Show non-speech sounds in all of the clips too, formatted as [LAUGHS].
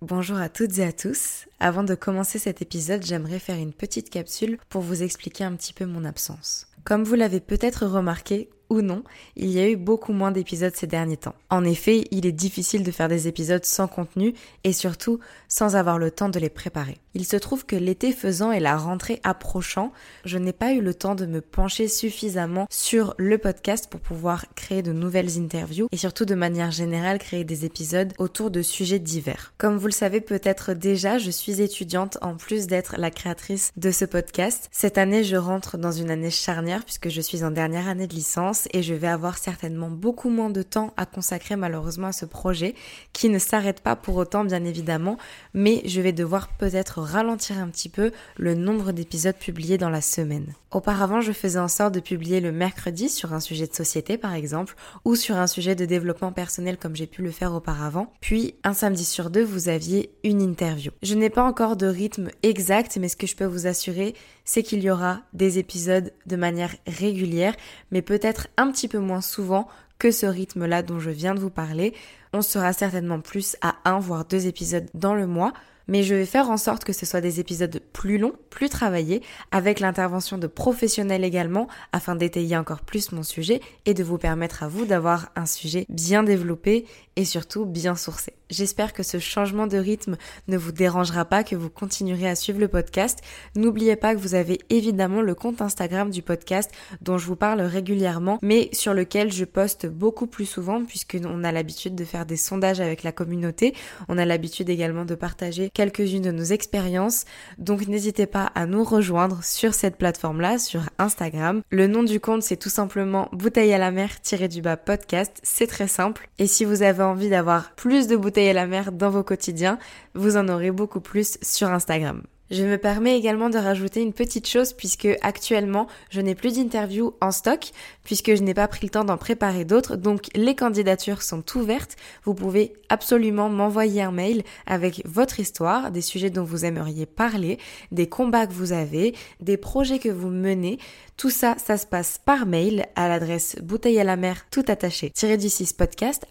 Bonjour à toutes et à tous. Avant de commencer cet épisode, j'aimerais faire une petite capsule pour vous expliquer un petit peu mon absence. Comme vous l'avez peut-être remarqué, ou non, il y a eu beaucoup moins d'épisodes ces derniers temps. En effet, il est difficile de faire des épisodes sans contenu et surtout sans avoir le temps de les préparer. Il se trouve que l'été faisant et la rentrée approchant, je n'ai pas eu le temps de me pencher suffisamment sur le podcast pour pouvoir créer de nouvelles interviews et surtout de manière générale créer des épisodes autour de sujets divers. Comme vous le savez peut-être déjà, je suis étudiante en plus d'être la créatrice de ce podcast. Cette année, je rentre dans une année charnière puisque je suis en dernière année de licence et je vais avoir certainement beaucoup moins de temps à consacrer malheureusement à ce projet qui ne s'arrête pas pour autant bien évidemment, mais je vais devoir peut-être ralentir un petit peu le nombre d'épisodes publiés dans la semaine. Auparavant, je faisais en sorte de publier le mercredi sur un sujet de société par exemple, ou sur un sujet de développement personnel comme j'ai pu le faire auparavant. Puis, un samedi sur deux, vous aviez une interview. Je n'ai pas encore de rythme exact, mais ce que je peux vous assurer, c'est qu'il y aura des épisodes de manière régulière, mais peut-être un petit peu moins souvent que ce rythme-là dont je viens de vous parler. On sera certainement plus à un voire deux épisodes dans le mois mais je vais faire en sorte que ce soit des épisodes plus longs, plus travaillés, avec l'intervention de professionnels également, afin d'étayer encore plus mon sujet et de vous permettre à vous d'avoir un sujet bien développé et surtout bien sourcé. J'espère que ce changement de rythme ne vous dérangera pas, que vous continuerez à suivre le podcast. N'oubliez pas que vous avez évidemment le compte Instagram du podcast dont je vous parle régulièrement, mais sur lequel je poste beaucoup plus souvent puisqu'on a l'habitude de faire des sondages avec la communauté. On a l'habitude également de partager quelques-unes de nos expériences. Donc n'hésitez pas à nous rejoindre sur cette plateforme-là, sur Instagram. Le nom du compte c'est tout simplement bouteille à la mer tiré du bas podcast. C'est très simple. Et si vous avez envie d'avoir plus de bouteilles à la mer dans vos quotidiens, vous en aurez beaucoup plus sur Instagram. Je me permets également de rajouter une petite chose puisque actuellement je n'ai plus d'interviews en stock puisque je n'ai pas pris le temps d'en préparer d'autres donc les candidatures sont ouvertes. Vous pouvez absolument m'envoyer un mail avec votre histoire, des sujets dont vous aimeriez parler, des combats que vous avez, des projets que vous menez. Tout ça, ça se passe par mail à l'adresse bouteille à la mer tout attaché du 6 podcast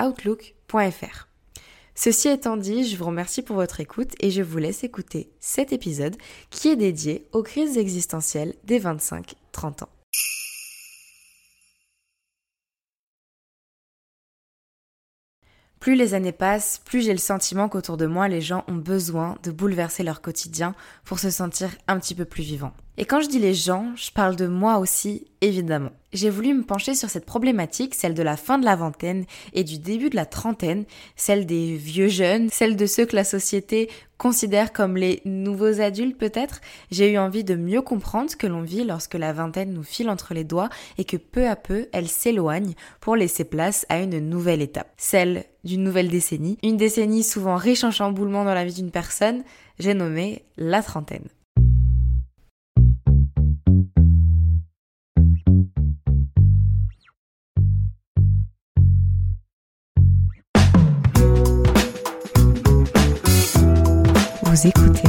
outlook.fr. Ceci étant dit, je vous remercie pour votre écoute et je vous laisse écouter cet épisode qui est dédié aux crises existentielles des 25-30 ans. Plus les années passent, plus j'ai le sentiment qu'autour de moi, les gens ont besoin de bouleverser leur quotidien pour se sentir un petit peu plus vivant. Et quand je dis les gens, je parle de moi aussi, évidemment. J'ai voulu me pencher sur cette problématique, celle de la fin de la vingtaine et du début de la trentaine, celle des vieux jeunes, celle de ceux que la société considère comme les nouveaux adultes peut-être. J'ai eu envie de mieux comprendre ce que l'on vit lorsque la vingtaine nous file entre les doigts et que peu à peu elle s'éloigne pour laisser place à une nouvelle étape, celle d'une nouvelle décennie, une décennie souvent riche en chamboulements dans la vie d'une personne, j'ai nommé la trentaine. Vous écoutez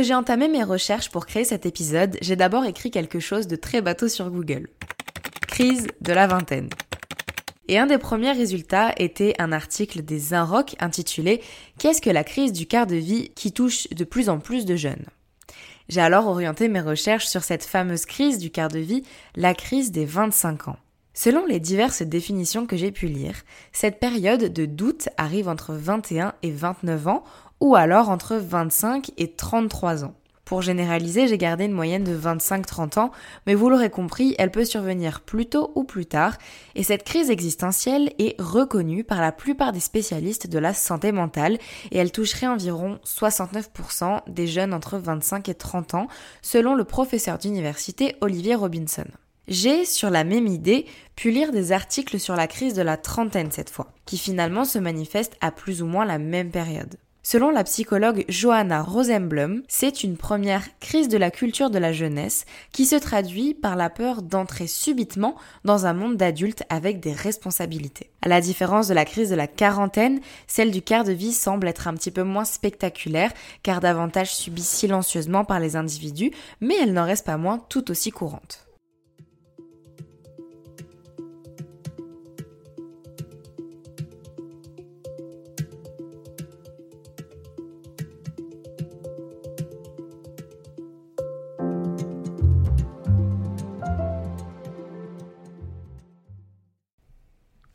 J'ai entamé mes recherches pour créer cet épisode, j'ai d'abord écrit quelque chose de très bateau sur Google. Crise de la vingtaine. Et un des premiers résultats était un article des Inrock intitulé Qu'est-ce que la crise du quart de vie qui touche de plus en plus de jeunes? J'ai alors orienté mes recherches sur cette fameuse crise du quart de vie, la crise des 25 ans. Selon les diverses définitions que j'ai pu lire, cette période de doute arrive entre 21 et 29 ans ou alors entre 25 et 33 ans. Pour généraliser, j'ai gardé une moyenne de 25-30 ans, mais vous l'aurez compris, elle peut survenir plus tôt ou plus tard, et cette crise existentielle est reconnue par la plupart des spécialistes de la santé mentale, et elle toucherait environ 69% des jeunes entre 25 et 30 ans, selon le professeur d'université Olivier Robinson. J'ai, sur la même idée, pu lire des articles sur la crise de la trentaine cette fois, qui finalement se manifeste à plus ou moins la même période. Selon la psychologue Johanna Rosenblum, c'est une première crise de la culture de la jeunesse qui se traduit par la peur d'entrer subitement dans un monde d'adultes avec des responsabilités. À la différence de la crise de la quarantaine, celle du quart de vie semble être un petit peu moins spectaculaire car davantage subie silencieusement par les individus, mais elle n'en reste pas moins tout aussi courante.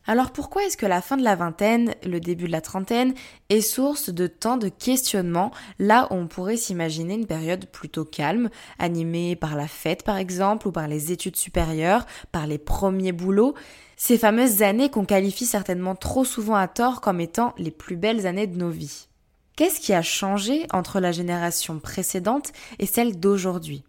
Alors pourquoi est-ce que la fin de la vingtaine, le début de la trentaine, est source de tant de questionnements? Là où on pourrait s'imaginer une période plutôt calme, animée par la fête par exemple, ou par les études supérieures, par les premiers boulots Ces fameuses années qu'on qualifie certainement trop souvent à tort comme étant les plus belles années de nos vies. Qu'est-ce qui a changé entre la génération précédente et celle d'aujourd'hui?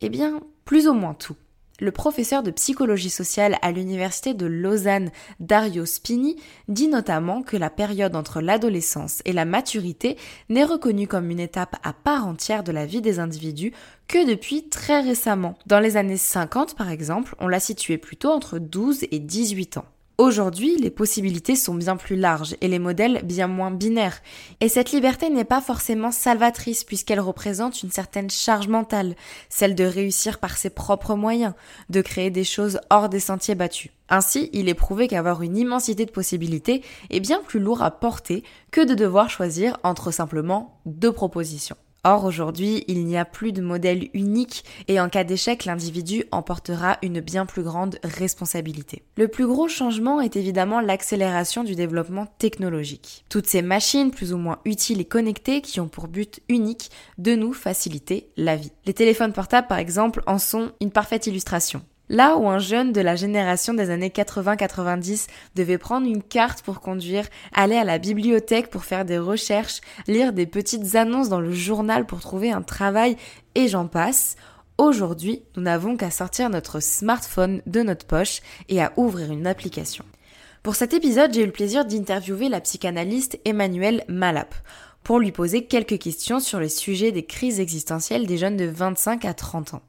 Eh bien, plus ou moins tout. Le professeur de psychologie sociale à l'université de Lausanne, Dario Spini, dit notamment que la période entre l'adolescence et la maturité n'est reconnue comme une étape à part entière de la vie des individus que depuis très récemment. Dans les années 50 par exemple, on l'a située plutôt entre 12 et 18 ans. Aujourd'hui, les possibilités sont bien plus larges et les modèles bien moins binaires. Et cette liberté n'est pas forcément salvatrice puisqu'elle représente une certaine charge mentale, celle de réussir par ses propres moyens, de créer des choses hors des sentiers battus. Ainsi, il est prouvé qu'avoir une immensité de possibilités est bien plus lourd à porter que de devoir choisir entre simplement deux propositions. Or, aujourd'hui, il n'y a plus de modèle unique et en cas d'échec, l'individu emportera une bien plus grande responsabilité. Le plus gros changement est évidemment l'accélération du développement technologique. Toutes ces machines plus ou moins utiles et connectées qui ont pour but unique de nous faciliter la vie. Les téléphones portables, par exemple, en sont une parfaite illustration. Là où un jeune de la génération des années 80-90 devait prendre une carte pour conduire, aller à la bibliothèque pour faire des recherches, lire des petites annonces dans le journal pour trouver un travail, et j'en passe, aujourd'hui, nous n'avons qu'à sortir notre smartphone de notre poche et à ouvrir une application. Pour cet épisode, j'ai eu le plaisir d'interviewer la psychanalyste Emmanuelle Malap pour lui poser quelques questions sur le sujet des crises existentielles des jeunes de 25 à 30 ans.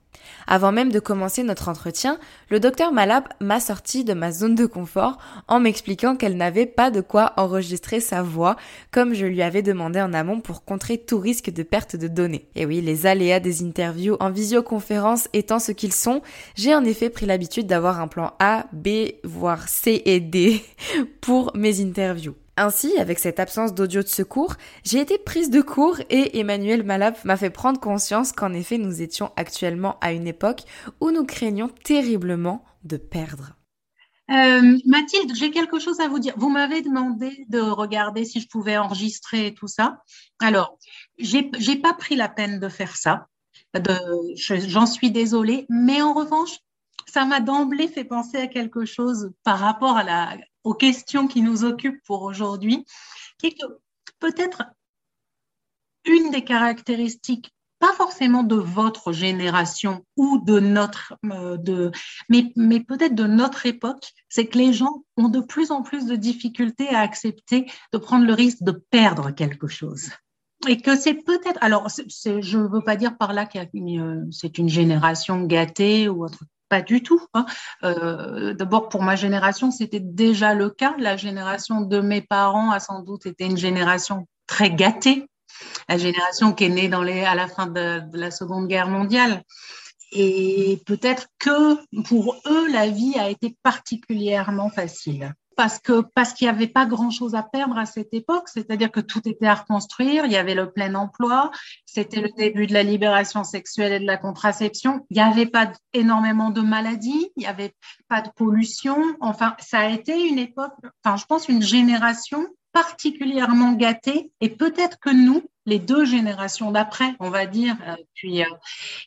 Avant même de commencer notre entretien, le docteur Malap m'a sorti de ma zone de confort en m'expliquant qu'elle n'avait pas de quoi enregistrer sa voix comme je lui avais demandé en amont pour contrer tout risque de perte de données. Et oui, les aléas des interviews en visioconférence étant ce qu'ils sont, j'ai en effet pris l'habitude d'avoir un plan A, B, voire C et D [LAUGHS] pour mes interviews. Ainsi, avec cette absence d'audio de secours, j'ai été prise de court et Emmanuel Malap m'a fait prendre conscience qu'en effet nous étions actuellement à une époque où nous craignions terriblement de perdre. Euh, Mathilde, j'ai quelque chose à vous dire. Vous m'avez demandé de regarder si je pouvais enregistrer tout ça. Alors, j'ai pas pris la peine de faire ça. J'en suis désolée, mais en revanche, ça m'a d'emblée fait penser à quelque chose par rapport à la, aux questions qui nous occupent pour aujourd'hui, qui est que peut-être une des caractéristiques pas forcément de votre génération ou de notre, euh, de, mais, mais peut-être de notre époque, c'est que les gens ont de plus en plus de difficultés à accepter de prendre le risque de perdre quelque chose. Et que c'est peut-être, alors je ne veux pas dire par là que euh, c'est une génération gâtée ou autre, pas du tout. Hein. Euh, d'abord, pour ma génération, c'était déjà le cas. La génération de mes parents a sans doute été une génération très gâtée, la génération qui est née à la fin de, la Seconde Guerre mondiale. Et peut-être que pour eux, la vie a été particulièrement facile parce que parce qu'il n'y avait pas grand chose à perdre à cette époque, c'est-à-dire que tout était à reconstruire, il y avait le plein emploi, c'était le début de la libération sexuelle et de la contraception, il n'y avait pas énormément de maladies, il n'y avait pas de pollution, enfin ça a été une époque, enfin je pense une génération particulièrement gâtée. Et peut-être que nous, les deux générations d'après, on va dire, euh, puis, euh,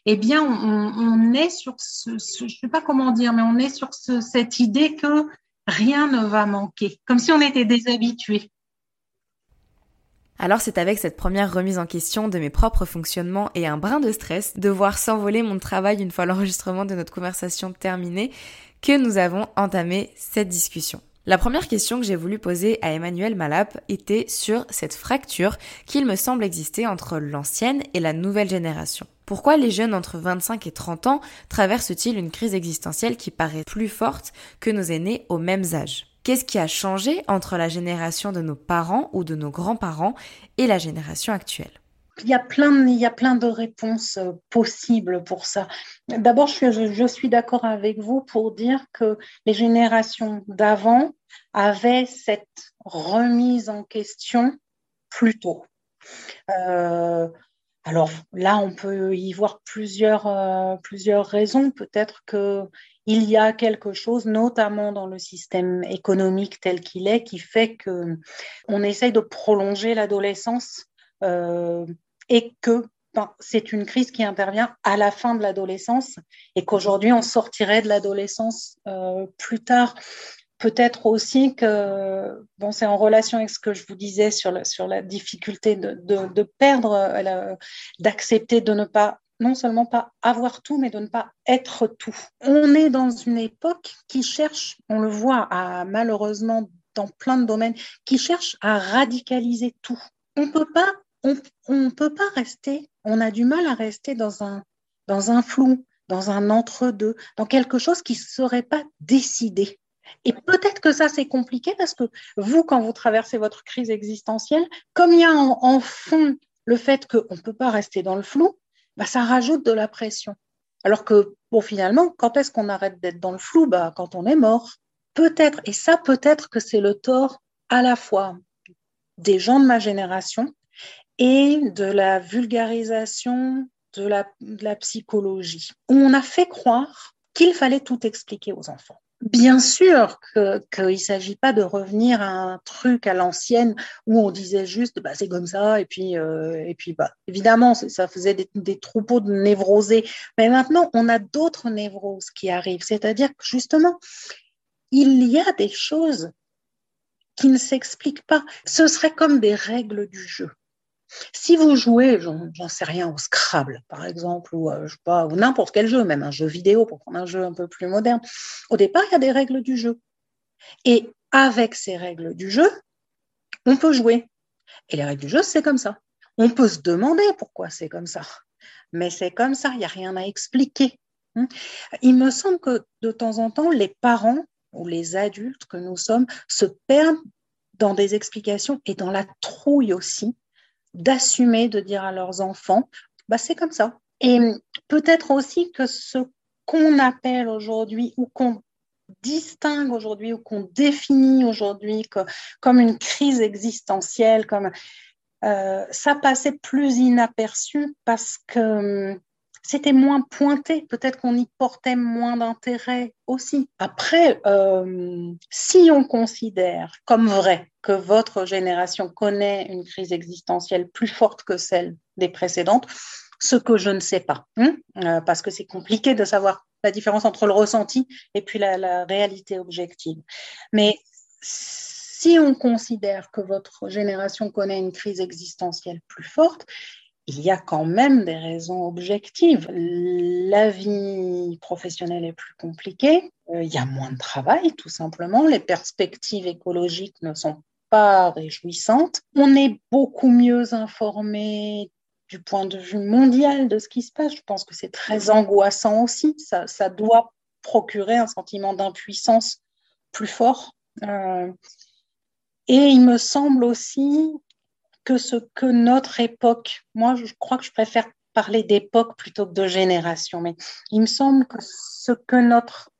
eh bien, on, est sur ce, je sais pas comment dire, mais on est sur ce, cette idée que rien ne va manquer, comme si on était déshabitué. Alors c'est avec cette première remise en question de mes propres fonctionnements et un brin de stress de voir s'envoler mon travail une fois l'enregistrement de notre conversation terminé que nous avons entamé cette discussion. La première question que j'ai voulu poser à Emmanuel Malap était sur cette fracture qu'il me semble exister entre l'ancienne et la nouvelle génération. Pourquoi les jeunes entre 25 et 30 ans traversent-ils une crise existentielle qui paraît plus forte que nos aînés au même âge Qu'est-ce qui a changé entre la génération de nos parents ou de nos grands-parents et la génération actuelle? Il y, a plein, il y a plein de réponses euh, possibles pour ça. D'abord, je, suis d'accord avec vous pour dire que les générations d'avant avaient cette remise en question plus tôt. Euh, alors là, on peut y voir plusieurs, euh, plusieurs raisons. Peut-être qu'il y a quelque chose, notamment dans le système économique tel qu'il est, qui fait qu'on essaye de prolonger l'adolescence et que ben, c'est une crise qui intervient à la fin de l'adolescence et qu'aujourd'hui, on sortirait de l'adolescence euh, plus tard. Peut-être aussi que, bon, c'est en relation avec ce que je vous disais sur la, difficulté de, perdre, euh, d'accepter de ne pas, non seulement pas avoir tout, mais de ne pas être tout. On est dans une époque qui cherche, on le voit malheureusement dans plein de domaines, qui cherche à radicaliser tout. On peut pas, on, on peut pas rester, on a du mal à rester dans un, dans un flou, dans un entre-deux, dans quelque chose qui ne serait pas décidé. Et peut-être que ça, c'est compliqué parce que vous, quand vous traversez votre crise existentielle, comme il y a en, fond le fait qu'on ne peut pas rester dans le flou, bah, ça rajoute de la pression. Alors que, bon, finalement, quand est-ce qu'on arrête d'être dans le flou? Bah, Quand on est mort. Peut-être, et ça, peut-être que c'est le tort à la fois des gens de ma génération et de la vulgarisation de la, de la psychologie. On a fait croire qu'il fallait tout expliquer aux enfants. Bien sûr qu'il ne s'agit pas de revenir à un truc à l'ancienne où on disait juste bah, c'est comme ça et puis, euh, et puis bah, évidemment ça faisait des, des, troupeaux de névrosés. Mais maintenant on a d'autres névroses qui arrivent, c'est-à-dire que justement il y a des choses qui ne s'expliquent pas. Ce serait comme des règles du jeu. Si vous jouez, j'en sais rien, au Scrabble, par exemple, ou, euh, ou n'importe quel jeu, même un jeu vidéo, pour prendre un jeu un peu plus moderne, au départ, il y a des règles du jeu. Et avec ces règles du jeu, on peut jouer. Et les règles du jeu, c'est comme ça. On peut se demander pourquoi c'est comme ça. Mais c'est comme ça, il n'y a rien à expliquer. Hein. Il me semble que de temps en temps, les parents ou les adultes que nous sommes se perdent dans des explications et dans la trouille aussi d'assumer, de dire à leurs enfants, bah, c'est comme ça. Et peut-être aussi que ce qu'on appelle aujourd'hui ou qu'on distingue aujourd'hui ou qu'on définit aujourd'hui comme une crise existentielle, comme euh, ça passait plus inaperçu parce que c'était moins pointé, peut-être qu'on y portait moins d'intérêt aussi. Après, euh, si on considère comme vrai que votre génération connaît une crise existentielle plus forte que celle des précédentes, ce que je ne sais pas, hein, euh, parce que c'est compliqué de savoir la différence entre le ressenti et puis la, la réalité objective. Mais si on considère que votre génération connaît une crise existentielle plus forte, il y a quand même des raisons objectives. La vie professionnelle est plus compliquée, euh, il y a moins de travail tout simplement, les perspectives écologiques ne sont pas réjouissantes, on est beaucoup mieux informé du point de vue mondial de ce qui se passe. Je pense que c'est très angoissant aussi, ça, doit procurer un sentiment d'impuissance plus fort. Euh, et il me semble aussi que ce que notre époque, moi je crois que je préfère parler d'époque plutôt que de génération, mais il me semble que ce que notre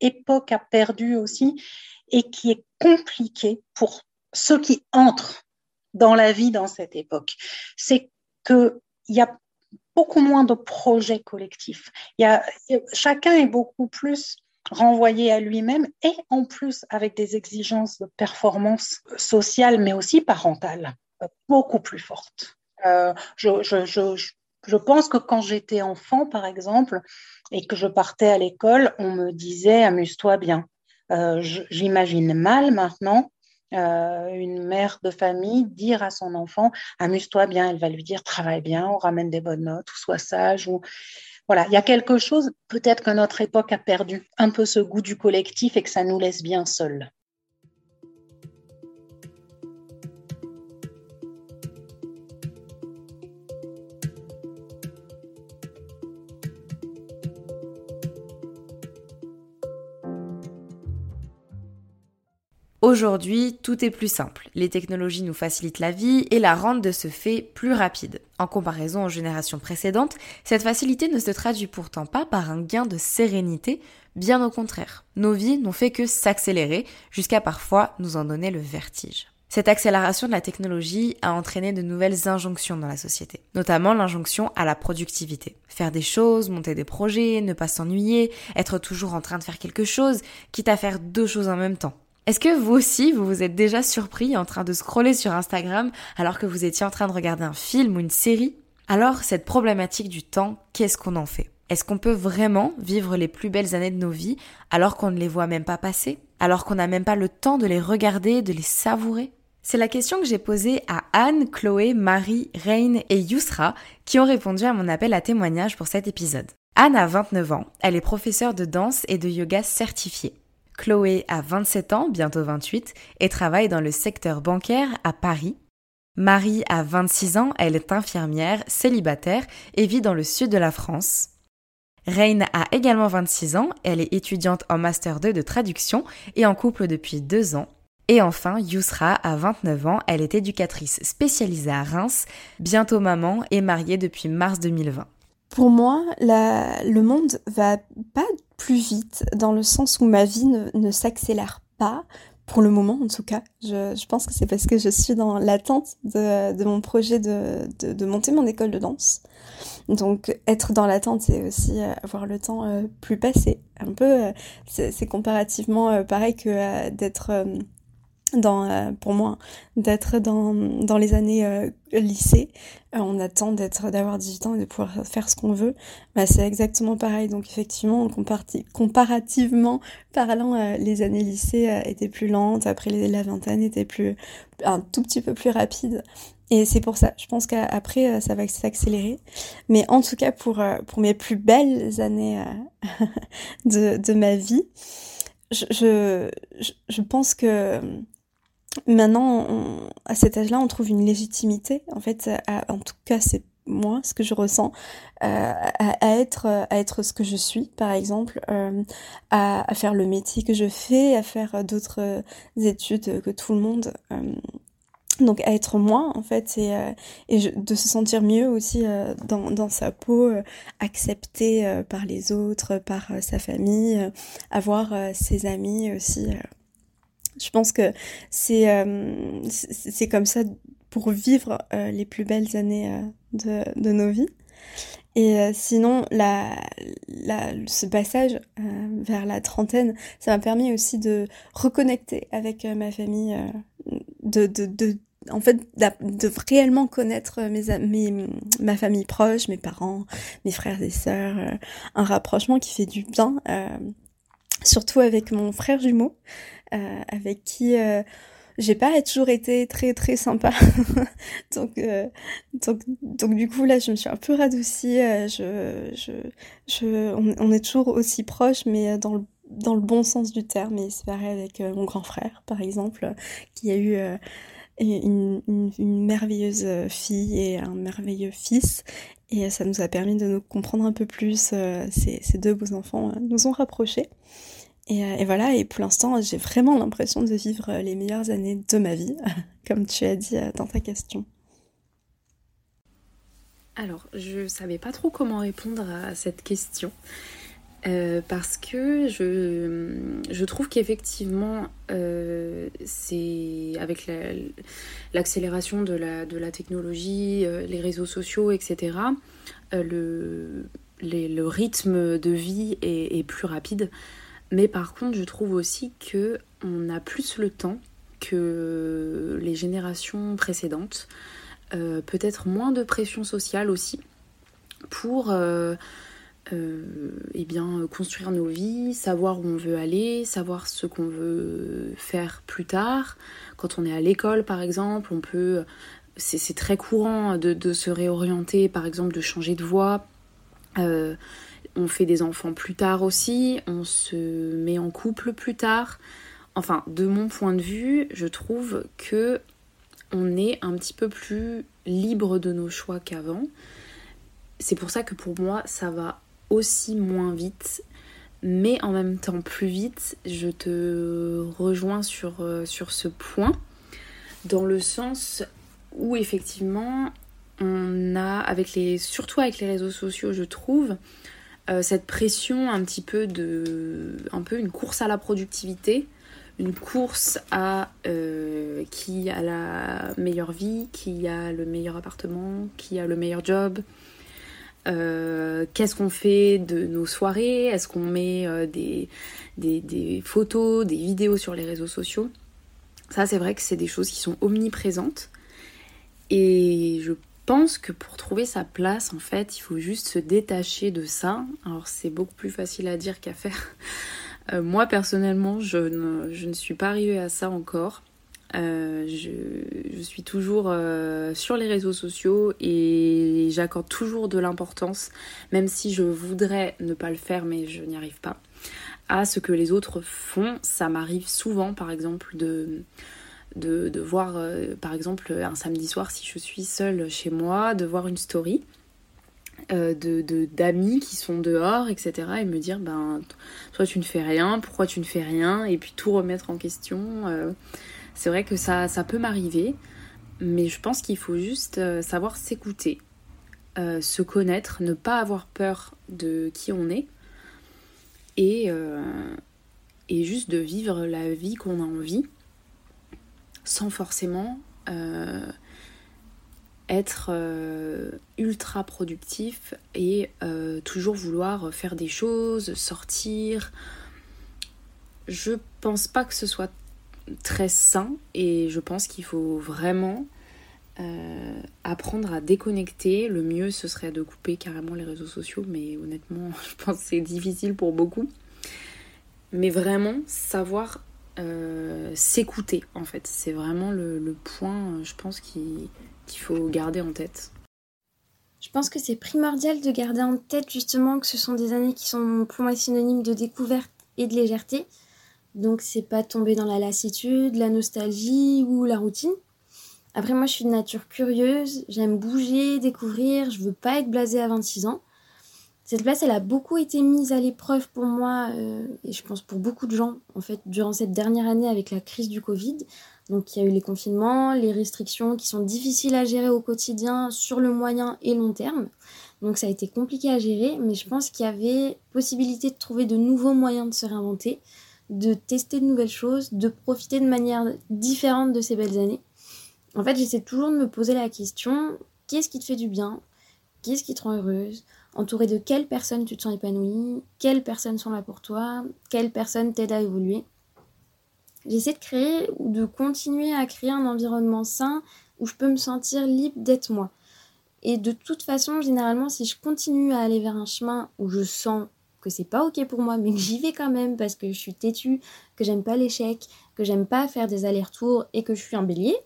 époque a perdu aussi et qui est compliqué pour ceux qui entrent dans la vie dans cette époque, c'est qu'il y a beaucoup moins de projets collectifs. Y a, chacun est beaucoup plus renvoyé à lui-même et en plus avec des exigences de performance sociale mais aussi parentale beaucoup plus fortes. Euh, je, pense que quand j'étais enfant, par exemple, et que je partais à l'école, on me disait amuse-toi bien. Euh, J'imagine mal maintenant euh, une mère de famille dire à son enfant amuse-toi bien. Elle va lui dire travaille bien, on ramène des bonnes notes, sois sage. Voilà, il y a quelque chose, peut-être que notre époque a perdu un peu ce goût du collectif et que ça nous laisse bien seuls. Aujourd'hui, tout est plus simple. Les technologies nous facilitent la vie et la rendent de ce fait plus rapide. En comparaison aux générations précédentes, cette facilité ne se traduit pourtant pas par un gain de sérénité, bien au contraire. Nos vies n'ont fait que s'accélérer, jusqu'à parfois nous en donner le vertige. Cette accélération de la technologie a entraîné de nouvelles injonctions dans la société, notamment l'injonction à la productivité. Faire des choses, monter des projets, ne pas s'ennuyer, être toujours en train de faire quelque chose, quitte à faire deux choses en même temps. Est-ce que vous aussi, vous vous êtes déjà surpris en train de scroller sur Instagram alors que vous étiez en train de regarder un film ou une série? Alors, cette problématique du temps, qu'est-ce qu'on en fait? Est-ce qu'on peut vraiment vivre les plus belles années de nos vies alors qu'on ne les voit même pas passer? Alors qu'on n'a même pas le temps de les regarder, de les savourer? C'est la question que j'ai posée à Anne, Chloé, Marie, Rain et Yusra qui ont répondu à mon appel à témoignage pour cet épisode. Anne a 29 ans, elle est professeure de danse et de yoga certifiée. Chloé a 27 ans, bientôt 28, et travaille dans le secteur bancaire à Paris. Marie a 26 ans, elle est infirmière, célibataire et vit dans le sud de la France. Rain a également 26 ans, elle est étudiante en Master 2 de traduction et en couple depuis deux ans. Et enfin, Yusra a 29 ans, elle est éducatrice spécialisée à Reims, bientôt maman et mariée depuis mars 2020. Pour moi, le monde va pas plus vite, dans le sens où ma vie ne, s'accélère pas, pour le moment en tout cas. Je, pense que c'est parce que je suis dans l'attente de, mon projet de, monter mon école de danse. Donc être dans l'attente, c'est aussi euh, avoir le temps euh, plus passé. Un peu, euh, c'est comparativement pareil que d'être dans, euh, pour moi, d'être dans, dans les années euh, lycée, euh, on attend d'être, d'avoir 18 ans et de pouvoir faire ce qu'on veut. Bah, c'est exactement pareil. Donc effectivement, comparativement parlant, les années lycée étaient plus lentes. Après, les, la vingtaine était plus, un tout petit peu plus rapide. Et c'est pour ça. Je pense qu'après, ça va s'accélérer. Mais en tout cas, pour, pour mes plus belles années [LAUGHS] de, de ma vie, je, je, je pense que maintenant, à cet âge-là, on trouve une légitimité, en fait, en tout cas, c'est moi, ce que je ressens, euh, à, être, à être ce que je suis, par exemple, euh, à, faire le métier que je fais, à faire d'autres études que tout le monde. Euh, donc à être moi en fait et, et de se sentir mieux aussi dans, dans sa peau, accepté par les autres, par sa famille, avoir ses amis aussi je pense que c'est euh, c'est comme ça pour vivre euh, les plus belles années euh, de, de, nos vies. Et sinon, ce passage vers la trentaine, ça m'a permis aussi de reconnecter avec ma famille, de, de, de en fait, de réellement connaître mes, mes, ma famille proche, mes parents, mes frères et sœurs, un rapprochement qui fait du bien, surtout avec mon frère jumeau. Euh, avec qui euh, j'ai pas toujours été très très sympa. [LAUGHS] donc, euh, donc, donc du coup là je me suis un peu radoucie. je, je, on, est toujours aussi proches mais dans le dans le bon sens du terme. Et c'est pareil avec mon grand frère par exemple qui a eu une, merveilleuse fille et un merveilleux fils. Et ça nous a permis de nous comprendre un peu plus. Euh, ces, deux beaux enfants nous ont rapprochés. Et, et, voilà, et pour l'instant, j'ai vraiment l'impression de vivre les meilleures années de ma vie, [LAUGHS] comme tu as dit dans ta question. Alors, je savais pas trop comment répondre à cette question. Euh, parce que je, je trouve qu'effectivement, euh, c'est avec l'accélération de, la, de la technologie, euh, les réseaux sociaux, etc., le, le rythme de vie est, plus rapide. Mais par contre, je trouve aussi que on a plus le temps que les générations précédentes. Peut-être moins de pression sociale aussi pour euh, eh bien, construire nos vies, savoir où on veut aller, savoir ce qu'on veut faire plus tard. Quand on est à l'école, par exemple, on peut. C'est très courant de, se réorienter, par exemple, de changer de voie. On fait des enfants plus tard aussi, on se met en couple plus tard. Enfin, de mon point de vue, je trouve que on est un petit peu plus libre de nos choix qu'avant. C'est pour ça que pour moi, ça va aussi moins vite, mais en même temps plus vite. Je te rejoins sur, euh, ce point, dans le sens où effectivement on a, surtout avec les réseaux sociaux, je trouve, euh, cette pression un petit peu de, un peu une course à la productivité, une course à euh, qui a la meilleure vie, qui a le meilleur appartement, qui a le meilleur job, euh, qu'est-ce qu'on fait de nos soirées? Est-ce qu'on met euh, des, des, photos, des vidéos sur les réseaux sociaux? Ça, c'est vrai que c'est des choses qui sont omniprésentes. Et je pense que pour trouver sa place, en fait, il faut juste se détacher de ça. Alors, c'est beaucoup plus facile à dire qu'à faire. Euh, moi, personnellement, je ne, je ne suis pas arrivée à ça encore. Euh, je, suis toujours euh, sur les réseaux sociaux et j'accorde toujours de l'importance, même si je voudrais ne pas le faire, mais je n'y arrive pas, à ce que les autres font. Ça m'arrive souvent, par exemple, de, de, voir, euh, par exemple, un samedi soir, si je suis seule chez moi, de voir une story. de d'amis qui sont dehors etc et me dire ben toi tu ne fais rien pourquoi tu ne fais rien et puis tout remettre en question c'est vrai que ça, ça peut m'arriver, mais je pense qu'il faut juste euh, savoir s'écouter, euh, se connaître, ne pas avoir peur de qui on est et, euh, et juste de vivre la vie qu'on a envie sans forcément être ultra productif et toujours vouloir faire des choses, sortir. Je pense pas que ce soit très sain et je pense qu'il faut vraiment euh, apprendre à déconnecter. Le mieux ce serait de couper carrément les réseaux sociaux, mais honnêtement [LAUGHS] je pense que c'est difficile pour beaucoup. Mais vraiment savoir euh, s'écouter en fait, c'est vraiment le, point je pense qu'il faut garder en tête. Je pense que c'est primordial de garder en tête justement que ce sont des années qui sont pour moi synonymes de découverte et de légèreté. Donc c'est pas tomber dans la lassitude, la nostalgie ou la routine. Après moi je suis de nature curieuse, j'aime bouger, découvrir, je veux pas être blasée à 26 ans. Cette place elle a beaucoup été mise à l'épreuve pour moi euh, et je pense pour beaucoup de gens en fait durant cette dernière année avec la crise du Covid. Donc il y a eu les confinements, les restrictions qui sont difficiles à gérer au quotidien sur le moyen et long terme. Donc ça a été compliqué à gérer, mais je pense qu'il y avait possibilité de trouver de nouveaux moyens de se réinventer de tester de nouvelles choses, de profiter de manière différente de ces belles années. En fait, j'essaie toujours de me poser la question qu'est-ce qui te fait du bien? Qu'est-ce qui te rend heureuse? Entourée de quelles personnes tu te sens épanouie Quelles personnes sont là pour toi Quelles personnes t'aident à évoluer J'essaie de créer ou de continuer à créer un environnement sain où je peux me sentir libre d'être moi. Et de toute façon, généralement, si je continue à aller vers un chemin où je sens que c'est pas ok pour moi, mais que j'y vais quand même parce que je suis têtue, que j'aime pas l'échec, que j'aime pas faire des allers-retours et que je suis un bélier,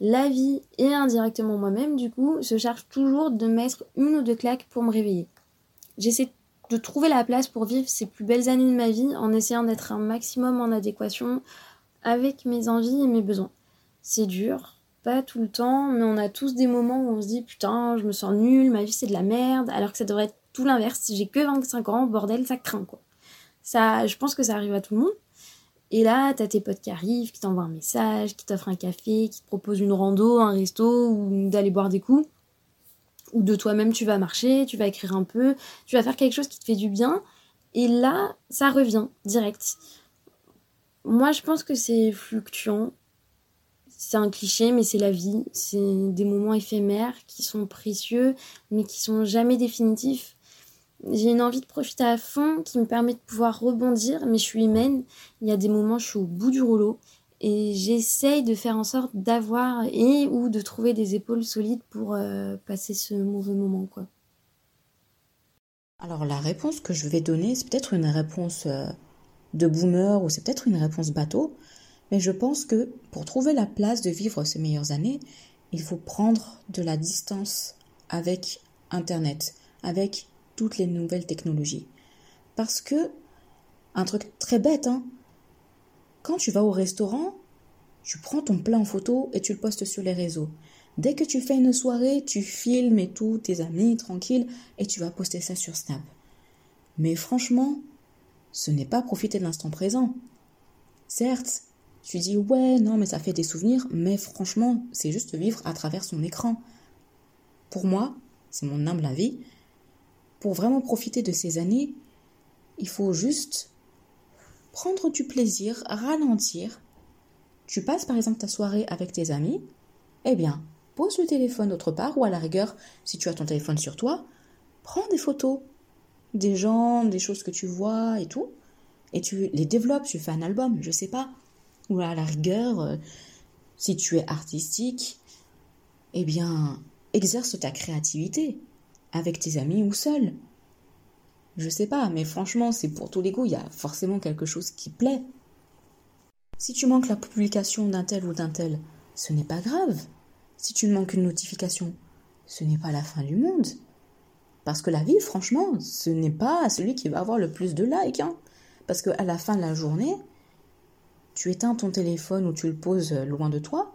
la vie et indirectement moi-même, du coup, se charge toujours de mettre une ou deux claques pour me réveiller. J'essaie de trouver la place pour vivre ces plus belles années de ma vie en essayant d'être un maximum en adéquation avec mes envies et mes besoins. C'est dur, pas tout le temps, mais on a tous des moments où on se dit putain, je me sens nulle, ma vie c'est de la merde, alors que ça devrait être tout l'inverse. Si j'ai que 25 ans, bordel, ça craint quoi. Ça, je pense que ça arrive à tout le monde. Et là, t'as tes potes qui arrivent, qui t'envoient un message, qui t'offrent un café, qui te proposent une rando, un resto ou d'aller boire des coups. Ou de toi-même, tu vas marcher, tu vas écrire un peu, tu vas faire quelque chose qui te fait du bien. Et là, ça revient direct. Moi, je pense que c'est fluctuant. C'est un cliché, mais c'est la vie. C'est des moments éphémères qui sont précieux, mais qui sont jamais définitifs. J'ai une envie de profiter à fond qui me permet de pouvoir rebondir, mais je suis humaine. Il y a des moments, je suis au bout du rouleau et j'essaye de faire en sorte d'avoir et ou de trouver des épaules solides pour euh, passer ce mauvais moment. Alors la réponse que je vais donner, c'est peut-être une réponse euh, de boomer ou c'est peut-être une réponse bateau, mais je pense que pour trouver la place de vivre ces meilleures années, il faut prendre de la distance avec Internet, avec toutes les nouvelles technologies. Parce que, un truc très bête, hein, quand tu vas au restaurant, tu prends ton plat en photo et tu le postes sur les réseaux. Dès que tu fais une soirée, tu filmes et tout, tes amis, tranquille, et tu vas poster ça sur Snap. Mais franchement, ce n'est pas profiter de l'instant présent. Certes, tu dis ouais, non, mais ça fait des souvenirs, mais franchement, c'est juste vivre à travers son écran. Pour moi, c'est mon humble avis, pour vraiment profiter de ces années, il faut juste prendre du plaisir, ralentir. Tu passes par exemple ta soirée avec tes amis, eh bien, pose le téléphone autre part, ou à la rigueur, si tu as ton téléphone sur toi, prends des photos des gens, des choses que tu vois et tout, et tu les développes, tu fais un album, je sais pas. Ou à la rigueur, euh, si tu es artistique, eh bien, exerce ta créativité avec tes amis ou seul. Je sais pas, mais franchement, c'est pour tous les goûts, il y a forcément quelque chose qui plaît. Si tu manques la publication d'un tel ou d'un tel, ce n'est pas grave. Si tu manques une notification, ce n'est pas la fin du monde. Parce que la vie, franchement, ce n'est pas celui qui va avoir le plus de likes. Hein. Parce qu'à la fin de la journée, tu éteins ton téléphone ou tu le poses loin de toi.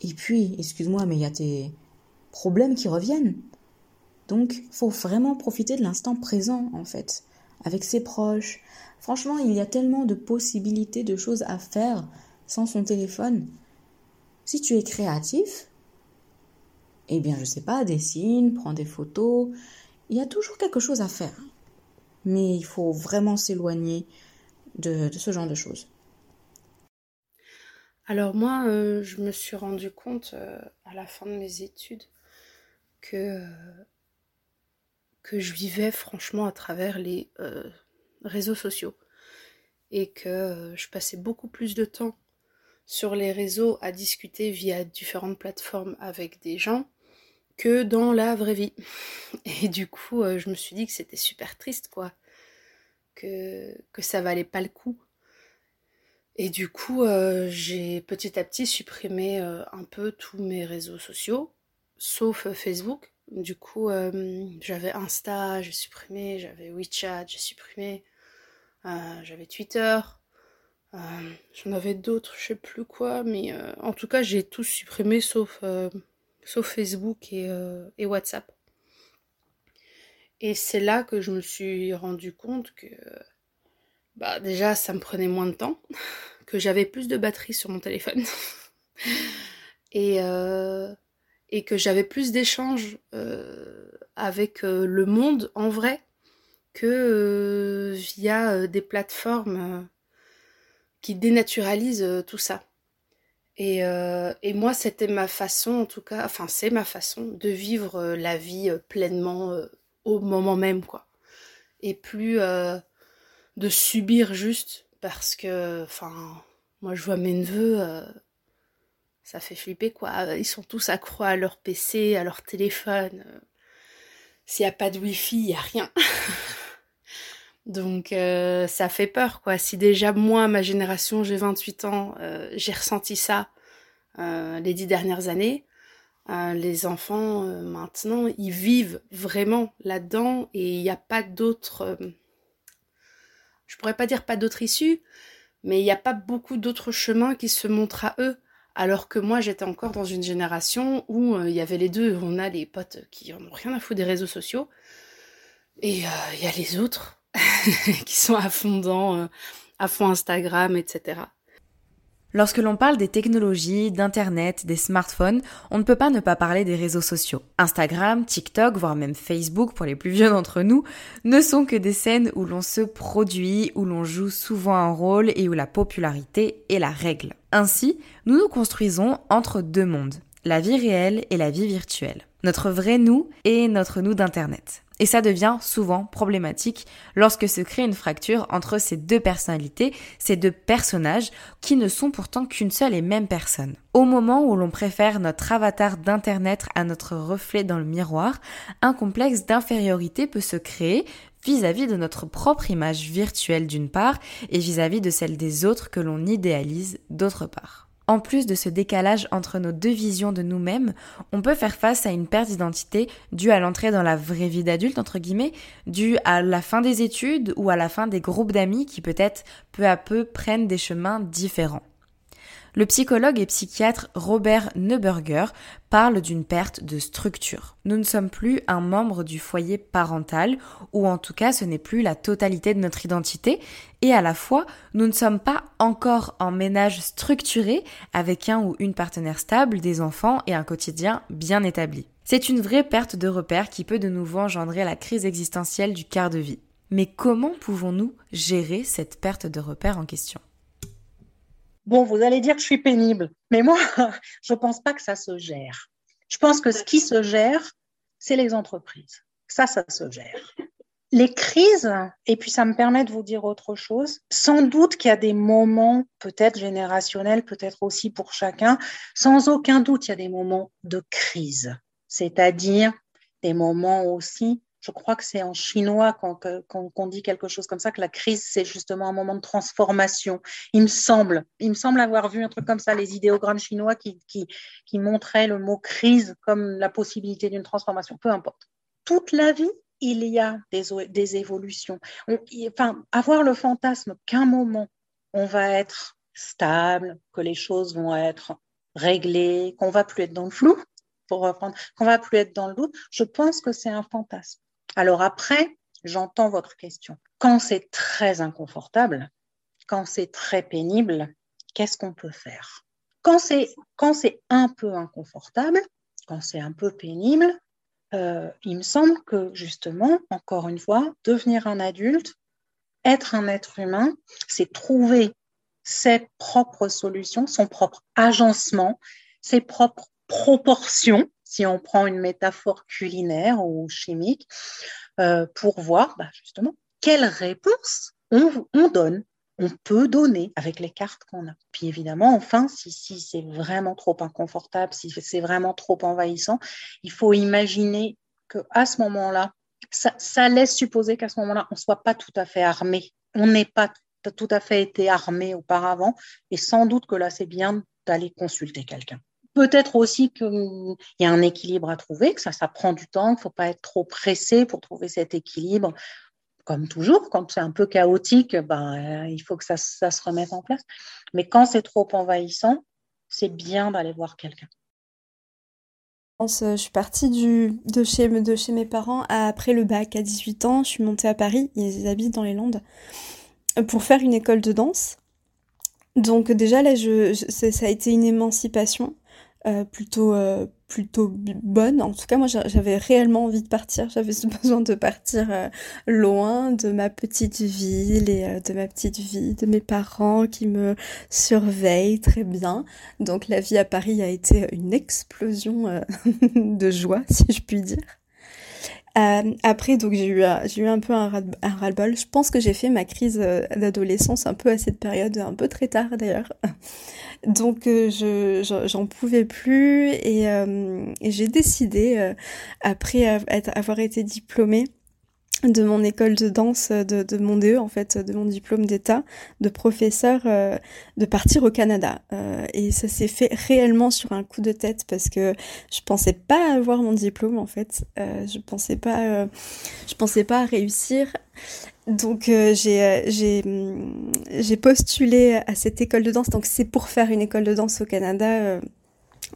Et puis, excuse-moi, mais il y a tes problèmes qui reviennent. Donc, faut vraiment profiter de l'instant présent, en fait, avec ses proches. Franchement, il y a tellement de possibilités de choses à faire sans son téléphone. Si tu es créatif, eh bien, je sais pas, dessine, prends des photos. Il y a toujours quelque chose à faire. Mais il faut vraiment s'éloigner de, ce genre de choses. Alors moi, euh, je me suis rendu compte euh, à la fin de mes études que euh, que je vivais franchement à travers les euh, réseaux sociaux et que euh, je passais beaucoup plus de temps sur les réseaux à discuter via différentes plateformes avec des gens que dans la vraie vie. [LAUGHS] Et du coup, euh, je me suis dit que c'était super triste, quoi. Que, que ça valait pas le coup. Et du coup, j'ai petit à petit supprimé un peu tous mes réseaux sociaux, sauf Facebook, du coup, euh, j'avais Insta, j'ai supprimé, j'avais WeChat, j'ai supprimé, euh, j'avais Twitter, euh, j'en avais d'autres, je sais plus quoi, mais en tout cas, j'ai tout supprimé sauf, Facebook et, et, WhatsApp. Et c'est là que je me suis rendu compte que, bah, déjà, ça me prenait moins de temps, [LAUGHS] que j'avais plus de batterie sur mon téléphone. [LAUGHS] et et que j'avais plus d'échanges euh, avec euh, le monde en vrai que euh, via des plateformes qui dénaturalisent tout ça. Et, et moi, c'était ma façon, en tout cas, enfin, c'est ma façon de vivre la vie pleinement au moment même, quoi. Et plus de subir juste parce que, enfin, moi, je vois mes neveux ça fait flipper quoi. Ils sont tous accrois à leur PC, à leur téléphone. S'il n'y a pas de wifi, il n'y a rien. [LAUGHS] Donc euh, ça fait peur quoi. Si déjà moi, ma génération, j'ai 28 ans, euh, j'ai ressenti ça euh, les dix dernières années, les enfants maintenant, ils vivent vraiment là-dedans et il n'y a pas d'autre... je pourrais pas dire pas d'autre issue, mais il n'y a pas beaucoup d'autres chemins qui se montrent à eux Alors que moi, j'étais encore dans une génération où il y avait les deux. On a les potes qui en ont rien à foutre des réseaux sociaux. Et il y a les autres [LAUGHS] qui sont à fond dans, à fond Instagram, etc. Lorsque l'on parle des technologies, d'Internet, des smartphones, on ne peut pas ne pas parler des réseaux sociaux. Instagram, TikTok, voire même Facebook pour les plus vieux d'entre nous, ne sont que des scènes où l'on se produit, où l'on joue souvent un rôle et où la popularité est la règle. Ainsi, nous nous construisons entre deux mondes, la vie réelle et la vie virtuelle. Notre vrai nous et notre nous d'Internet. Et ça devient souvent problématique lorsque se crée une fracture entre ces deux personnalités, ces deux personnages, qui ne sont pourtant qu'une seule et même personne. Au moment où l'on préfère notre avatar d'Internet à notre reflet dans le miroir, un complexe d'infériorité peut se créer vis-à-vis de notre propre image virtuelle d'une part et vis à -vis de celle des autres que l'on idéalise d'autre part. En plus de ce décalage entre nos deux visions de nous-mêmes, on peut faire face à une perte d'identité due à l'entrée dans la vraie vie d'adulte, entre guillemets, due à la fin des études ou à la fin des groupes d'amis qui peut-être peu à peu prennent des chemins différents. Le psychologue et psychiatre Robert Neuberger parle d'une perte de structure. Nous ne sommes plus un membre du foyer parental, ou en tout cas ce n'est plus la totalité de notre identité, et à la fois nous ne sommes pas encore en ménage structuré avec un ou une partenaire stable, des enfants et un quotidien bien établi. C'est une vraie perte de repère qui peut de nouveau engendrer la crise existentielle du quart de vie. Mais comment pouvons-nous gérer cette perte de repère en question? Bon, vous allez dire que je suis pénible, mais moi, [LAUGHS] je ne pense pas que ça se gère. Je pense que ce qui se gère, c'est les entreprises. Ça, ça se gère. Les crises, et puis ça me permet de vous dire autre chose, sans doute qu'il y a des moments, peut-être générationnels, peut-être aussi pour chacun, sans aucun doute, il y a des moments de crise, c'est-à-dire des moments aussi je crois que c'est en chinois qu'on dit quelque chose comme ça, que la crise, c'est justement un moment de transformation. Il me semble, il me semble avoir vu un truc comme ça, les idéogrammes chinois qui, montraient le mot crise comme la possibilité d'une transformation. Peu importe. Toute la vie, il y a des, des évolutions. enfin, avoir le fantasme qu'un moment, on va être stable, que les choses vont être réglées, qu'on va plus être dans le flou, pour reprendre, qu'on va plus être dans le doute, je pense que c'est un fantasme. Alors après, j'entends votre question. Quand c'est très inconfortable, quand c'est très pénible, qu'est-ce qu'on peut faire? Quand c'est un peu inconfortable, quand c'est un peu pénible, euh, il me semble que justement, encore une fois, devenir un adulte, être un être humain, c'est trouver ses propres solutions, son propre agencement, ses propres proportions si on prend une métaphore culinaire ou chimique, euh, pour voir bah, justement quelle réponse on, donne, on peut donner avec les cartes qu'on a. Puis évidemment, enfin, si, c'est vraiment trop inconfortable, si c'est vraiment trop envahissant, il faut imaginer qu'à ce moment-là, ça, ça, laisse supposer qu'à ce moment-là, on ne soit pas tout à fait armé. On n'est pas tout à fait été armé auparavant. Et sans doute que là, c'est bien d'aller consulter quelqu'un. Peut-être aussi qu'il y a un équilibre à trouver, que ça, prend du temps, qu'il ne faut pas être trop pressé pour trouver cet équilibre. Comme toujours, quand c'est un peu chaotique, ben, il faut que ça, se remette en place. Mais quand c'est trop envahissant, c'est bien d'aller voir quelqu'un. Je suis partie de, chez, mes parents après le bac à 18 ans. Je suis montée à Paris, ils habitent dans les Landes, pour faire une école de danse. Donc déjà là, ça a été une émancipation. Euh, plutôt euh, plutôt bonne. En tout cas, moi, j'avais réellement envie de partir. [LAUGHS] J'avais [LAUGHS] besoin de partir euh, loin de ma petite ville et de ma petite vie, de mes parents qui me surveillent très bien. Donc, la vie à Paris a été une explosion [LAUGHS] de joie, si je puis dire. Après, donc j'ai eu, j'ai eu un peu un, ras-le-bol. Je pense que j'ai fait ma crise d'adolescence un peu à cette période, un peu très tard d'ailleurs. [LAUGHS] Donc euh, je j'en pouvais plus et, euh, et j'ai décidé, euh, après avoir été diplômée, de mon école de danse, de, de, mon DE en fait, de mon diplôme d'état de professeur, euh, de partir au Canada. Euh, et ça s'est fait réellement sur un coup de tête parce que je pensais pas avoir mon diplôme en fait. Euh, je pensais pas, euh, je pensais pas réussir. Donc euh, j'ai j'ai j'ai postulé à cette école de danse. Donc c'est pour faire une école de danse au Canada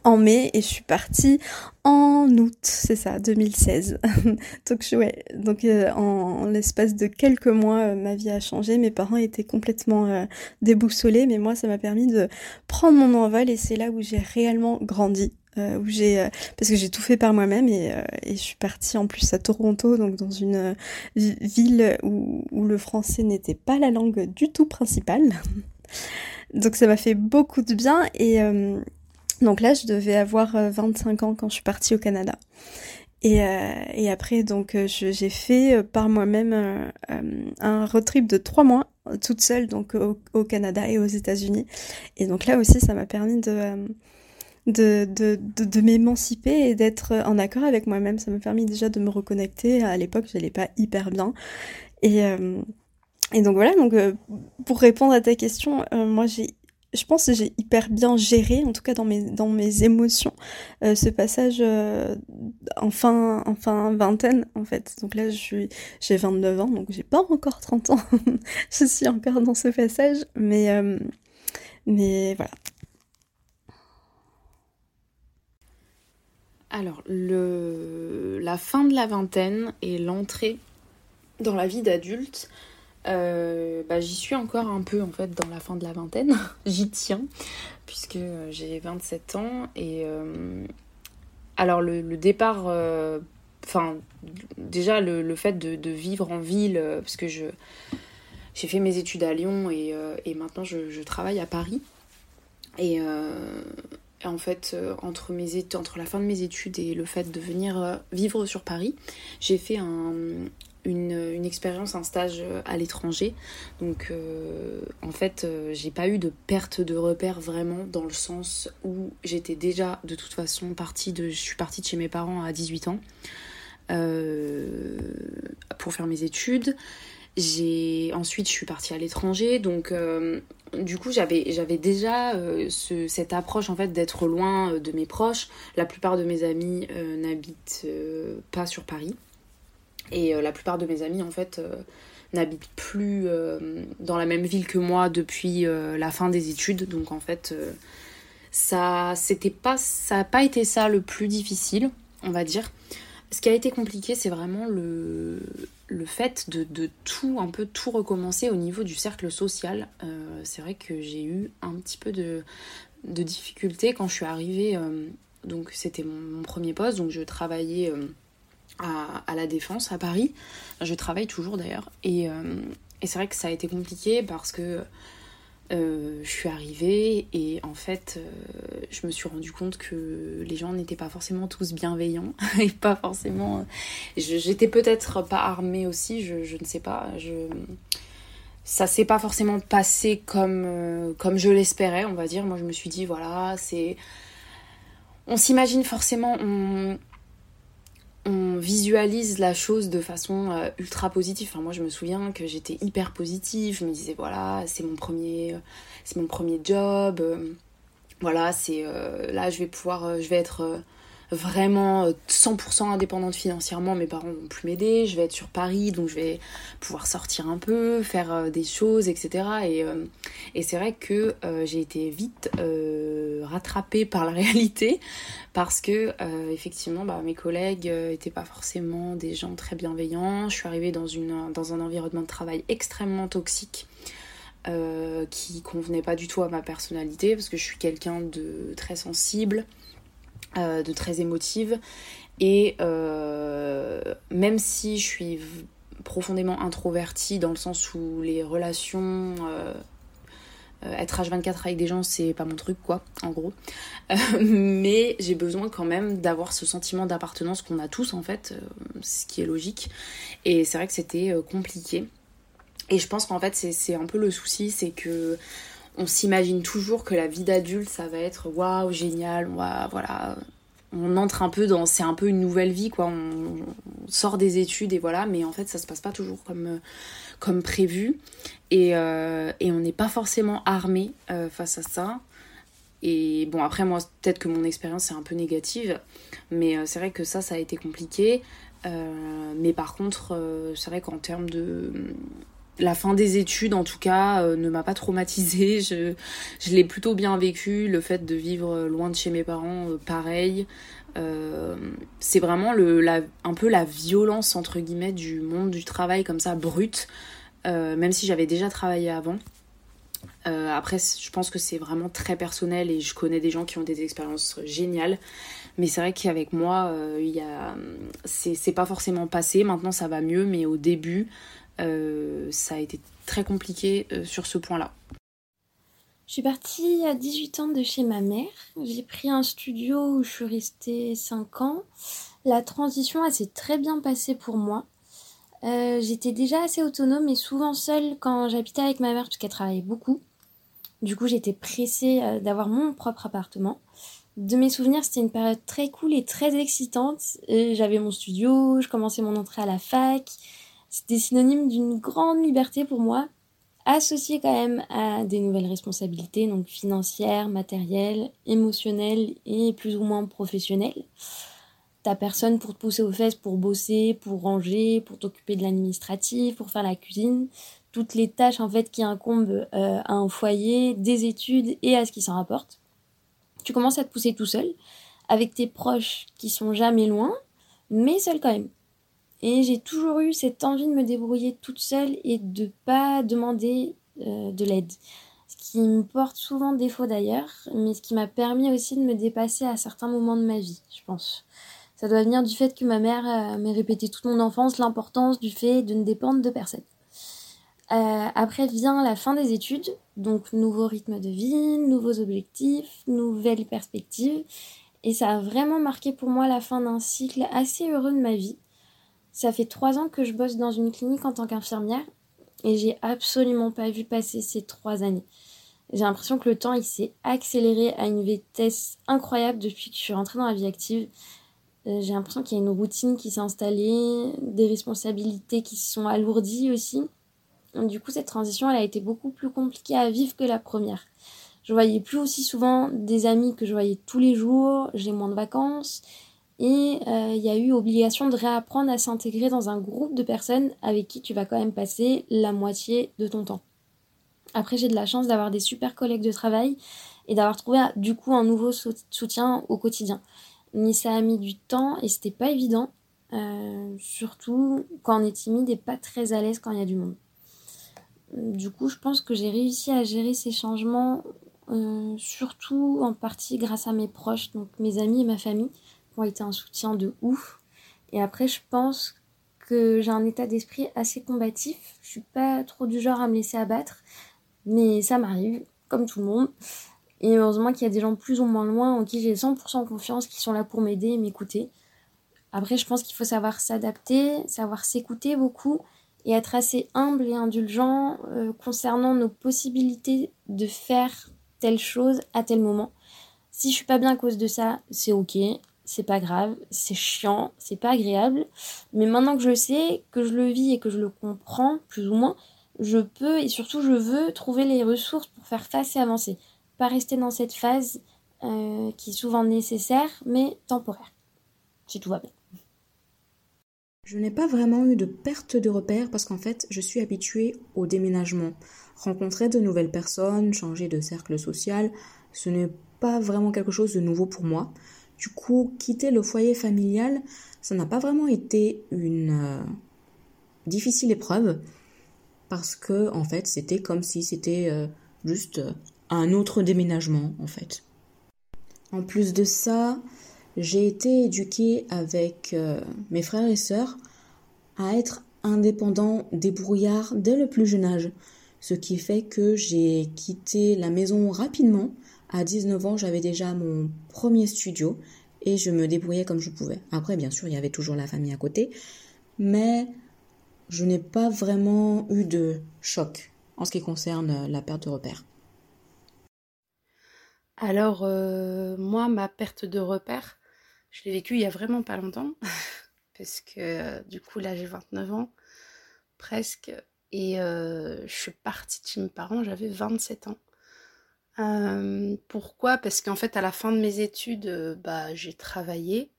en mai et je suis partie en août, c'est ça, 2016. [LAUGHS] donc ouais, donc euh, en, l'espace de quelques mois, euh, ma vie a changé. Mes parents étaient complètement euh, déboussolés, mais moi, ça m'a permis de prendre mon envol et c'est là où j'ai réellement grandi. où j'ai parce que j'ai tout fait par moi-même et, et, je suis partie en plus à Toronto donc dans une ville où, où le français n'était pas la langue du tout principale [LAUGHS] donc ça m'a fait beaucoup de bien et donc là, je devais avoir 25 euh, ans quand je suis partie au Canada. Et, euh, après, donc, euh, j'ai fait par moi-même un road trip de trois mois, toute seule, donc au, Canada et aux États-Unis. Et donc là aussi, ça m'a permis de, de, de, m'émanciper et d'être en accord avec moi-même. Ça m'a permis déjà de me reconnecter. À l'époque, j'allais pas hyper bien. Et donc voilà, donc pour répondre à ta question, moi j'ai je pense que j'ai hyper bien géré, en tout cas dans mes, dans mes émotions, euh, ce passage euh, en, fin, vingtaine, en fait. Donc là, j'ai 29 ans, donc j'ai pas encore 30 ans. [LAUGHS] je suis encore dans ce passage, mais, euh, mais voilà. Alors, le, la fin de la vingtaine et l'entrée dans la vie d'adulte, euh, bah, j'y suis encore un peu en fait dans la fin de la vingtaine, [LAUGHS] j'y tiens, puisque euh, j'ai 27 ans et euh, alors le, départ, enfin déjà le, fait de, vivre en ville, parce que je j'ai fait mes études à Lyon et, et maintenant je, travaille à Paris. Et, en fait entre, mes entre la fin de mes études et le fait de venir vivre sur Paris, j'ai fait un, une, expérience, un stage euh, à l'étranger. Donc euh, en fait, euh, j'ai pas eu de perte de repère vraiment dans le sens où j'étais déjà de toute façon partie de. Je suis partie de chez mes parents à 18 ans pour faire mes études. J'ai ensuite je suis partie à l'étranger donc du coup j'avais j'avais déjà cette approche en fait d'être loin de mes proches. La plupart de mes amis n'habitent pas sur Paris. Et euh, la plupart de mes amis, en fait, euh, n'habitent plus euh, dans la même ville que moi depuis la fin des études. Donc, en fait, ça c'était pas pas été ça le plus difficile, on va dire. Ce qui a été compliqué, c'est vraiment le, le fait de, de, tout, un peu tout recommencer au niveau du cercle social. c'est vrai que j'ai eu un petit peu de, de difficultés quand je suis arrivée. donc c'était mon, premier poste, donc je travaillais à, la Défense, à Paris. Je travaille toujours d'ailleurs. Et, euh, et c'est vrai que ça a été compliqué parce que euh, je suis arrivée et en fait, euh, je me suis rendu compte que les gens n'étaient pas forcément tous bienveillants [LAUGHS] et pas forcément. J'étais peut-être pas armée aussi, je, je, ne sais pas. Je... Ça s'est pas forcément passé comme, comme je l'espérais, on va dire. Moi, je me suis dit, voilà, c'est. On s'imagine forcément. On visualise la chose de façon euh, ultra positive. Enfin, moi, je me souviens que j'étais hyper positive. Je me disais, voilà, c'est mon premier, euh, c'est mon premier job. Euh, voilà, c'est là, je vais pouvoir, je vais être vraiment 100% euh, indépendante financièrement, mes parents vont plus m'aider, je vais être sur Paris, donc je vais pouvoir sortir un peu, faire euh, des choses, etc. Et, euh, et c'est vrai que j'ai été vite rattrapée par la [LAUGHS] réalité, parce que effectivement, bah, mes collègues n'étaient pas forcément des gens très bienveillants. Je suis arrivée dans, une, dans un environnement de travail extrêmement toxique. qui convenait pas du tout à ma personnalité parce que je suis quelqu'un de très sensible, euh, de très émotive. Et euh, même si je suis profondément introvertie dans le sens où les relations euh, être H24 avec des gens c'est pas mon truc quoi en gros. [LAUGHS] Mais j'ai besoin quand même d'avoir ce sentiment d'appartenance qu'on a tous en fait ce qui est logique. Et c'est vrai que c'était compliqué. Et je pense qu'en fait c'est un peu le souci c'est que on s'imagine toujours que la vie d'adulte, ça va être waouh, génial, on voilà, on entre un peu dans c'est un peu une nouvelle vie quoi on, sort des études et voilà mais en fait ça se passe pas toujours comme comme prévu et, et on n'est pas forcément armé face à ça et bon, après, moi, peut-être que mon expérience est un peu négative, mais euh, c'est vrai que ça, ça a été compliqué. Euh, mais par contre, euh, c'est vrai qu'en termes de. La fin des études, en tout cas, ne m'a pas traumatisée. [LAUGHS] Je, l'ai plutôt bien vécu. Le fait de vivre loin de chez mes parents, pareil. c'est vraiment un peu la violence, entre guillemets, du monde du travail, comme ça, brut. même si j'avais déjà travaillé avant. Euh, après, je pense que c'est vraiment très personnel et je connais des gens qui ont des expériences géniales. Mais c'est vrai qu'avec moi, euh, a... c'est pas forcément passé. Maintenant, ça va mieux, mais au début, euh, ça a été très compliqué sur ce point-là. Je suis partie à 18 ans de chez ma mère. J'ai pris un studio où je suis restée 5 ans. La transition, s'est très bien passée pour moi. Euh, j'étais déjà assez autonome et souvent seule quand j'habitais avec ma mère parce qu'elle travaillait beaucoup. Du coup, j'étais pressée euh, d'avoir mon propre appartement. De mes souvenirs, c'était une période très cool et très excitante. J'avais mon studio, je commençais mon entrée à la fac. C'était synonyme d'une grande liberté pour moi, associée quand même à des nouvelles responsabilités, donc financières, matérielles, émotionnelles et plus ou moins professionnelles t'as personne pour te pousser aux fesses pour bosser, pour ranger, pour t'occuper de l'administratif, pour faire la cuisine, toutes les tâches en fait qui incombent euh, à un foyer, des études et à ce qui s'en rapporte. Tu commences à te pousser tout seul, avec tes proches qui sont jamais loin, mais seul quand même. Et j'ai toujours eu cette envie de me débrouiller toute seule et de pas demander euh, de l'aide. Ce qui me porte souvent défaut d'ailleurs, mais ce qui m'a permis aussi de me dépasser à certains moments de ma vie, je pense. Ça doit venir du fait que ma mère euh, m'a répété toute mon enfance l'importance du fait de ne dépendre de personne. Euh, après vient la fin des études, donc nouveau rythme de vie, nouveaux objectifs, nouvelles perspectives. Et ça a vraiment marqué pour moi la fin d'un cycle assez heureux de ma vie. Ça fait trois ans que je bosse dans une clinique en tant qu'infirmière et j'ai absolument pas vu passer ces trois années. J'ai l'impression que le temps s'est accéléré à une vitesse incroyable depuis que je suis rentrée dans la vie active. Euh, j'ai l'impression qu'il y a une routine qui s'est installée, des responsabilités qui se sont alourdies aussi. Du coup, cette transition, elle a été beaucoup plus compliquée à vivre que la première. Je voyais plus aussi souvent des amis que je voyais tous les jours, j'ai moins de vacances, et euh, il y a eu obligation de réapprendre à s'intégrer dans un groupe de personnes avec qui tu vas quand même passer la moitié de ton temps. Après, j'ai de la chance d'avoir des super collègues de travail et d'avoir trouvé du coup un nouveau soutien au quotidien mais ça a mis du temps et c'était pas évident, euh, surtout quand on est timide et pas très à l'aise quand il y a du monde. Du coup, je pense que j'ai réussi à gérer ces changements, euh, surtout en partie grâce à mes proches, donc mes amis et ma famille, ont été un soutien de ouf. Et après, je pense que j'ai un état d'esprit assez combatif. Je suis pas trop du genre à me laisser abattre, mais ça m'arrive, comme tout le monde. Et heureusement qu'il y a des gens plus ou moins loin en qui j'ai 100% confiance, qui sont là pour m'aider et m'écouter. Après, je pense qu'il faut savoir s'adapter, savoir s'écouter beaucoup et être assez humble et indulgent euh, concernant nos possibilités de faire telle chose à tel moment. Si je suis pas bien à cause de ça, c'est ok, c'est pas grave, c'est chiant, c'est pas agréable. Mais maintenant que je le sais, que je le vis et que je le comprends, plus ou moins, je peux et surtout je veux trouver les ressources pour faire face et avancer pas rester dans cette phase euh, qui est souvent nécessaire, mais temporaire, si tout va bien. Je n'ai pas vraiment eu de perte de repères parce qu'en fait, je suis habituée au déménagement. Rencontrer de nouvelles personnes, changer de cercle social, ce n'est pas vraiment quelque chose de nouveau pour moi. Du coup, quitter le foyer familial, ça n'a pas vraiment été une euh, difficile épreuve parce que en fait, c'était comme si c'était euh, juste un autre déménagement en fait. En plus de ça, j'ai été éduquée avec euh, mes frères et sœurs à être indépendant, débrouillard dès le plus jeune âge. Ce qui fait que j'ai quitté la maison rapidement. À 19 ans, j'avais déjà mon premier studio et je me débrouillais comme je pouvais. Après, bien sûr, il y avait toujours la famille à côté, mais je n'ai pas vraiment eu de choc en ce qui concerne la perte de repères. Alors, euh, moi, ma perte de repère, Je l'ai vécu il y a vraiment pas longtemps, [LAUGHS] parce que du coup là j'ai 29 ans, presque, et je suis partie de chez mes parents, j'avais 27 ans. Pourquoi? Parce qu'en fait, à la fin de mes études, bah, j'ai travaillé.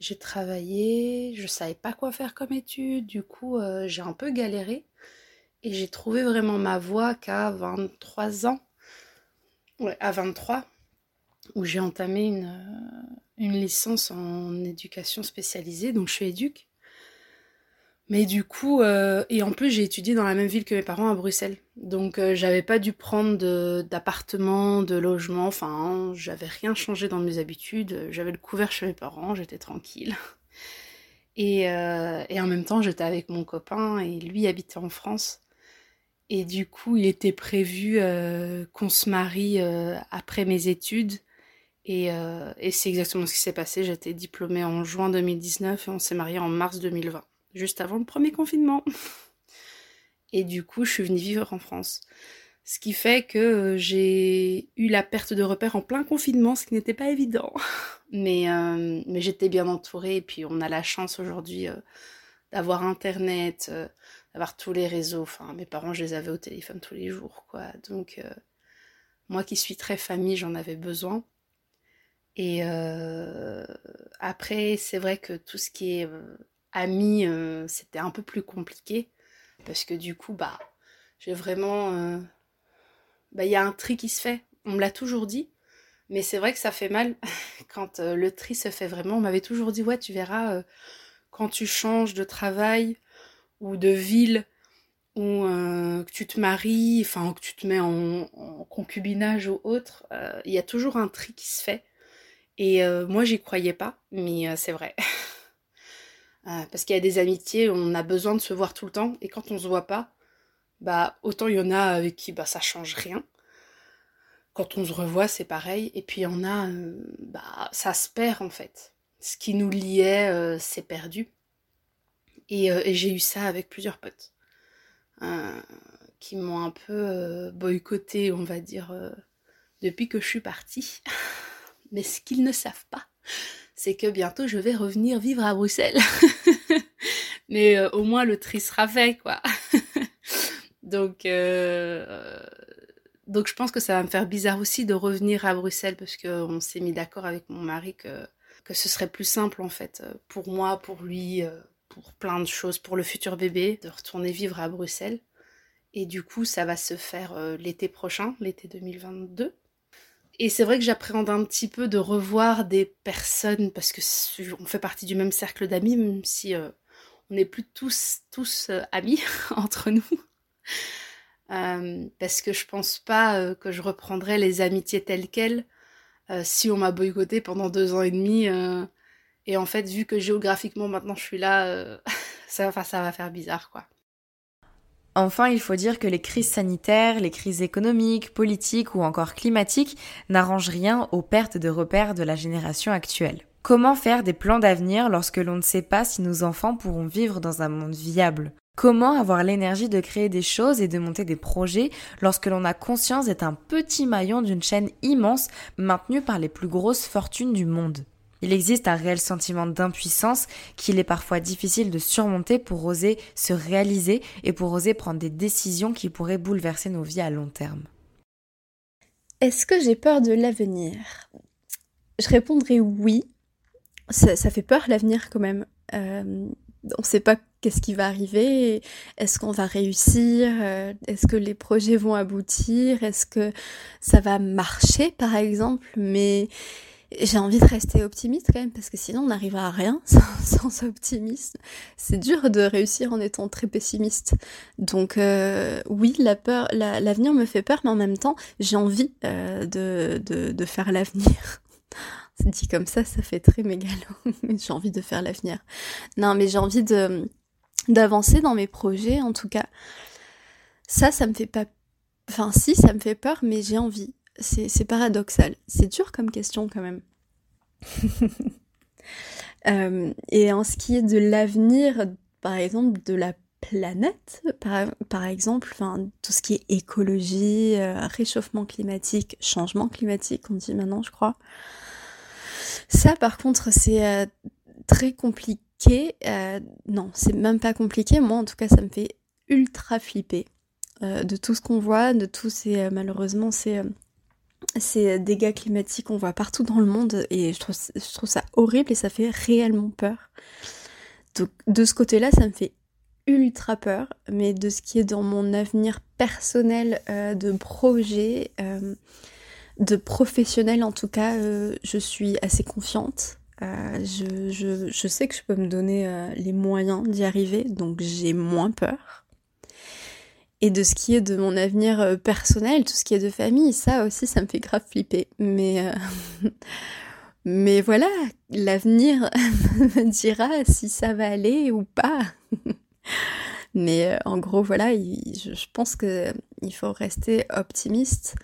j'ai travaillé, je savais pas quoi faire comme études, du coup, j'ai un peu galéré. Et j'ai trouvé vraiment ma voie qu'à 23 ans. Ouais, à 23, où j'ai entamé une, une licence en éducation spécialisée, donc je suis éduque. Mais du coup, euh, et en plus j'ai étudié dans la même ville que mes parents à Bruxelles. Donc euh, j'avais pas dû prendre d'appartement, de, logement, enfin j'avais rien changé dans mes habitudes. J'avais le couvert chez mes parents, j'étais tranquille. [LAUGHS] Et, euh, et, en même temps j'étais avec mon copain et lui habitait en France. Et du coup il était prévu qu'on se marie après mes études. Et, et c'est exactement ce qui s'est passé. J'étais diplômée en juin 2019 et on s'est marié en mars 2020 juste avant le premier confinement. [LAUGHS] Et du coup, je suis venue vivre en France. Ce qui fait que euh, j'ai eu la perte de repères en plein confinement, ce qui n'était pas évident. [LAUGHS] Mais, euh, mais j'étais bien entourée et puis on a la chance aujourd'hui euh, d'avoir Internet, d'avoir tous les réseaux. Enfin, mes parents, je les avais au téléphone tous les jours, quoi. Donc, moi qui suis très famille, j'en avais besoin. Et après, c'est vrai que tout ce qui est amis, euh, c'était un peu plus compliqué. Parce que du coup, bah, j'ai vraiment. Euh, bah, il y a un tri qui se fait. On me l'a toujours dit. Mais c'est vrai que ça fait mal [LAUGHS] quand euh, le tri se fait vraiment. On m'avait toujours dit, ouais, tu verras, quand tu changes de travail ou de ville, ou que tu te maries, enfin, que tu te mets en concubinage ou autre, il y a toujours un tri qui se fait. Et moi, j'y croyais pas, mais c'est vrai. [LAUGHS] Euh, parce qu'il y a des amitiés on a besoin de se voir tout le temps et quand on se voit pas, bah autant il y en a avec qui bah ça change rien. Quand on se revoit, c'est pareil. Et puis il y en a, euh, bah ça se perd en fait. Ce qui nous liait, euh, c'est perdu. Et, et j'ai eu ça avec plusieurs potes qui m'ont un peu boycotté, on va dire, depuis que je suis partie. [LAUGHS] Mais ce qu'ils ne savent pas, c'est que bientôt je vais revenir vivre à Bruxelles. [LAUGHS] Mais euh, au moins le tri sera fait, quoi. [LAUGHS] donc, euh, donc je pense que ça va me faire bizarre aussi de revenir à Bruxelles parce qu'on s'est mis d'accord avec mon mari que, que ce serait plus simple en fait pour moi, pour lui, euh, pour plein de choses, pour le futur bébé, de retourner vivre à Bruxelles. Et du coup, ça va se faire l'été prochain, l'été 2022. Et c'est vrai que j'appréhende un petit peu de revoir des personnes parce que on fait partie du même cercle d'amis, même si euh, on n'est plus tous tous euh, amis [LAUGHS] entre nous. Euh, parce que je pense pas que je reprendrai les amitiés telles quelles si on m'a boycotté pendant deux ans et demi. et en fait, vu que géographiquement maintenant je suis là, [LAUGHS] ça, ça va faire bizarre quoi. Enfin, il faut dire que les crises sanitaires, les crises économiques, politiques ou encore climatiques n'arrangent rien aux pertes de repères de la génération actuelle. Comment faire des plans d'avenir lorsque l'on ne sait pas si nos enfants pourront vivre dans un monde viable? Comment avoir l'énergie de créer des choses et de monter des projets lorsque l'on a conscience d'être un petit maillon d'une chaîne immense maintenue par les plus grosses fortunes du monde? Il existe un réel sentiment d'impuissance qu'il est parfois difficile de surmonter pour oser se réaliser et pour oser prendre des décisions qui pourraient bouleverser nos vies à long terme. Est-ce que j'ai peur de l'avenir? Je répondrai oui. Ça, fait peur l'avenir quand même. Euh, on ne sait pas qu'est-ce qui va arriver, est-ce qu'on va réussir, est-ce que les projets vont aboutir, est-ce que ça va marcher par exemple, mais j'ai envie de rester optimiste quand même parce que sinon on n'arrivera à rien [LAUGHS] sans, optimisme. C'est dur de réussir en étant très pessimiste. Donc euh, oui, la peur, l'avenir me fait peur, mais en même temps j'ai envie euh, de, de, de, faire l'avenir. [LAUGHS] dit comme ça, ça fait très mégalo. [LAUGHS] j'ai envie de faire l'avenir. Non, mais j'ai envie de d'avancer dans mes projets en tout cas. Ça, ça me fait pas. Enfin, si, ça me fait peur, mais j'ai envie c'est paradoxal. C'est dur comme question quand même. [LAUGHS] Euh, et en ce qui est de l'avenir, par exemple, de la planète, par, exemple, enfin, tout ce qui est écologie, euh, réchauffement climatique, changement climatique, on dit maintenant, je crois. Ça, par contre, c'est euh, très compliqué. Non, c'est même pas compliqué. Moi, en tout cas, ça me fait ultra flipper de tout ce qu'on voit, de tous ces, malheureusement, ces, ces dégâts climatiques qu'on voit partout dans le monde. Et je trouve, ça horrible et ça fait réellement peur. Donc, de ce côté-là, ça me fait ultra peur, mais de ce qui est dans mon avenir personnel euh, de projet, euh, de professionnel en tout cas, euh, je suis assez confiante. Je, sais que je peux me donner les moyens d'y arriver, donc j'ai moins peur. Et de ce qui est de mon avenir personnel, tout ce qui est de famille, ça aussi, ça me fait grave flipper. Mais, [LAUGHS] mais voilà, l'avenir [LAUGHS] me dira si ça va aller ou pas. [LAUGHS] Mais euh, en gros, voilà, je pense qu'il faut rester optimiste.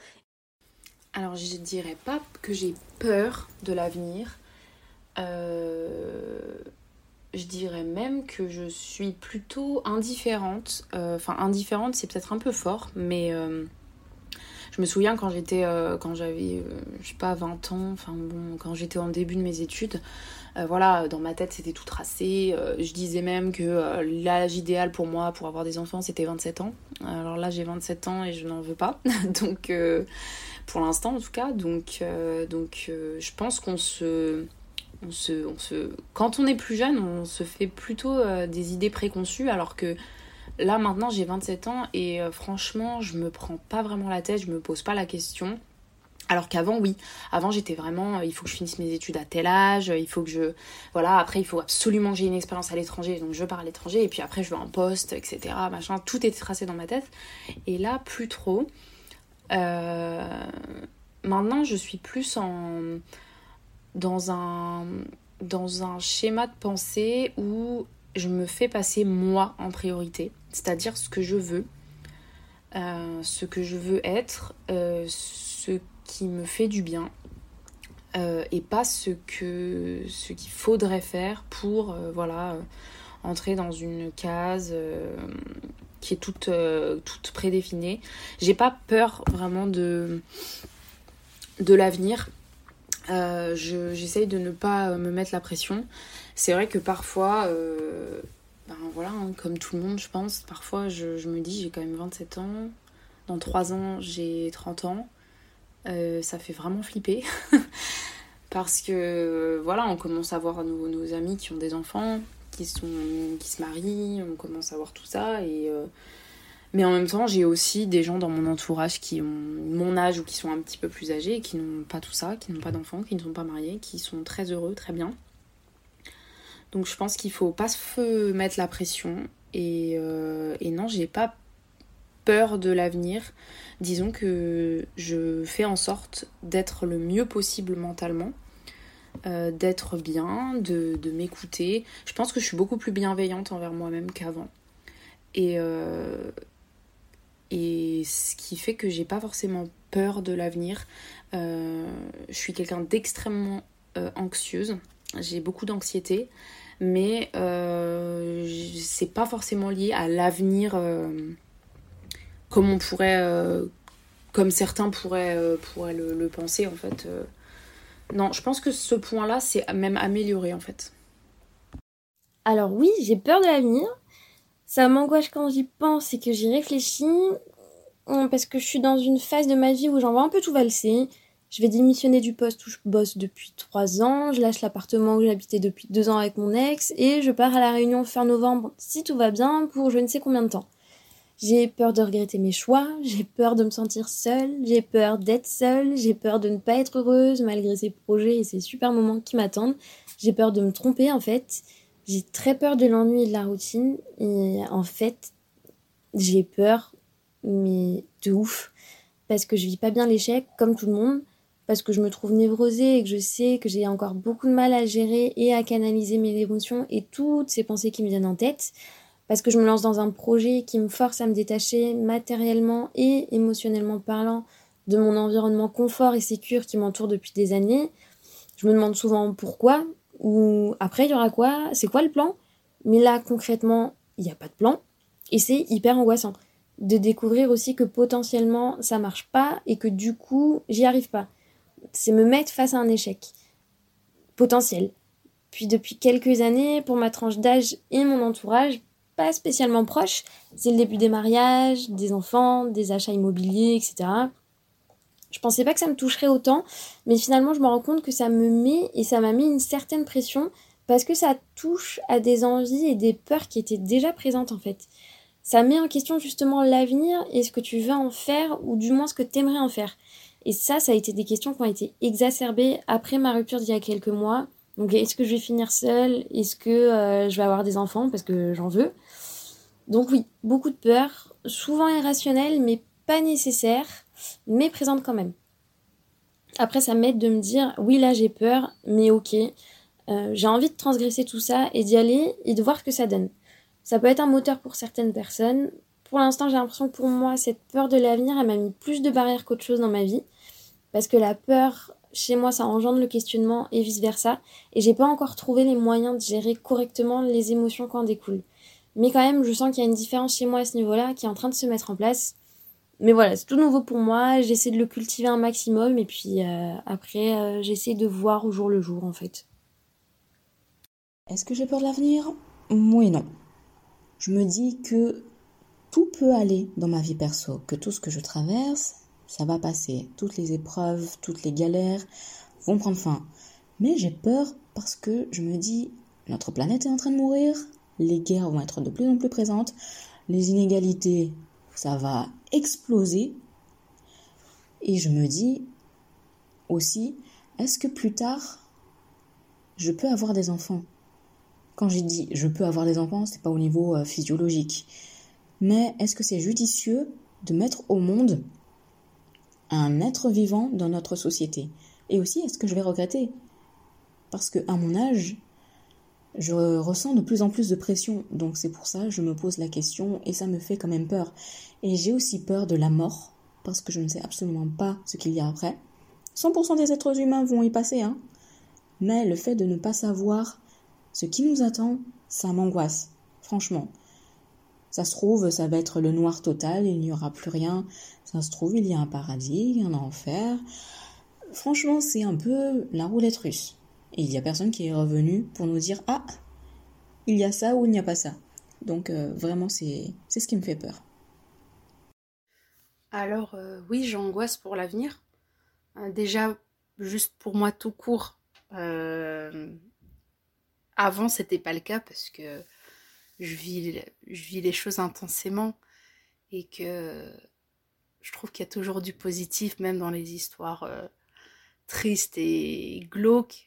Alors, je dirais pas que j'ai peur de l'avenir. Euh, je dirais même que je suis plutôt indifférente. Euh, enfin, indifférente, c'est peut-être un peu fort, mais je me souviens quand j'étais, quand j'avais, je sais pas, 20 ans, enfin bon, quand j'étais en début de mes études, euh, voilà, dans ma tête c'était tout tracé. Euh, je disais même que euh, l'âge idéal pour moi pour avoir des enfants c'était 27 ans. Alors là j'ai 27 ans et je n'en veux pas. [LAUGHS] donc pour l'instant en tout cas. Donc, donc je pense qu'on se, on se, on se... Quand on est plus jeune on se fait plutôt des idées préconçues alors que là maintenant j'ai 27 ans et franchement je me prends pas vraiment la tête, je me pose pas la question. Alors qu'avant, oui. Avant, j'étais vraiment, euh, il faut que je finisse mes études à tel âge, il faut que je. Voilà, après, il faut absolument que j'ai une expérience à l'étranger, donc je pars à l'étranger, et puis après, je veux un poste, etc. Machin, tout était tracé dans ma tête. Et là, plus trop. Euh, maintenant, je suis plus en. Dans un. dans un schéma de pensée où je me fais passer moi en priorité, c'est-à-dire ce que je veux, euh, ce que je veux être, ce qui me fait du bien euh, et pas ce ce qu'il faudrait faire pour euh, voilà euh, entrer dans une case qui est toute toute prédéfinie. J'ai pas peur vraiment de de l'avenir. J'essaye de ne pas me mettre la pression. C'est vrai que parfois, ben voilà, hein, comme tout le monde, je pense, parfois je, je me dis j'ai quand même 27 ans. Dans 3 ans, j'ai 30 ans. Euh, ça fait vraiment flipper. [LAUGHS] Parce que voilà, on commence à voir nos, amis qui ont des enfants, qui, sont, qui se marient, on commence à voir tout ça. Et, euh, Mais en même temps, j'ai aussi des gens dans mon entourage qui ont mon âge ou qui sont un petit peu plus âgés, qui n'ont pas tout ça, qui n'ont pas d'enfants, qui ne sont pas mariés, qui sont très heureux, très bien. Donc je pense qu'il faut pas se mettre la pression. Et, euh, et non, j'ai pas peur de l'avenir. Disons que je fais en sorte d'être le mieux possible mentalement, euh, d'être bien, de, m'écouter. Je pense que je suis beaucoup plus bienveillante envers moi-même qu'avant. Et, euh, et ce qui fait que j'ai pas forcément peur de l'avenir. Euh, je suis quelqu'un d'extrêmement anxieuse. J'ai beaucoup d'anxiété mais c'est pas forcément lié à l'avenir comme on pourrait, euh, comme certains pourraient, euh, pourraient le, penser en fait. Euh. Non, je pense que ce point-là, c'est même amélioré en fait. Alors oui, j'ai peur de l'avenir. Ça m'angoisse quand j'y pense et que j'y réfléchis. Hum, parce que je suis dans une phase de ma vie où j'en vois un peu tout valser. Je vais démissionner du poste où je bosse depuis 3 ans, je lâche l'appartement où j'habitais depuis 2 ans avec mon ex et je pars à la Réunion fin novembre si tout va bien pour je ne sais combien de temps. J'ai peur de regretter mes choix, j'ai peur de me sentir seule, j'ai peur d'être seule, j'ai peur de ne pas être heureuse malgré ces projets et ces super moments qui m'attendent. J'ai peur de me tromper en fait. J'ai très peur de l'ennui et de la routine. Et en fait, j'ai peur, mais de ouf. Parce que je vis pas bien l'échec comme tout le monde. Parce que je me trouve névrosée et que je sais que j'ai encore beaucoup de mal à gérer et à canaliser mes émotions et toutes ces pensées qui me viennent en tête parce que je me lance dans un projet qui me force à me détacher matériellement et émotionnellement parlant de mon environnement confort et sécure qui m'entoure depuis des années. Je me demande souvent pourquoi, ou après il y aura quoi, c'est quoi le plan? Mais là concrètement, il n'y a pas de plan, et c'est hyper angoissant de découvrir aussi que potentiellement ça marche pas et que du coup j'y arrive pas. C'est me mettre face à un échec. potentiel. Puis depuis quelques années, pour ma tranche d'âge et mon entourage, pas spécialement proche, c'est le début des mariages, des enfants, des achats immobiliers, etc. Je pensais pas que ça me toucherait autant, mais finalement je me rends compte que ça me met et ça m'a mis une certaine pression parce que ça touche à des envies et des peurs qui étaient déjà présentes en fait. Ça met en question justement l'avenir et ce que tu veux en faire ou du moins ce que tu aimerais en faire. Et ça, ça a été des questions qui ont été exacerbées après ma rupture d'il y a quelques mois. Donc est-ce que je vais finir seule? Est-ce que euh, je vais avoir des enfants? Parce que j'en veux Donc oui, beaucoup de peur, souvent irrationnelle mais pas nécessaire, mais présente quand même. Après, ça m'aide de me dire oui là j'ai peur, mais ok, euh, j'ai envie de transgresser tout ça et d'y aller et de voir ce que ça donne. Ça peut être un moteur pour certaines personnes. Pour l'instant, j'ai l'impression que pour moi, cette peur de l'avenir, elle m'a mis plus de barrières qu'autre chose dans ma vie. Parce que la peur, chez moi, ça engendre le questionnement et vice-versa. Et j'ai pas encore trouvé les moyens de gérer correctement les émotions qui en découlent. Mais quand même, je sens qu'il y a une différence chez moi à ce niveau-là qui est en train de se mettre en place. Mais voilà, c'est tout nouveau pour moi. J'essaie de le cultiver un maximum. Et puis euh, après, euh, j'essaie de voir au jour le jour, en fait. Est-ce que j'ai peur de l'avenir? Oui non. Je me dis que tout peut aller dans ma vie perso, que tout ce que je traverse, ça va passer. Toutes les épreuves, toutes les galères vont prendre fin. Mais j'ai peur parce que je me dis, notre planète est en train de mourir, les guerres vont être de plus en plus présentes, les inégalités, ça va exploser. Et je me dis aussi, est-ce que plus tard, je peux avoir des enfants? Quand j'ai dit je peux avoir des enfants, c'est pas au niveau euh, physiologique. Mais est-ce que c'est judicieux de mettre au monde un être vivant dans notre société? Et aussi, est-ce que je vais regretter? Parce que à mon âge, je ressens de plus en plus de pression. Donc c'est pour ça que je me pose la question et ça me fait quand même peur. Et j'ai aussi peur de la mort parce que je ne sais absolument pas ce qu'il y a après. 100% des êtres humains vont y passer, hein. Mais le fait de ne pas savoir ce qui nous attend, ça m'angoisse, franchement. Ça se trouve, ça va être le noir total, il n'y aura plus rien. Ça se trouve, il y a un paradis, un enfer. Franchement, c'est un peu la roulette russe. Et il n'y a personne qui est revenu pour nous dire Ah, il y a ça ou il n'y a pas ça. Donc euh, vraiment, c'est ce qui me fait peur. Alors euh, oui, j'angoisse pour l'avenir. Euh, déjà, juste pour moi tout court, avant, c'était pas le cas parce que je vis, je vis les choses intensément et que je trouve qu'il y a toujours du positif, même dans les histoires euh, tristes et glauques.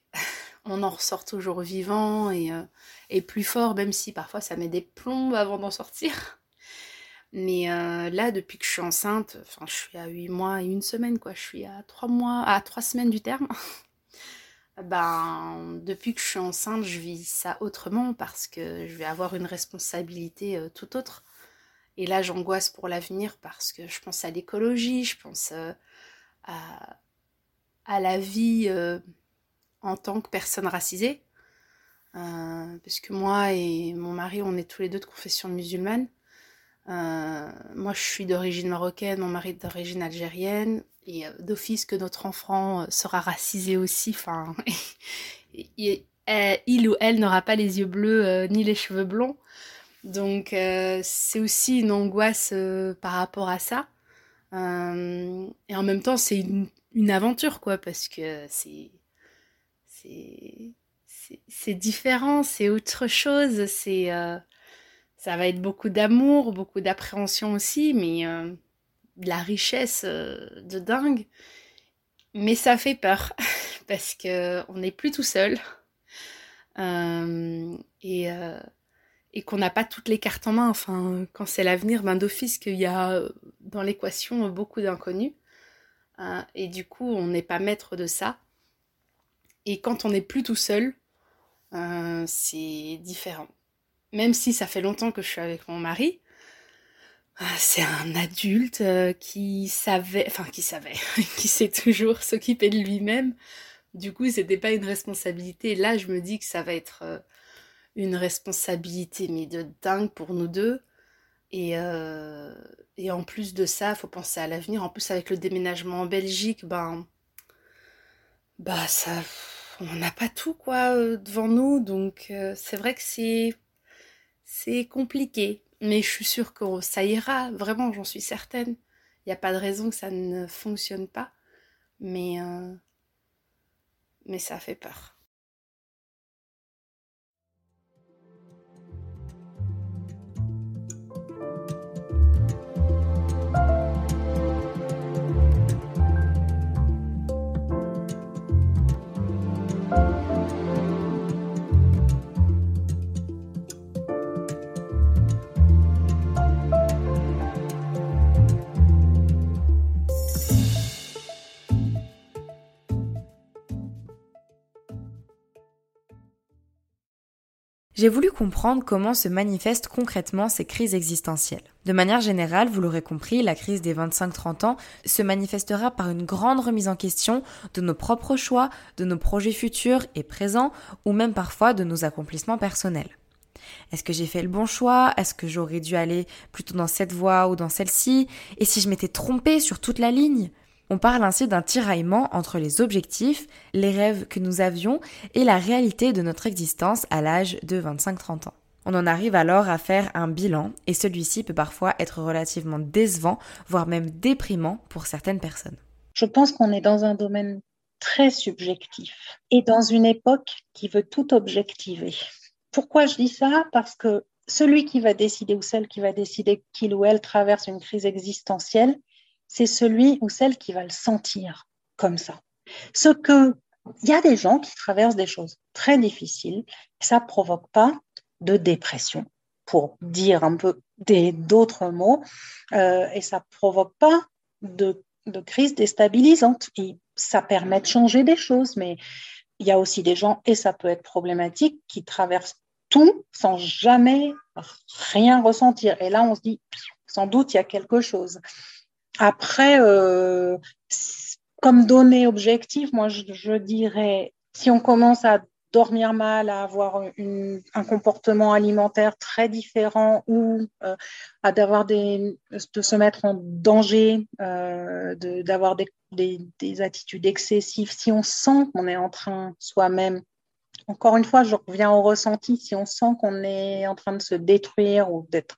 On en ressort toujours vivant et, euh, et, plus fort, même si parfois ça met des plombes avant d'en sortir. Mais euh, là, depuis que je suis enceinte, enfin, je suis à 8 mois et une semaine, quoi. Je suis à 3 mois, à 3 semaines du terme. [LAUGHS] ben, depuis que je suis enceinte, je vis ça autrement parce que je vais avoir une responsabilité euh, tout autre. Et là, j'angoisse pour l'avenir parce que je pense à l'écologie, je pense à, à, la vie en tant que personne racisée. parce que moi et mon mari, on est tous les deux de confession musulmane. moi, je suis d'origine marocaine, mon mari est d'origine algérienne et euh, d'office que notre enfant euh, sera racisé aussi. Enfin, [LAUGHS] il ou elle n'aura pas les yeux bleus euh, ni les cheveux blonds. Donc c'est aussi une angoisse par rapport à ça. et en même temps, c'est une, aventure, quoi, parce que c'est c'est différent, c'est autre chose. C'est ça va être beaucoup d'amour, beaucoup d'appréhension aussi, mais de la richesse euh, de dingue. Mais ça fait peur [LAUGHS] parce que on n'est plus tout seul euh, et, euh, et qu'on n'a pas toutes les cartes en main. Enfin, quand c'est l'avenir, d'office qu'il y a dans l'équation beaucoup d'inconnus et du coup on n'est pas maître de ça. Et quand on n'est plus tout seul, c'est différent. Même si ça fait longtemps que je suis avec mon mari, ah, c'est un adulte euh, qui savait, enfin qui savait, [LAUGHS] qui sait toujours s'occuper de lui-même. Du coup, c'était pas une responsabilité. Là, je me dis que ça va être euh, une responsabilité, mais de dingue pour nous deux. Et, euh, et en plus de ça, faut penser à l'avenir. En plus, avec le déménagement en Belgique, ben, bah ça, on n'a pas tout quoi devant nous, donc c'est vrai que c'est c'est compliqué. Mais je suis sûre que ça ira, vraiment, j'en suis certaine. Il n'y a pas de raison que ça ne fonctionne pas. Mais, mais ça fait peur. J'ai voulu comprendre comment se manifestent concrètement ces crises existentielles. De manière générale, vous l'aurez compris, la crise des 25-30 ans se manifestera par une grande remise en question de nos propres choix, de nos projets futurs et présents, ou même parfois de nos accomplissements personnels. Est-ce que j'ai fait le bon choix? Est-ce que j'aurais dû aller plutôt dans cette voie ou dans celle-ci? Et si je m'étais trompée sur toute la ligne? On parle ainsi d'un tiraillement entre les objectifs, les rêves que nous avions et la réalité de notre existence à l'âge de 25-30 ans. On en arrive alors à faire un bilan et celui-ci peut parfois être relativement décevant, voire même déprimant pour certaines personnes. Je pense qu'on est dans un domaine très subjectif et dans une époque qui veut tout objectiver. Pourquoi je dis ça? Parce que celui qui va décider ou celle qui va décider qu'il ou elle traverse une crise existentielle, c'est celui ou celle qui va le sentir comme ça. Ce que il y a des gens qui traversent des choses très difficiles, ça provoque pas de dépression, pour dire un peu d'autres mots, euh, et ça provoque pas de, crise déstabilisante. Ça permet de changer des choses, mais il y a aussi des gens, et ça peut être problématique, qui traversent tout sans jamais rien ressentir. Et là, on se dit, sans doute, il y a quelque chose. Après, euh, comme donnée objective, moi, je, dirais, si on commence à dormir mal, à avoir un comportement alimentaire très différent ou euh, à d'avoir des, de se mettre en danger, euh, d'avoir des, des, des, attitudes excessives, si on sent qu'on est en train soi-même, encore une fois, je reviens au ressenti, si on sent qu'on est en train de se détruire ou d'être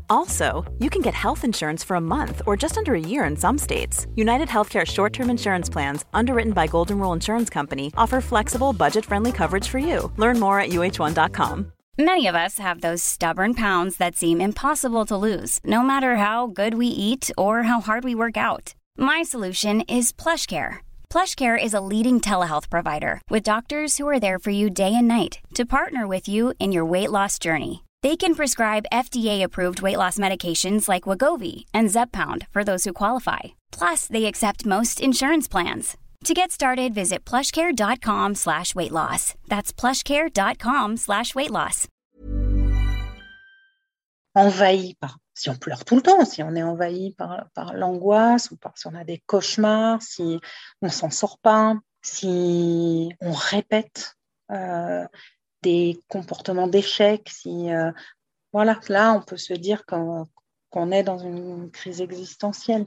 Also, you can get health insurance for a month or just under a year in some states. United Healthcare short term insurance plans, underwritten by Golden Rule Insurance Company, offer flexible, budget friendly coverage for you. Learn more at uh1.com. Many of us have those stubborn pounds that seem impossible to lose, no matter how good we eat or how hard we work out. My solution is PlushCare. PlushCare is a leading telehealth provider with doctors who are there for you day and night to partner with you in your weight loss journey. They can prescribe FDA-approved weight loss medications like Wagovi and Zepbound for those who qualify. Plus, they accept most insurance plans. To get started, visit plushcare.com slash weight loss. That's plushcare.com slash weight loss. Envahi par, si on pleure tout le temps, si on est envahi par, par l'angoisse ou par, si on a des cauchemars, si on s'en sort pas, si on répète euh, des comportements d'échec, si euh, voilà, là on peut se dire qu'on est dans une crise existentielle.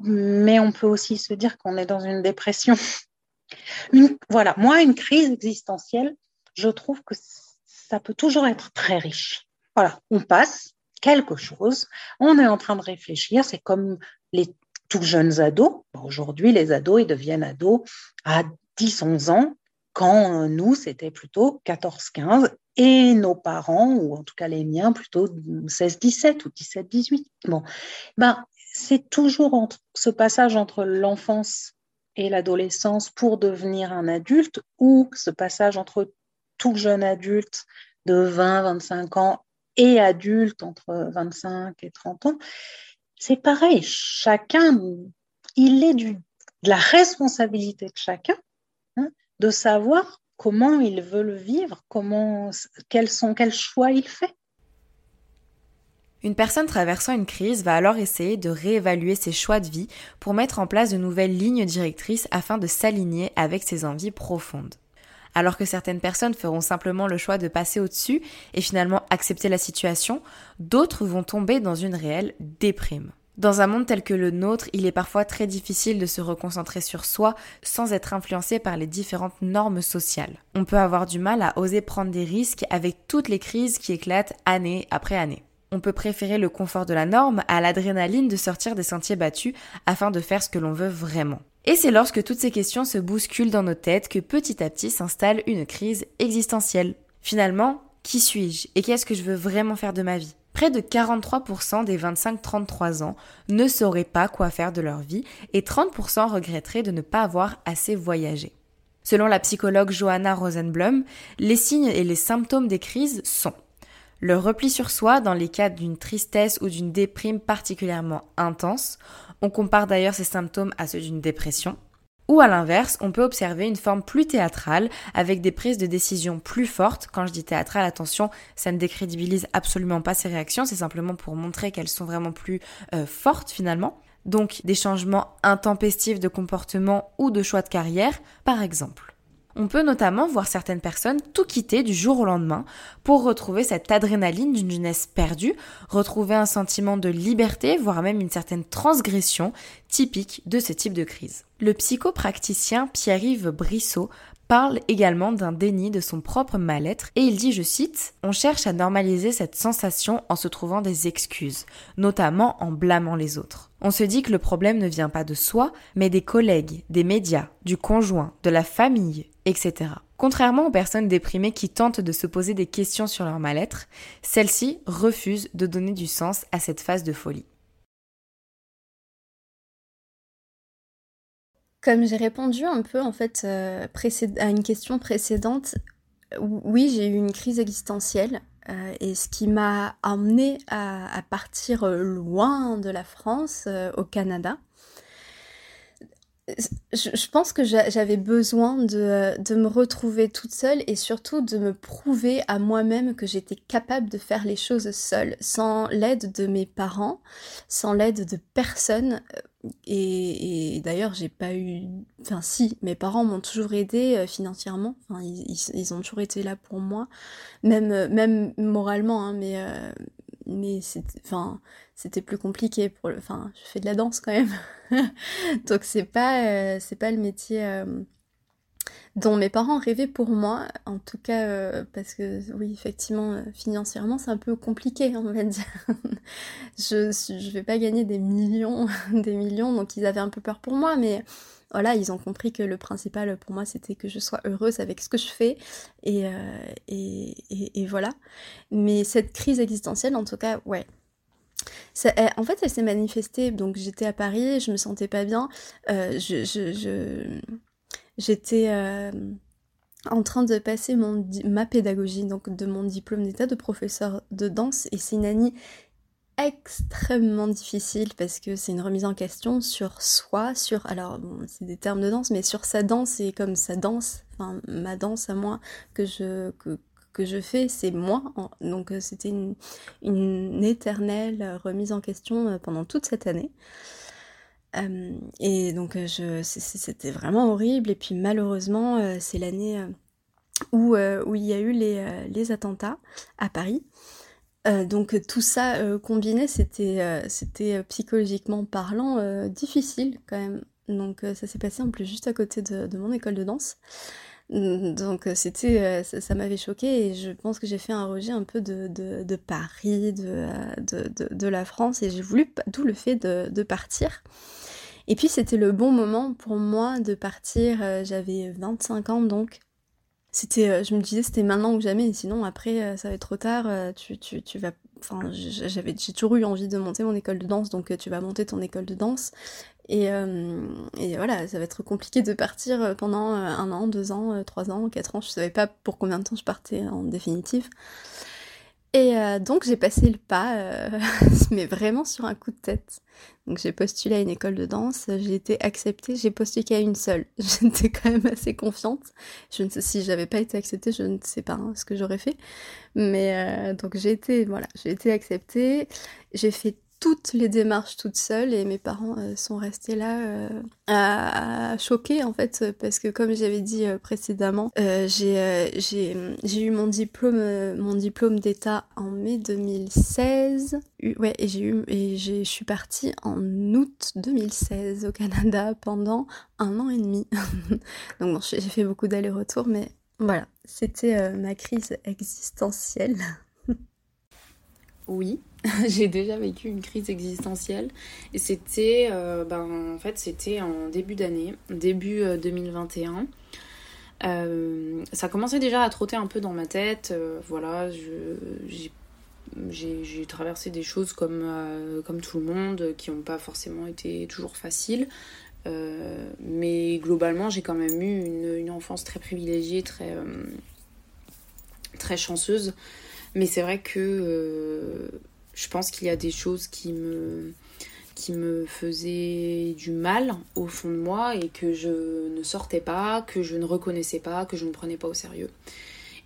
Mais on peut aussi se dire qu'on est dans une dépression. voilà, moi, une crise existentielle, je trouve que ça peut toujours être très riche. Voilà, on passe quelque chose, on est en train de réfléchir, c'est comme les tout jeunes ados. Aujourd'hui, les ados, ils deviennent ados à 10-11 ans, quand nous, c'était plutôt 14-15, et nos parents, ou en tout cas les miens, plutôt 16-17 ou 17-18. Bon, ben, c'est toujours ce passage entre l'enfance et l'adolescence pour devenir un adulte, ou ce passage entre tout jeune adulte de 20-25 ans et adulte entre 25 et 30 ans, c'est pareil. Chacun, il est du, de la responsabilité de chacun de savoir comment il veut le vivre, comment, quels sont, quels choix il fait. Une personne traversant une crise va alors essayer de réévaluer ses choix de vie pour mettre en place de nouvelles lignes directrices afin de s'aligner avec ses envies profondes. Alors que certaines personnes feront simplement le choix de passer au-dessus et finalement accepter la situation, d'autres vont tomber dans une réelle déprime. Dans un monde tel que le nôtre, il est parfois très difficile de se reconcentrer sur soi sans être influencé par les différentes normes sociales. On peut avoir du mal à oser prendre des risques avec toutes les crises qui éclatent année après année. On peut préférer le confort de la norme à l'adrénaline de sortir des sentiers battus afin de faire ce que l'on veut vraiment. Et c'est lorsque toutes ces questions se bousculent dans nos têtes que petit à petit s'installe une crise existentielle. Finalement, qui suis-je et qu'est-ce que je veux vraiment faire de ma vie? Près de 43% des 25-33 ans ne sauraient pas quoi faire de leur vie et 30% regretteraient de ne pas avoir assez voyagé. Selon la psychologue Johanna Rosenblum, les signes et les symptômes des crises sont le repli sur soi dans les cas d'une tristesse ou d'une déprime particulièrement intense. On compare d'ailleurs ces symptômes à ceux d'une dépression. Ou à l'inverse, on peut observer une forme plus théâtrale avec des prises de décision plus fortes. Quand je dis théâtrale, attention, ça ne décrédibilise absolument pas ces réactions, c'est simplement pour montrer qu'elles sont vraiment plus euh, fortes finalement. Donc des changements intempestifs de comportement ou de choix de carrière, par exemple. On peut notamment voir certaines personnes tout quitter du jour au lendemain pour retrouver cette adrénaline d'une jeunesse perdue, retrouver un sentiment de liberté, voire même une certaine transgression typique de ce type de crise. Le psychopraticien Pierre-Yves Brissot parle également d'un déni de son propre mal-être et il dit, je cite, On cherche à normaliser cette sensation en se trouvant des excuses, notamment en blâmant les autres. On se dit que le problème ne vient pas de soi, mais des collègues, des médias, du conjoint, de la famille, etc. Contrairement aux personnes déprimées qui tentent de se poser des questions sur leur mal-être, celles-ci refusent de donner du sens à cette phase de folie. Comme j'ai répondu un peu en fait euh, à une question précédente, oui j'ai eu une crise existentielle euh, et ce qui m'a amené à, partir loin de la France, euh, au Canada. Je, pense que j'avais besoin de, de, me retrouver toute seule et surtout de me prouver à moi-même que j'étais capable de faire les choses seule, sans l'aide de mes parents, sans l'aide de personne. Et, d'ailleurs, j'ai pas eu. Enfin, si, mes parents m'ont toujours aidé euh, financièrement. Enfin, ils, ont toujours été là pour moi, même, euh, même moralement, hein, mais, euh, mais enfin, c'était plus compliqué. Pour le, enfin, je fais de la danse quand même. [LAUGHS] Donc, c'est pas, c'est pas le métier dont mes parents rêvaient pour moi, en tout cas euh, parce que oui effectivement euh, financièrement c'est un peu compliqué on va dire. [LAUGHS] je je vais pas gagner des millions [LAUGHS] des millions donc ils avaient un peu peur pour moi mais voilà ils ont compris que le principal pour moi c'était que je sois heureuse avec ce que je fais et, euh, et, et, voilà. Mais cette crise existentielle en tout cas ouais en fait, elle s'est manifestée. Donc, j'étais à Paris, je me sentais pas bien. je, je, j'étais euh, en train de passer mon, ma pédagogie, donc de mon diplôme d'état de professeur de danse, et c'est une année extrêmement difficile parce que c'est une remise en question sur soi, sur alors c'est des termes de danse, mais sur sa danse et comme sa danse, enfin ma danse à moi que je que, que je fais, c'est moi. Donc euh, c'était une, une éternelle remise en question euh, pendant toute cette année. Et donc c'était vraiment horrible. Et puis malheureusement, c'est l'année où, il y a eu les, attentats à Paris. donc tout ça combiné, c'était psychologiquement parlant difficile quand même. Donc ça s'est passé en plus juste à côté de, mon école de danse. Donc c'était, ça, m'avait choqué et je pense que j'ai fait un rejet un peu de, de, Paris, de, de, la France et j'ai voulu, d'où le fait de partir. Et puis c'était le bon moment pour moi de partir, j'avais 25 ans donc. C'était, je me disais c'était maintenant ou jamais, sinon après ça va être trop tard, tu, tu, vas enfin j'avais j'ai toujours eu envie de monter mon école de danse donc tu vas monter ton école de danse et, et voilà ça va être compliqué de partir pendant un an deux ans trois ans quatre ans je savais pas pour combien de temps je partais en définitive et euh, donc j'ai passé le pas, euh, [LAUGHS] mais vraiment sur un coup de tête. Donc j'ai postulé à une école de danse, j'ai été acceptée, j'ai postulé qu'à une seule. [LAUGHS] J'étais quand même assez confiante. Je ne sais si j'avais pas été acceptée, je ne sais pas hein, ce que j'aurais fait. Mais euh, donc j'ai été, voilà, j'ai été acceptée. J'ai fait toutes les démarches toutes seules et mes parents euh, sont restés là euh, à, choqués en fait parce que comme j'avais dit euh, précédemment j'ai j'ai eu mon diplôme mon diplôme d'état en mai 2016 ouais et j'ai eu et je suis partie en août 2016 au Canada pendant un an et demi. [LAUGHS] Donc bon j'ai fait beaucoup d'allers-retours mais voilà c'était ma crise existentielle. [LAUGHS] Oui [LAUGHS] j'ai déjà vécu une crise existentielle et c'était euh, ben, en fait c'était en début d'année, début 2021. Euh, euh, ça commençait déjà à trotter un peu dans ma tête, voilà, j'ai traversé des choses comme, comme tout le monde qui n'ont pas forcément été toujours faciles. mais globalement, j'ai quand même eu une, une, enfance très privilégiée, très, très chanceuse. Mais c'est vrai que je pense qu'il y a des choses qui me, qui me faisaient du mal au fond de moi et que je ne sortais pas, que je ne reconnaissais pas, que je ne prenais pas au sérieux.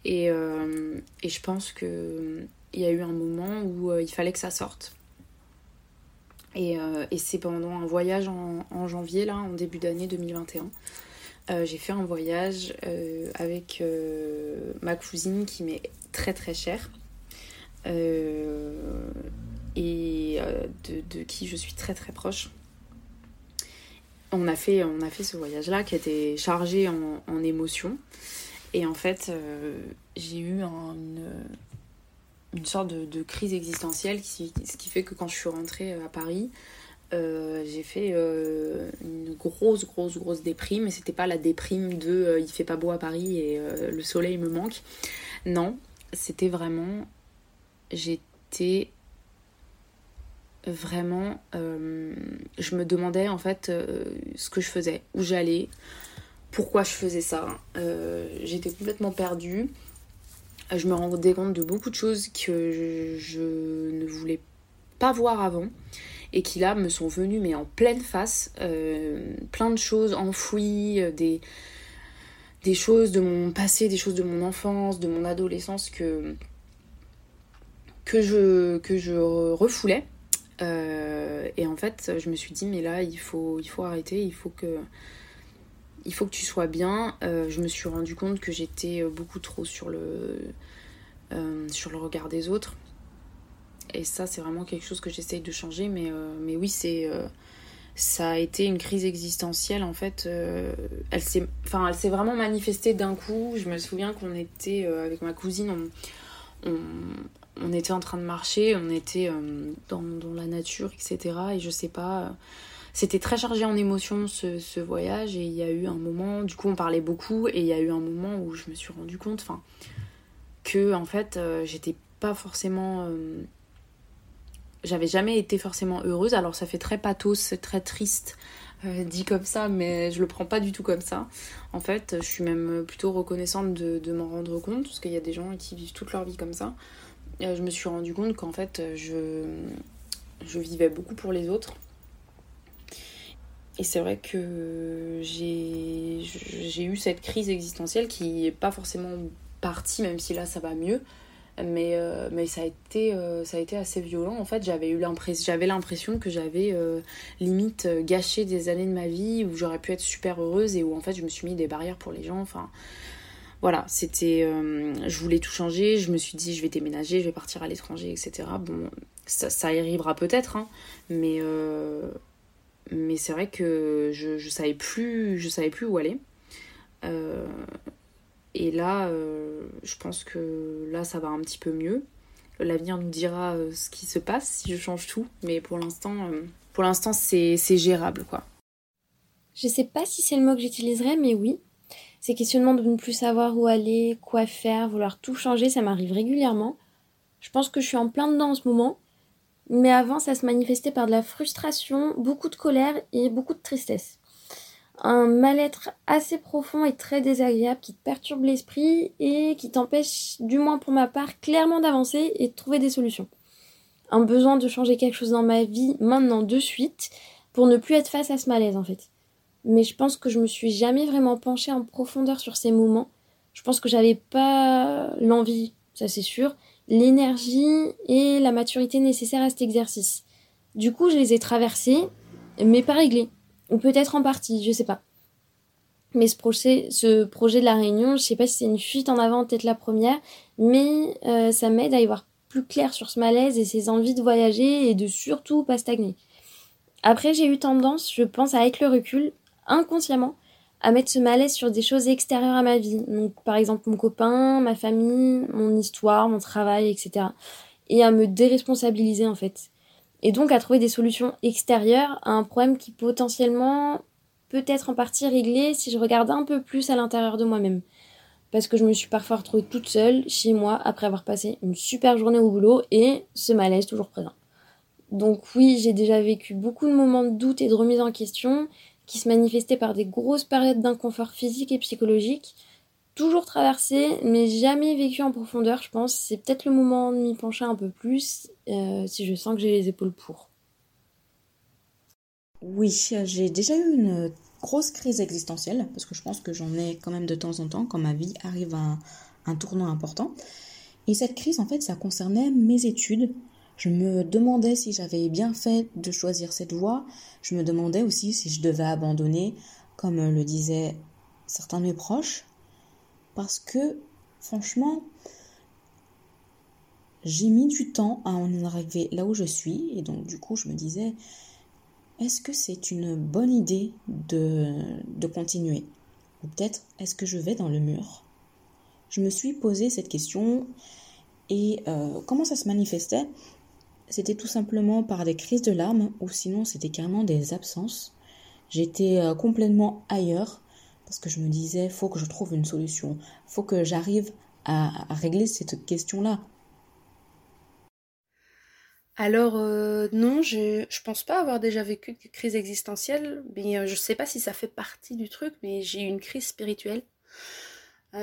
Et, euh, et je pense qu'il y a eu un moment où euh, il fallait que ça sorte. Et, euh, et c'est pendant un voyage en, en, janvier, là, en début d'année 2021. j'ai fait un voyage avec ma cousine qui m'est très très chère et euh, de, qui je suis très très proche. On a fait, on a fait ce voyage-là qui était chargé en, en émotions. Et en fait, euh, j'ai eu une, une, sorte de, crise existentielle, ce qui fait que quand je suis rentrée à Paris, j'ai fait une grosse, grosse, grosse déprime. Mais c'était pas la déprime de il fait pas beau à Paris et le soleil me manque. Non, c'était vraiment j'étais vraiment euh, je me demandais en fait euh, ce que je faisais où j'allais pourquoi je faisais ça. Euh, j'étais complètement perdue. Je me rendais compte de beaucoup de choses que je, ne voulais pas voir avant et qui là me sont venues mais en pleine face plein de choses enfouies des des choses de mon passé des choses de mon enfance de mon adolescence que que je, que je refoulais. Euh, et en fait, je me suis dit, mais là, il faut, il faut arrêter, il faut que, il faut que tu sois bien. Euh, je me suis rendu compte que j'étais beaucoup trop sur le, euh, sur le regard des autres. Et ça, c'est vraiment quelque chose que j'essaye de changer. Mais, mais oui, c'est, ça a été une crise existentielle. En fait, elle s'est, enfin, elle s'est vraiment manifestée d'un coup. Je me souviens qu'on était avec ma cousine, on, on était en train de marcher, on était euh, dans, la nature, etc. Et je sais pas, euh, c'était très chargé en émotions ce, voyage. Et il y a eu un moment, du coup, on parlait beaucoup. Et il y a eu un moment où je me suis rendu compte, que en fait, euh, j'étais pas forcément. j'avais jamais été forcément heureuse. Alors ça fait très pathos, très triste. dit comme ça, mais je le prends pas du tout comme ça. En fait, je suis même plutôt reconnaissante de m'en rendre compte, parce qu'il y a des gens qui vivent toute leur vie comme ça. Euh, je me suis rendu compte qu'en fait, je, je vivais beaucoup pour les autres. Et c'est vrai que j'ai eu cette crise existentielle qui n'est pas forcément partie, même si là ça va mieux. Mais, euh, mais ça, a été, euh, ça a été assez violent. En fait, j'avais l'impression que j'avais limite gâché des années de ma vie où j'aurais pu être super heureuse et où en fait je me suis mis des barrières pour les gens. Enfin, voilà, c'était. Euh, je voulais tout changer, je me suis dit, je vais déménager, je vais partir à l'étranger, etc. Bon, ça, y arrivera peut-être, hein, mais. Euh, mais c'est vrai que je, je savais plus je savais plus où aller euh, et là je pense que là ça va un petit peu mieux l'avenir nous dira ce qui se passe si je change tout mais pour l'instant pour l'instant c'est gérable quoi Je sais pas si c'est le mot que j'utiliserais, mais oui. Ces questionnements de ne plus savoir où aller, quoi faire, vouloir tout changer, ça m'arrive régulièrement. Je pense que je suis en plein dedans en ce moment. Mais avant, ça se manifestait par de la frustration, beaucoup de colère et beaucoup de tristesse. Un mal-être assez profond et très désagréable qui te perturbe l'esprit et qui t'empêche, du moins pour ma part, clairement d'avancer et de trouver des solutions. Un besoin de changer quelque chose dans ma vie maintenant de suite pour ne plus être face à ce malaise en fait mais je pense que je me suis jamais vraiment penchée en profondeur sur ces moments. Je pense que j'avais pas l'envie, ça c'est sûr, l'énergie et la maturité nécessaires à cet exercice. Du coup, je les ai traversés, mais pas réglés. Ou peut-être en partie, je sais pas. Mais ce projet, ce projet de la réunion, je sais pas si c'est une fuite en avant, peut-être la première, mais euh, ça m'aide à y voir plus clair sur ce malaise et ses envies de voyager et de surtout pas stagner. Après, j'ai eu tendance, je pense, avec le recul, inconsciemment à mettre ce malaise sur des choses extérieures à ma vie. Donc, par exemple, mon copain, ma famille, mon histoire, mon travail, etc. Et à me déresponsabiliser, en fait. Et donc, à trouver des solutions extérieures à un problème qui potentiellement peut être en partie réglé si je regarde un peu plus à l'intérieur de moi-même. Parce que je me suis parfois retrouvée toute seule chez moi après avoir passé une super journée au boulot et ce malaise toujours présent. Donc oui, j'ai déjà vécu beaucoup de moments de doute et de remise en question qui se manifestait par des grosses périodes d'inconfort physique et psychologique, toujours traversées, mais jamais vécues en profondeur, je pense. C'est peut-être le moment de m'y pencher un peu plus, euh, si je sens que j'ai les épaules pour. Oui, j'ai déjà eu une grosse crise existentielle, parce que je pense que j'en ai quand même de temps en temps, quand ma vie arrive à un, un tournant important. Et cette crise, en fait, ça concernait mes études, je me demandais si j'avais bien fait de choisir cette voie. Je me demandais aussi si je devais abandonner, comme le disaient certains de mes proches. Parce que, franchement, j'ai mis du temps à en arriver là où je suis. Et donc, du coup, je me disais, est-ce que c'est une bonne idée de, de continuer? Ou peut-être, est-ce que je vais dans le mur? Je me suis posé cette question. Et euh, comment ça se manifestait? C'était tout simplement par des crises de larmes ou sinon c'était carrément des absences. J'étais euh, complètement ailleurs parce que je me disais faut que je trouve une solution, faut que j'arrive à, régler cette question-là. Alors euh, non, je, je pense pas avoir déjà vécu de crise existentielle, mais euh, je sais pas si ça fait partie du truc, mais j'ai eu une crise spirituelle.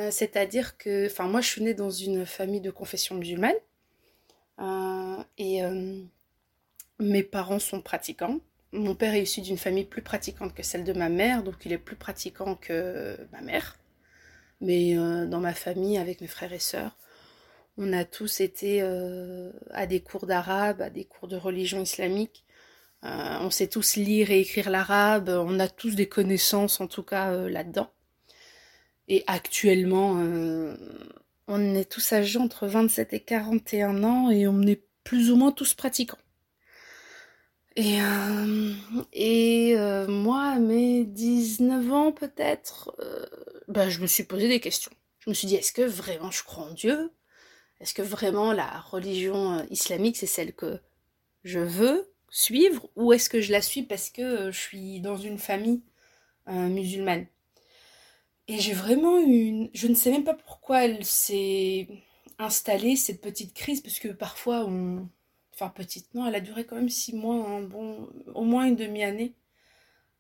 C'est-à-dire que, enfin moi je suis née dans une famille de confession musulmane, et euh, mes parents sont pratiquants. Mon père est issu d'une famille plus pratiquante que celle de ma mère, donc il est plus pratiquant que ma mère. Mais euh, dans ma famille, avec mes frères et sœurs, on a tous été à des cours d'arabe, à des cours de religion islamique. on sait tous lire et écrire l'arabe, on a tous des connaissances en tout cas là-dedans. Et actuellement, on est tous âgés entre 27 et 41 ans et on est plus ou moins tous pratiquants. Et, euh, euh, moi, à mes 19 ans peut-être, euh, ben, je me suis posé des questions. Je me suis dit, est-ce que vraiment je crois en Dieu? Est-ce que vraiment la religion islamique, c'est celle que je veux suivre? Ou est-ce que je la suis parce que je suis dans une famille musulmane? Et j'ai vraiment eu une... Je ne sais même pas pourquoi elle s'est installée, cette petite crise, parce que parfois on... Enfin petite, non, elle a duré quand même six mois, un bon... au moins une demi-année.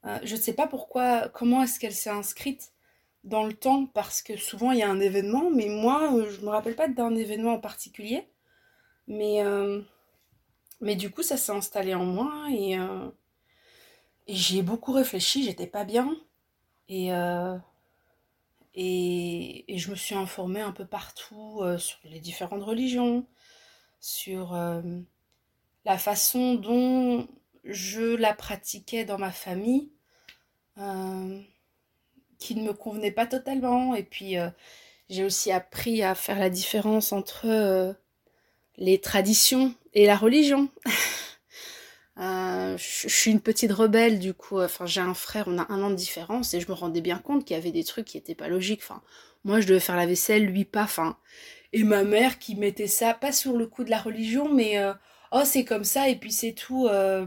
Euh, je ne sais pas pourquoi, comment est-ce qu'elle s'est inscrite dans le temps, parce que souvent il y a un événement, mais moi, euh, je ne me rappelle pas d'un événement en particulier. Mais, euh, mais du coup, ça s'est installé en moi et, et j'y beaucoup réfléchi, j'étais pas bien. Et et, je me suis informée un peu partout euh, sur les différentes religions, sur euh, la façon dont je la pratiquais dans ma famille, euh, qui ne me convenait pas totalement. Et puis j'ai aussi appris à faire la différence entre les traditions et la religion. [LAUGHS] Euh, je, suis une petite rebelle du coup. Enfin, j'ai un frère, on a un an de différence et je me rendais bien compte qu'il y avait des trucs qui étaient pas logiques. Enfin, moi je devais faire la vaisselle, lui pas. Enfin, et ma mère qui mettait ça pas sur le coup de la religion, mais euh, oh c'est comme ça et puis c'est tout. Euh.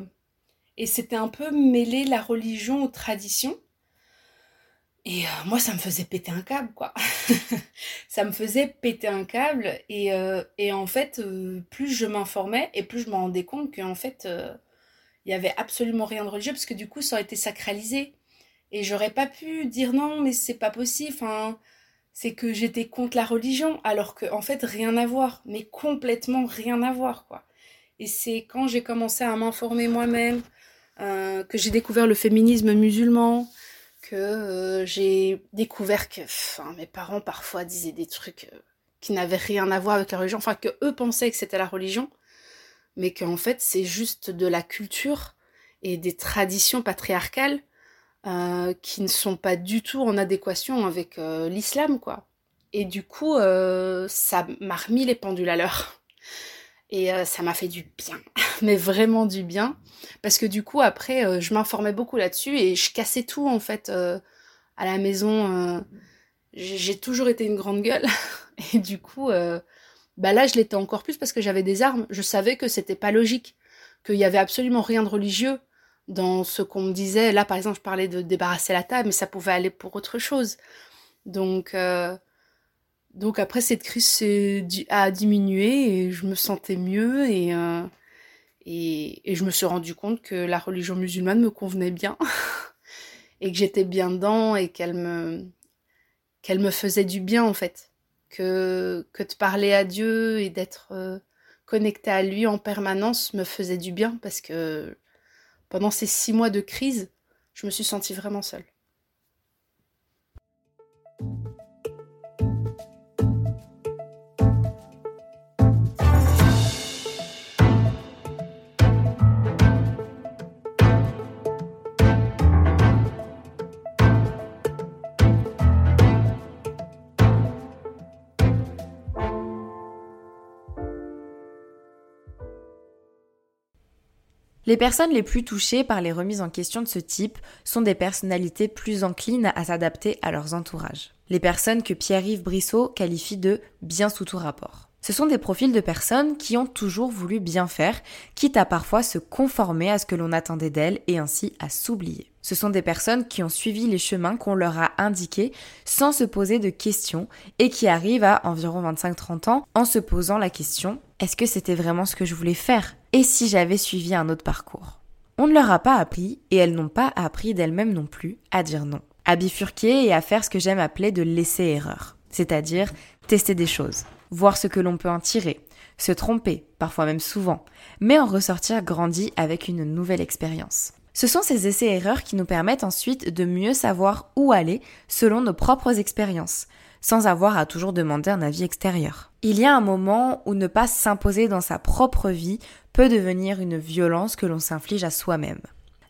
Et c'était un peu mêler la religion aux traditions. Et euh, moi, ça me faisait péter un câble, quoi. [LAUGHS] ça me faisait péter un câble. Et, euh, et en fait, euh, plus je m'informais et plus je me rendais compte qu'en fait, il y avait absolument rien de religieux parce que du coup, ça aurait été sacralisé. Et j'aurais pas pu dire non, mais c'est pas possible. Enfin, c'est que j'étais contre la religion, alors que en fait, rien à voir. Mais complètement rien à voir, quoi. Et c'est quand j'ai commencé à m'informer moi-même, que j'ai découvert le féminisme musulman, que euh, j'ai découvert que mes parents parfois disaient des trucs euh, qui n'avaient rien à voir avec la religion, enfin que eux pensaient que c'était la religion, mais qu'en fait c'est juste de la culture et des traditions patriarcales euh, qui ne sont pas du tout en adéquation avec l'islam, quoi. Et du coup, ça m'a remis les pendules à l'heure. Et ça m'a fait du bien, [LAUGHS] mais vraiment du bien. Parce que du coup, après, euh, je m'informais beaucoup là-dessus et je cassais tout, en fait, euh, à la maison. Euh, j'ai toujours été une grande gueule. [LAUGHS] Et du coup, bah là, je l'étais encore plus parce que j'avais des armes. Je savais que c'était pas logique, qu'il y avait absolument rien de religieux dans ce qu'on me disait. Là, par exemple, je parlais de débarrasser la table, mais ça pouvait aller pour autre chose. Donc, donc après, cette crise a diminué et je me sentais mieux et et, je me suis rendu compte que la religion musulmane me convenait bien [LAUGHS] et que j'étais bien dedans et qu'elle me, qu'elle me faisait du bien en fait. Que, de parler à Dieu et d'être euh, connecté à lui en permanence me faisait du bien parce que pendant ces six mois de crise, je me suis sentie vraiment seule. Les personnes les plus touchées par les remises en question de ce type sont des personnalités plus enclines à s'adapter à leurs entourages. Les personnes que Pierre-Yves Brissot qualifie de bien sous tout rapport. Ce sont des profils de personnes qui ont toujours voulu bien faire, quitte à parfois se conformer à ce que l'on attendait d'elles et ainsi à s'oublier. Ce sont des personnes qui ont suivi les chemins qu'on leur a indiqués sans se poser de questions et qui arrivent à environ 25-30 ans en se posant la question est-ce que c'était vraiment ce que je voulais faire? Et si j'avais suivi un autre parcours? On ne leur a pas appris, et elles n'ont pas appris d'elles-mêmes non plus, à dire non. À bifurquer et à faire ce que j'aime appeler de laisser-erreur. C'est-à-dire tester des choses, voir ce que l'on peut en tirer, se tromper, parfois même souvent, mais en ressortir grandi avec une nouvelle expérience. Ce sont ces essais-erreurs qui nous permettent ensuite de mieux savoir où aller selon nos propres expériences, sans avoir à toujours demander un avis extérieur. Il y a un moment où ne pas s'imposer dans sa propre vie peut devenir une violence que l'on s'inflige à soi-même.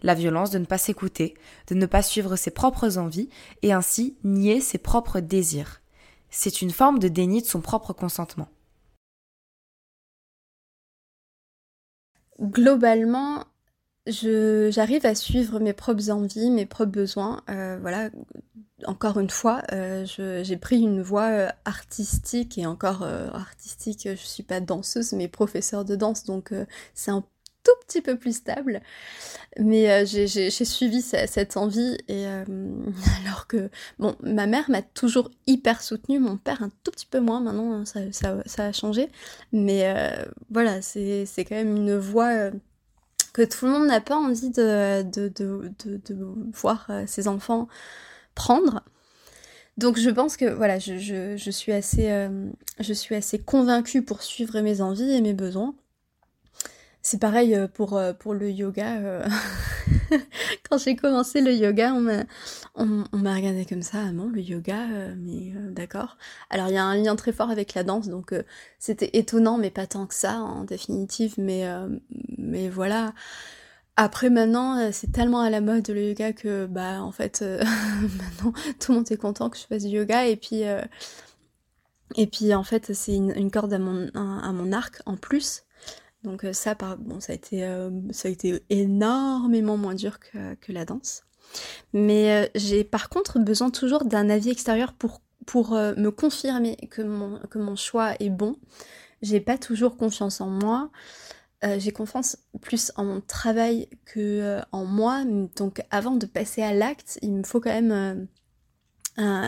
La violence de ne pas s'écouter, de ne pas suivre ses propres envies et ainsi nier ses propres désirs. C'est une forme de déni de son propre consentement. Globalement, j'arrive à suivre mes propres envies, mes propres besoins. Euh, voilà, encore une fois, euh, j'ai pris une voie euh, artistique et encore artistique. Je suis pas danseuse, mais professeure de danse, donc c'est un tout petit peu plus stable. Mais j'ai suivi cette envie et [LAUGHS] alors que bon, ma mère m'a toujours hyper soutenue, mon père un tout petit peu moins. Maintenant, hein, ça, ça, ça a changé, mais voilà, c'est quand même une voie tout le monde n'a pas envie de, voir euh, ses enfants prendre. Donc je pense que voilà, je suis assez, euh, je suis assez convaincue pour suivre mes envies et mes besoins. C'est pareil euh, pour, pour le yoga. [LAUGHS] Quand j'ai commencé le yoga, on m'a, on, regardé comme ça, ah non, le yoga, euh, mais euh, d'accord. Alors il y a un lien très fort avec la danse, donc euh, c'était étonnant, mais pas tant que ça en définitive, mais, voilà. Après maintenant, c'est tellement à la mode le yoga que bah en fait [LAUGHS] maintenant tout le monde est content que je fasse du yoga et puis et puis en fait c'est une, corde à mon arc en plus donc euh, ça, bon, ça a été, euh, ça a été énormément moins dur que, la danse. Mais euh, j'ai par contre besoin toujours d'un avis extérieur pour, pour me confirmer que mon, que mon choix est bon. J'ai pas toujours confiance en moi. j'ai confiance plus en mon travail que en moi. Donc avant de passer à l'acte, il me faut quand même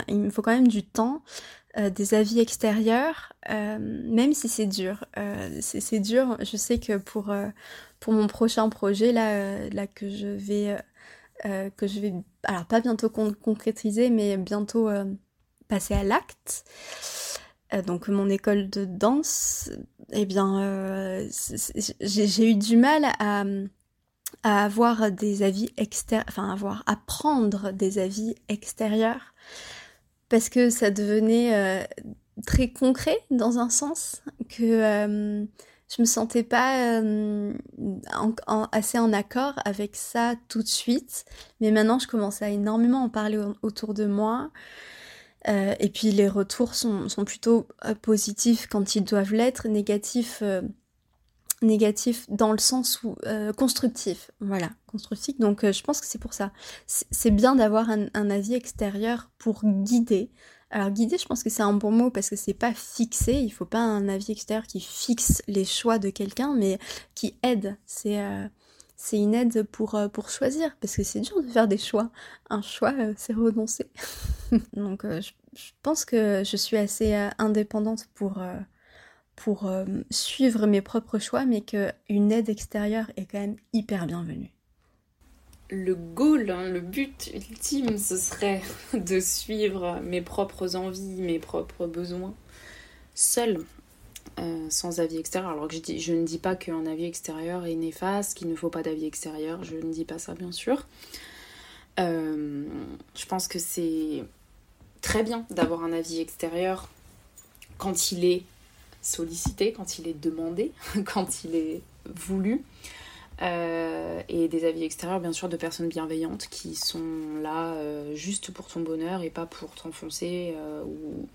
il me faut quand même du temps, des avis extérieurs, même si c'est dur. c'est dur. Je sais que pour, pour mon prochain projet, là, là que je vais, que je vais, alors pas bientôt concrétiser, mais bientôt passer à l'acte. donc mon école de danse, eh bien, j'ai eu du mal à à avoir des avis extérieurs, enfin avoir à prendre des avis extérieurs parce que ça devenait euh, très concret dans un sens que euh, je me sentais pas euh, assez en accord avec ça tout de suite. Mais maintenant je commence à énormément en parler autour de moi. Et puis les retours sont, sont plutôt positifs quand ils doivent l'être négatifs négatif dans le sens où euh, constructif, voilà, constructif. Donc euh, je pense que c'est pour ça. C'est bien d'avoir un, avis extérieur pour guider. Alors guider, je pense que c'est un bon mot parce que c'est pas fixé. Il faut pas un avis extérieur qui fixe les choix de quelqu'un, mais qui aide. C'est euh, une aide pour, pour choisir, parce que c'est dur de faire des choix. Un choix, c'est renoncer. [LAUGHS] Donc je, pense que je suis assez indépendante pour, pour euh, suivre mes propres choix, mais qu'une aide extérieure est quand même hyper bienvenue. Le goal, hein, le but ultime, ce serait [LAUGHS] de suivre mes propres envies, mes propres besoins, seul, euh, sans avis extérieur. Alors que je, ne dis pas qu'un avis extérieur est néfaste, qu'il ne faut pas d'avis extérieur, je ne dis pas ça bien sûr. Euh, je pense que c'est très bien d'avoir un avis extérieur quand il est sollicité, quand il est demandé, [LAUGHS] quand il est voulu. Euh, et des avis extérieurs, bien sûr, de personnes bienveillantes qui sont là euh, juste pour ton bonheur et pas pour t'enfoncer euh,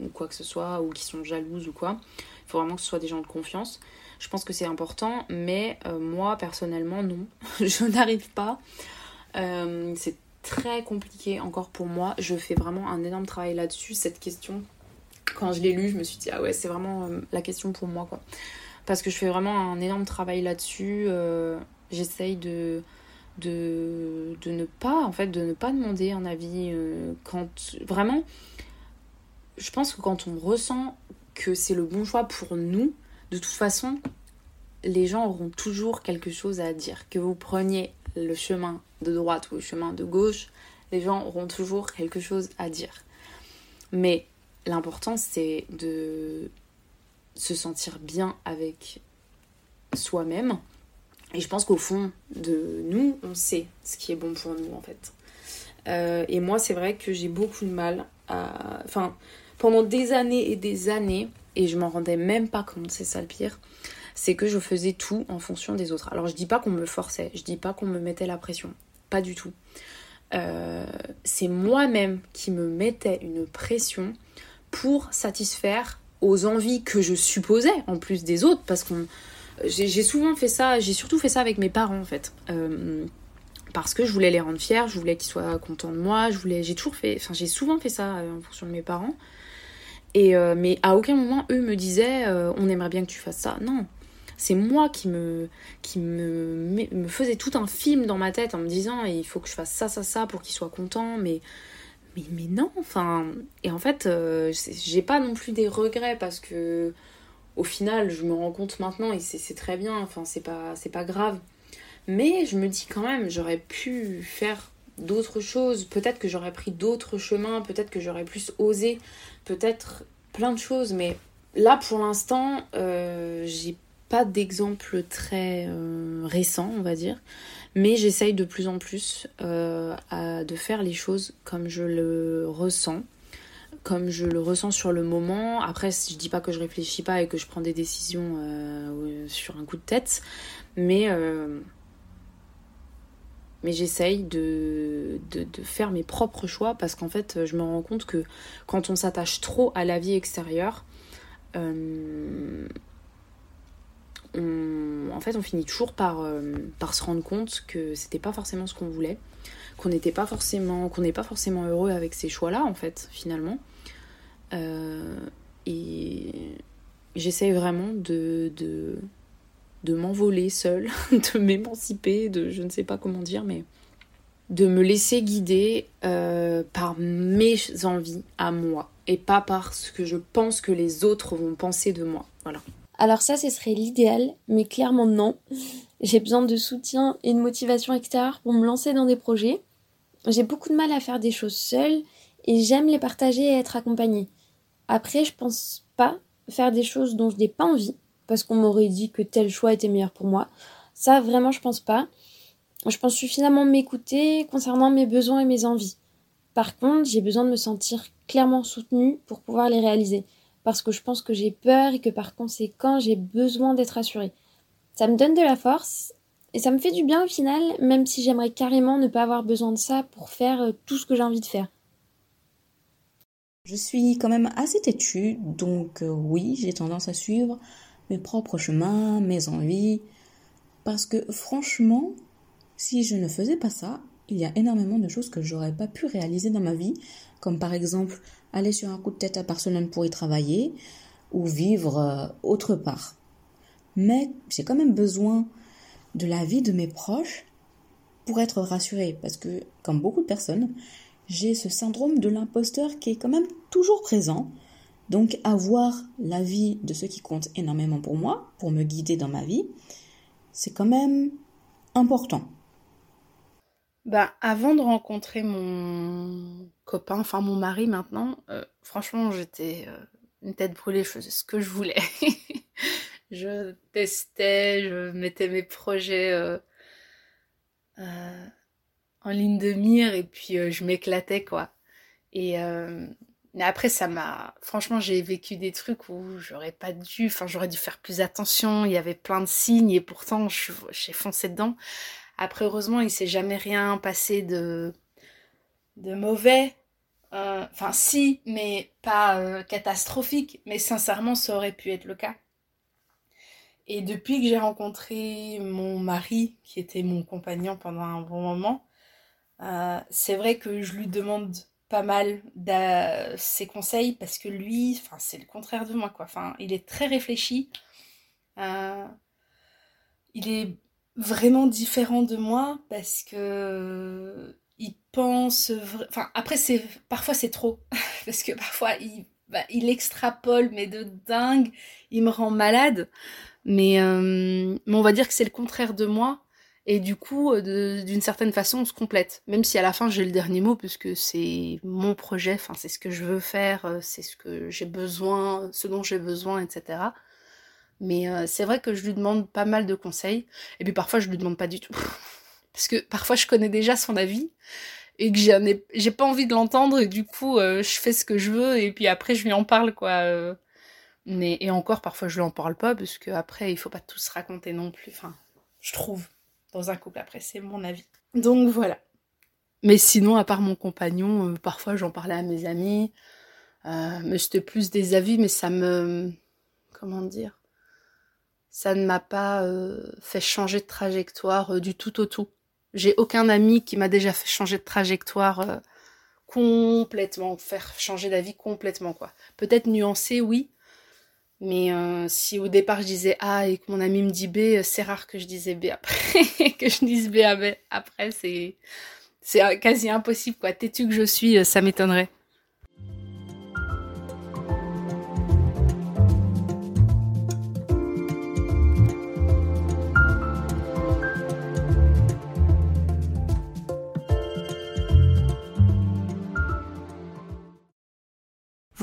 ou, quoi que ce soit, ou qui sont jalouses ou quoi. Il faut vraiment que ce soit des gens de confiance. Je pense que c'est important, mais moi, personnellement, non. [LAUGHS] je n'arrive pas. c'est très compliqué encore pour moi. Je fais vraiment un énorme travail là-dessus. Cette question quand je l'ai lu, je me suis dit, ah ouais, c'est vraiment euh, la question pour moi, quoi. Parce que je fais vraiment un énorme travail là-dessus. Euh, j'essaye de, de, de, ne pas, en fait, de ne pas demander un avis euh, quand. Vraiment, je pense que quand on ressent que c'est le bon choix pour nous, de toute façon, les gens auront toujours quelque chose à dire. Que vous preniez le chemin de droite ou le chemin de gauche, les gens auront toujours quelque chose à dire. Mais l'important c'est de se sentir bien avec soi-même. Et je pense qu'au fond de nous, on sait ce qui est bon pour nous en fait. Euh, et moi, c'est vrai que j'ai beaucoup de mal à. Enfin, pendant des années et des années, et je m'en rendais même pas compte, c'est ça le pire, c'est que je faisais tout en fonction des autres. Alors, je dis pas qu'on me forçait, je dis pas qu'on me mettait la pression, pas du tout. Euh, c'est moi-même qui me mettais une pression pour satisfaire aux envies que je supposais en plus des autres parce qu'on j'ai souvent fait ça j'ai surtout fait ça avec mes parents en fait. Euh, parce que je voulais les rendre fiers je voulais qu'ils soient contents de moi je voulais j'ai toujours fait enfin j'ai souvent fait ça euh, en fonction de mes parents. Et euh, mais à aucun moment eux me disaient on aimerait bien que tu fasses ça. Non. C'est moi qui me qui me, me faisais tout un film dans ma tête en me disant il faut que je fasse ça ça ça pour qu'ils soient contents mais mais, non, enfin. Et en fait, euh, j'ai pas non plus des regrets parce que au final, je me rends compte maintenant et c'est très bien, enfin, c'est pas, pas grave. Mais je me dis quand même, j'aurais pu faire d'autres choses, peut-être que j'aurais pris d'autres chemins, peut-être que j'aurais plus osé, peut-être plein de choses, mais là pour l'instant, euh, j'ai pas d'exemple très euh, récent, on va dire. Mais j'essaye de plus en plus euh, de faire les choses comme je le ressens, comme je le ressens sur le moment. Après, je dis pas que je réfléchis pas et que je prends des décisions euh, sur un coup de tête, mais, euh, mais j'essaye de, de, faire mes propres choix parce qu'en fait, je me rends compte que quand on s'attache trop à la vie extérieure, en fait, on finit toujours par, euh, par se rendre compte que c'était pas forcément ce qu'on voulait, qu'on n'était pas forcément, qu'on n'est pas forcément heureux avec ces choix-là, en fait, finalement. Euh, et j'essaye vraiment de, de, m'envoler seule, [LAUGHS] de m'émanciper, de je ne sais pas comment dire, mais de me laisser guider euh, par mes envies à moi et pas par ce que je pense que les autres vont penser de moi. Voilà. Alors ça, ce serait l'idéal, mais clairement non. J'ai besoin de soutien et de motivation extérieure pour me lancer dans des projets. J'ai beaucoup de mal à faire des choses seule et j'aime les partager et être accompagnée. Après, je pense pas faire des choses dont je n'ai pas envie, parce qu'on m'aurait dit que tel choix était meilleur pour moi. Ça, vraiment, je pense pas. Je pense suffisamment m'écouter concernant mes besoins et mes envies. Par contre, j'ai besoin de me sentir clairement soutenue pour pouvoir les réaliser, parce que je pense que j'ai peur et que par conséquent, j'ai besoin d'être assurée. Ça me donne de la force et ça me fait du bien au final, même si j'aimerais carrément ne pas avoir besoin de ça pour faire euh, tout ce que j'ai envie de faire. Je suis quand même assez têtue, donc euh, oui, j'ai tendance à suivre mes propres chemins, mes envies, parce que franchement, si je ne faisais pas ça, il y a énormément de choses que j'aurais pas pu réaliser dans ma vie, comme par exemple aller sur un coup de tête à Barcelone pour y travailler ou vivre euh, autre part. Mais j'ai quand même besoin de la vie de mes proches pour être rassurée, parce que, comme beaucoup de personnes, j'ai ce syndrome de l'imposteur qui est quand même toujours présent. Donc avoir l'avis de ceux qui comptent énormément pour moi, pour me guider dans ma vie, c'est quand même important. Bah, avant de rencontrer mon enfin mon mari maintenant, euh, franchement, j'étais euh, une tête brûlée, je faisais ce que je voulais. [LAUGHS] je testais, je mettais mes projets euh, en ligne de mire et puis je m'éclatais, quoi. Et mais après, ça m'a. Franchement, j'ai vécu des trucs où j'aurais pas dû. Enfin, j'aurais dû faire plus attention. Il y avait plein de signes et pourtant, j'ai foncé dedans. Après, heureusement, il s'est jamais rien passé de, de mauvais. Euh, enfin, si, mais pas euh, catastrophique. Mais sincèrement, ça aurait pu être le cas. Et depuis que j'ai rencontré mon mari, qui était mon compagnon pendant un bon moment, euh, c'est vrai que je lui demande pas mal de ses conseils parce que lui, enfin, c'est le contraire de moi, quoi. Enfin, il est très réfléchi. il est vraiment différent de moi parce que il pense enfin après c'est parfois c'est trop. [LAUGHS] Parce que parfois il bah, il extrapole mais de dingue. Il me rend malade. Mais, euh, mais on va dire que c'est le contraire de moi. Et du coup d'une certaine façon on se complète. Même si à la fin j'ai le dernier mot puisque c'est mon projet. Enfin c'est ce que je veux faire euh, c'est ce que j'ai besoin ce dont j'ai besoin etc mais euh, c'est vrai que je lui demande pas mal de conseils. Et puis parfois, je lui demande pas du tout. [LAUGHS] Parce que parfois, je connais déjà son avis et que j'ai pas envie de l'entendre et du coup, euh, je fais ce que je veux et puis après, je lui en parle, quoi. Euh. Mais, et encore, parfois, je lui en parle pas parce que après, il faut pas tout se raconter non plus. Enfin, je trouve, dans un couple. Après, c'est mon avis. Donc voilà. Mais sinon, à part mon compagnon, parfois, j'en parlais à mes amis. mais c'était plus des avis, mais ça me... Comment dire ça ne m'a pas euh, fait changer de trajectoire euh, du tout au tout. J'ai aucun ami qui m'a déjà fait changer de trajectoire euh, complètement, faire changer d'avis complètement quoi. Peut-être nuancer, oui, mais si au départ je disais A et que mon ami me dit B, c'est rare que je disais B après, que je dise B après, [LAUGHS] c'est quasi impossible quoi. Têtu que je suis, ça m'étonnerait.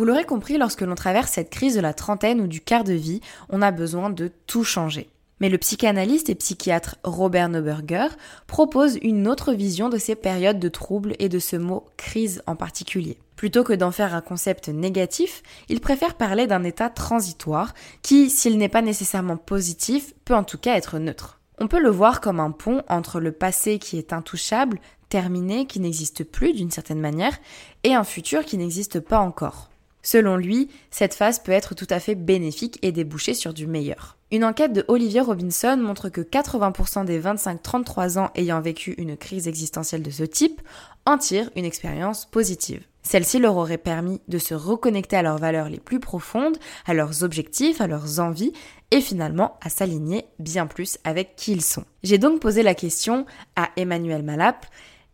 Vous l'aurez compris, lorsque l'on traverse cette crise de la trentaine ou du quart de vie, on a besoin de tout changer. Mais le psychanalyste et psychiatre Robert Neuberger propose une autre vision de ces périodes de troubles et de ce mot crise en particulier. Plutôt que d'en faire un concept négatif, il préfère parler d'un état transitoire qui, s'il n'est pas nécessairement positif, peut en tout cas être neutre. On peut le voir comme un pont entre le passé qui est intouchable, terminé, qui n'existe plus d'une certaine manière, et un futur qui n'existe pas encore. Selon lui, cette phase peut être tout à fait bénéfique et déboucher sur du meilleur. Une enquête de Olivier Robinson montre que 80% des 25-33 ans ayant vécu une crise existentielle de ce type en tirent une expérience positive. Celle-ci leur aurait permis de se reconnecter à leurs valeurs les plus profondes, à leurs objectifs, à leurs envies et finalement à s'aligner bien plus avec qui ils sont. J'ai donc posé la question à Emmanuel Malap,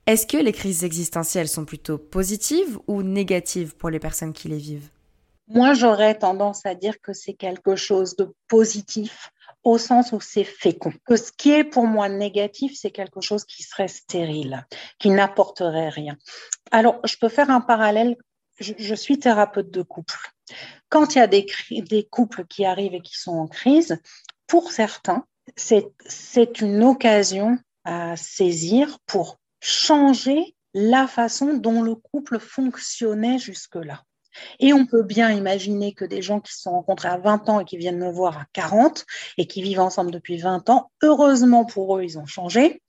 Est-ce que les crises existentielles sont plutôt positives ou négatives pour les personnes qui les vivent? Moi, j'aurais tendance à dire que c'est quelque chose de positif au sens où c'est fécond. Que ce qui est pour moi négatif, c'est quelque chose qui serait stérile, qui n'apporterait rien. Alors, je peux faire un parallèle. Je, suis thérapeute de couple. Quand il y a des, couples qui arrivent et qui sont en crise, pour certains, c'est une occasion à saisir pour changer la façon dont le couple fonctionnait jusque-là. Et on peut bien imaginer que des gens qui se sont rencontrés à 20 ans et qui viennent me voir à 40 et qui vivent ensemble depuis 20 ans, heureusement pour eux, ils ont changé.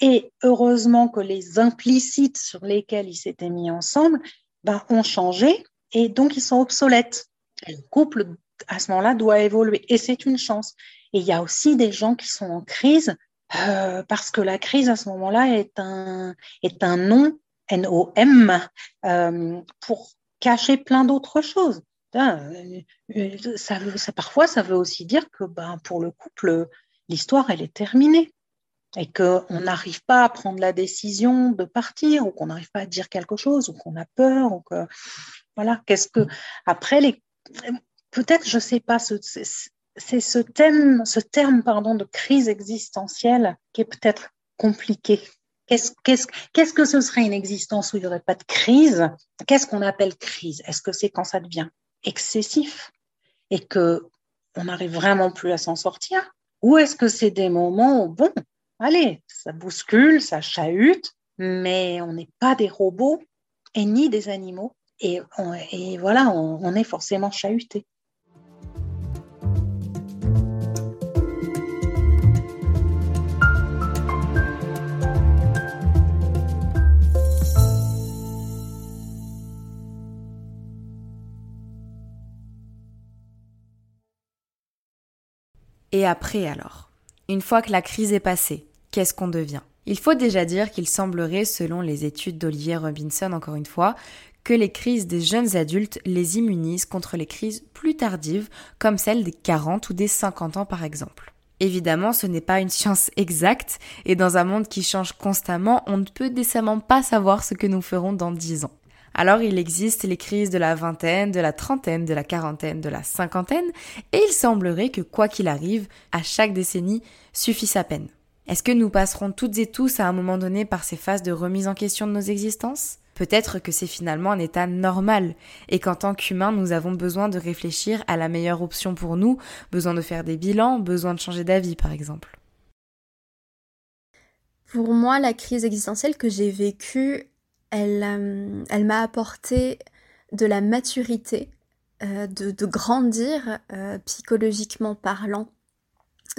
Et heureusement que les implicites sur lesquels ils s'étaient mis ensemble ben, ont changé et donc ils sont obsolètes. le couple, à ce moment-là, doit évoluer. Et c'est une chance. Et il y a aussi des gens qui sont en crise euh, parce que la crise à ce moment-là est un, est un nom, N-O-M, euh, pour cacher plein d'autres choses. Euh, ça, parfois, ça veut aussi dire que ben, pour le couple, l'histoire, elle est terminée et qu'on n'arrive pas à prendre la décision de partir ou qu'on n'arrive pas à dire quelque chose ou qu'on a peur ou que voilà qu'est-ce que après les peut-être je sais pas ce, c'est ce thème, ce terme pardon, de crise existentielle qui est peut-être compliqué. Qu'est-ce, que ce serait une existence où il n'y aurait pas de crise? Qu'est-ce qu'on appelle crise? Est-ce que c'est quand ça devient excessif et que on n'arrive vraiment plus à s'en sortir? Ou est-ce que c'est des moments où, bon, allez, ça bouscule, ça chahute, mais on n'est pas des robots et ni des animaux. Et, voilà, on est forcément chahuté. Et après alors? Une fois que la crise est passée, qu'est-ce qu'on devient? Il faut déjà dire qu'il semblerait, selon les études d'Olivier Robinson encore une fois, que les crises des jeunes adultes les immunisent contre les crises plus tardives, comme celles des 40 ou des 50 ans par exemple. Évidemment, ce n'est pas une science exacte, et dans un monde qui change constamment, on ne peut décemment pas savoir ce que nous ferons dans 10 ans. Alors il existe les crises de la vingtaine, de la trentaine, de la quarantaine, de la cinquantaine, et il semblerait que quoi qu'il arrive, à chaque décennie, suffit sa peine. Est-ce que nous passerons toutes et tous à un moment donné par ces phases de remise en question de nos existences? Peut-être que c'est finalement un état normal et qu'en tant qu'humains, nous avons besoin de réfléchir à la meilleure option pour nous, besoin de faire des bilans, besoin de changer d'avis par exemple. Pour moi, la crise existentielle que j'ai vécue, euh, elle, m'a apporté de la maturité, euh, de, grandir euh, psychologiquement parlant,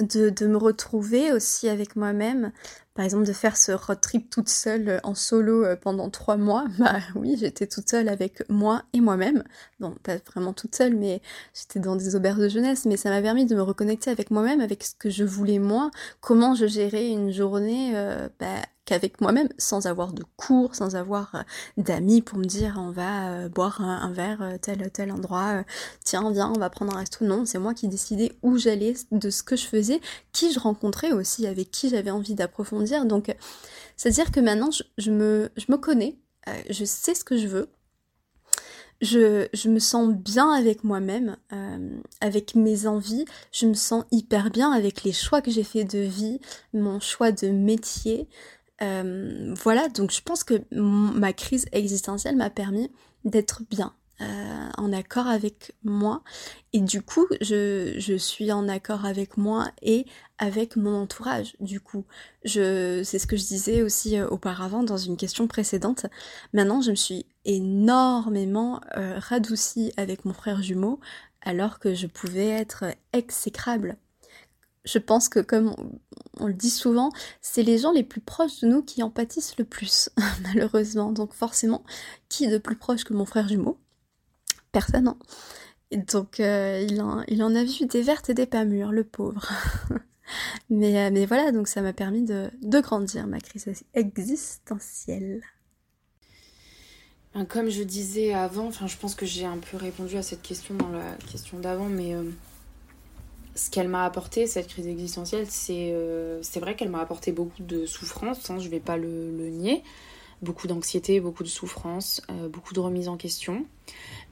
de, me retrouver aussi avec moi-même. Par exemple, de faire ce road trip toute seule en solo pendant trois mois. [LAUGHS] Bah oui, j'étais toute seule avec moi et moi-même. Bon, pas vraiment toute seule, mais j'étais dans des auberges de jeunesse. Mais ça m'a permis de me reconnecter avec moi-même, avec ce que je voulais moi, comment je gérais une journée bah, qu'avec moi-même, sans avoir de cours, sans avoir euh, d'amis pour me dire on va euh, boire un, verre euh, tel tel endroit, tiens viens on va prendre un resto. Non, c'est moi qui décidais où j'allais, de ce que je faisais, qui je rencontrais aussi, avec qui j'avais envie d'approfondir. Donc c'est-à-dire que maintenant je, me, je me connais, je sais ce que je veux, je, je, me sens bien avec moi-même, avec mes envies, je me sens hyper bien avec les choix que j'ai fait de vie, mon choix de métier, euh, voilà, donc je pense que ma crise existentielle m'a permis d'être bien, euh, en accord avec moi. Et du coup, je, je, suis en accord avec moi et avec mon entourage. Du coup, je, c'est ce que je disais aussi euh, auparavant dans une question précédente. Maintenant, je me suis énormément radoucie avec mon frère jumeau alors que je pouvais être exécrable je pense que comme on, le dit souvent, c'est les gens les plus proches de nous qui en pâtissent le plus, [LAUGHS] malheureusement. Donc forcément, qui de plus proche que mon frère jumeau? Personne. Hein. Et donc euh, il, en, a vu des vertes et des pas mûres, le pauvre. [LAUGHS] mais, euh, mais, voilà, donc ça m'a permis de, grandir ma crise existentielle. Ben, comme je disais avant, je pense que j'ai un peu répondu à cette question dans la question d'avant, mais euh, ce qu'elle m'a apporté, cette crise existentielle, c'est euh, vrai qu'elle m'a apporté beaucoup de souffrance, hein, je vais pas le, nier. beaucoup d'anxiété, beaucoup de souffrance, euh, beaucoup de remise en question.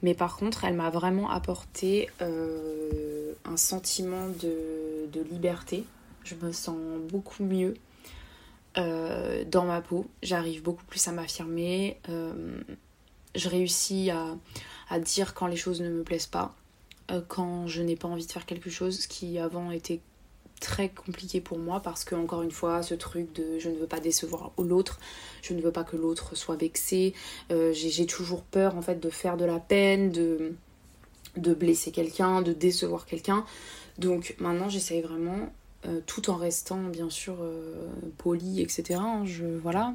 Mais par contre, elle m'a vraiment apporté euh, un sentiment de, de, liberté. Je me sens beaucoup mieux dans ma peau. J'arrive beaucoup plus à m'affirmer. je réussis à, à, dire quand les choses ne me plaisent pas, quand je n'ai pas envie de faire quelque chose, qui avant était très compliqué pour moi parce que encore une fois ce truc de je ne veux pas décevoir l'autre je ne veux pas que l'autre soit vexé euh, j'ai toujours peur en fait de faire de la peine de blesser quelqu'un de décevoir quelqu'un. Donc maintenant j'essaye vraiment euh, tout en restant bien sûr euh, poli etc hein, je voilà.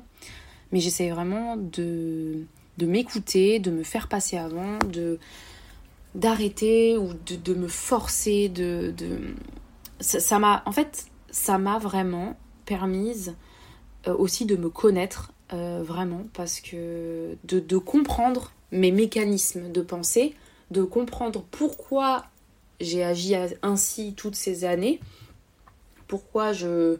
Mais j'essaye vraiment de de m'écouter de me faire passer avant de d'arrêter ou de, me forcer de, ça m'a en fait ça m'a vraiment permise euh, aussi de me connaître euh, vraiment parce que de, de, comprendre mes mécanismes de pensée de comprendre pourquoi j'ai agi ainsi toutes ces années pourquoi je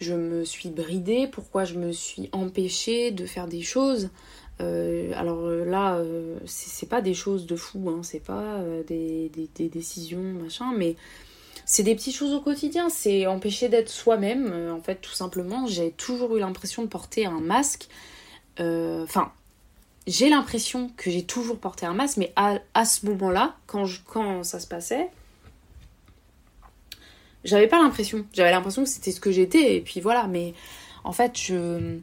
je me suis bridée pourquoi je me suis empêchée de faire des choses euh, alors là c'est pas des choses de fou hein, c'est pas des, décisions machin mais c'est des petites choses au quotidien, c'est empêcher d'être soi-même, euh, en fait, tout simplement. J'ai toujours eu l'impression de porter un masque. Euh, enfin, j'ai l'impression que j'ai toujours porté un masque, mais à, ce moment-là, quand ça se passait, j'avais pas l'impression. J'avais l'impression que c'était ce que j'étais, et puis voilà. Mais en fait, je,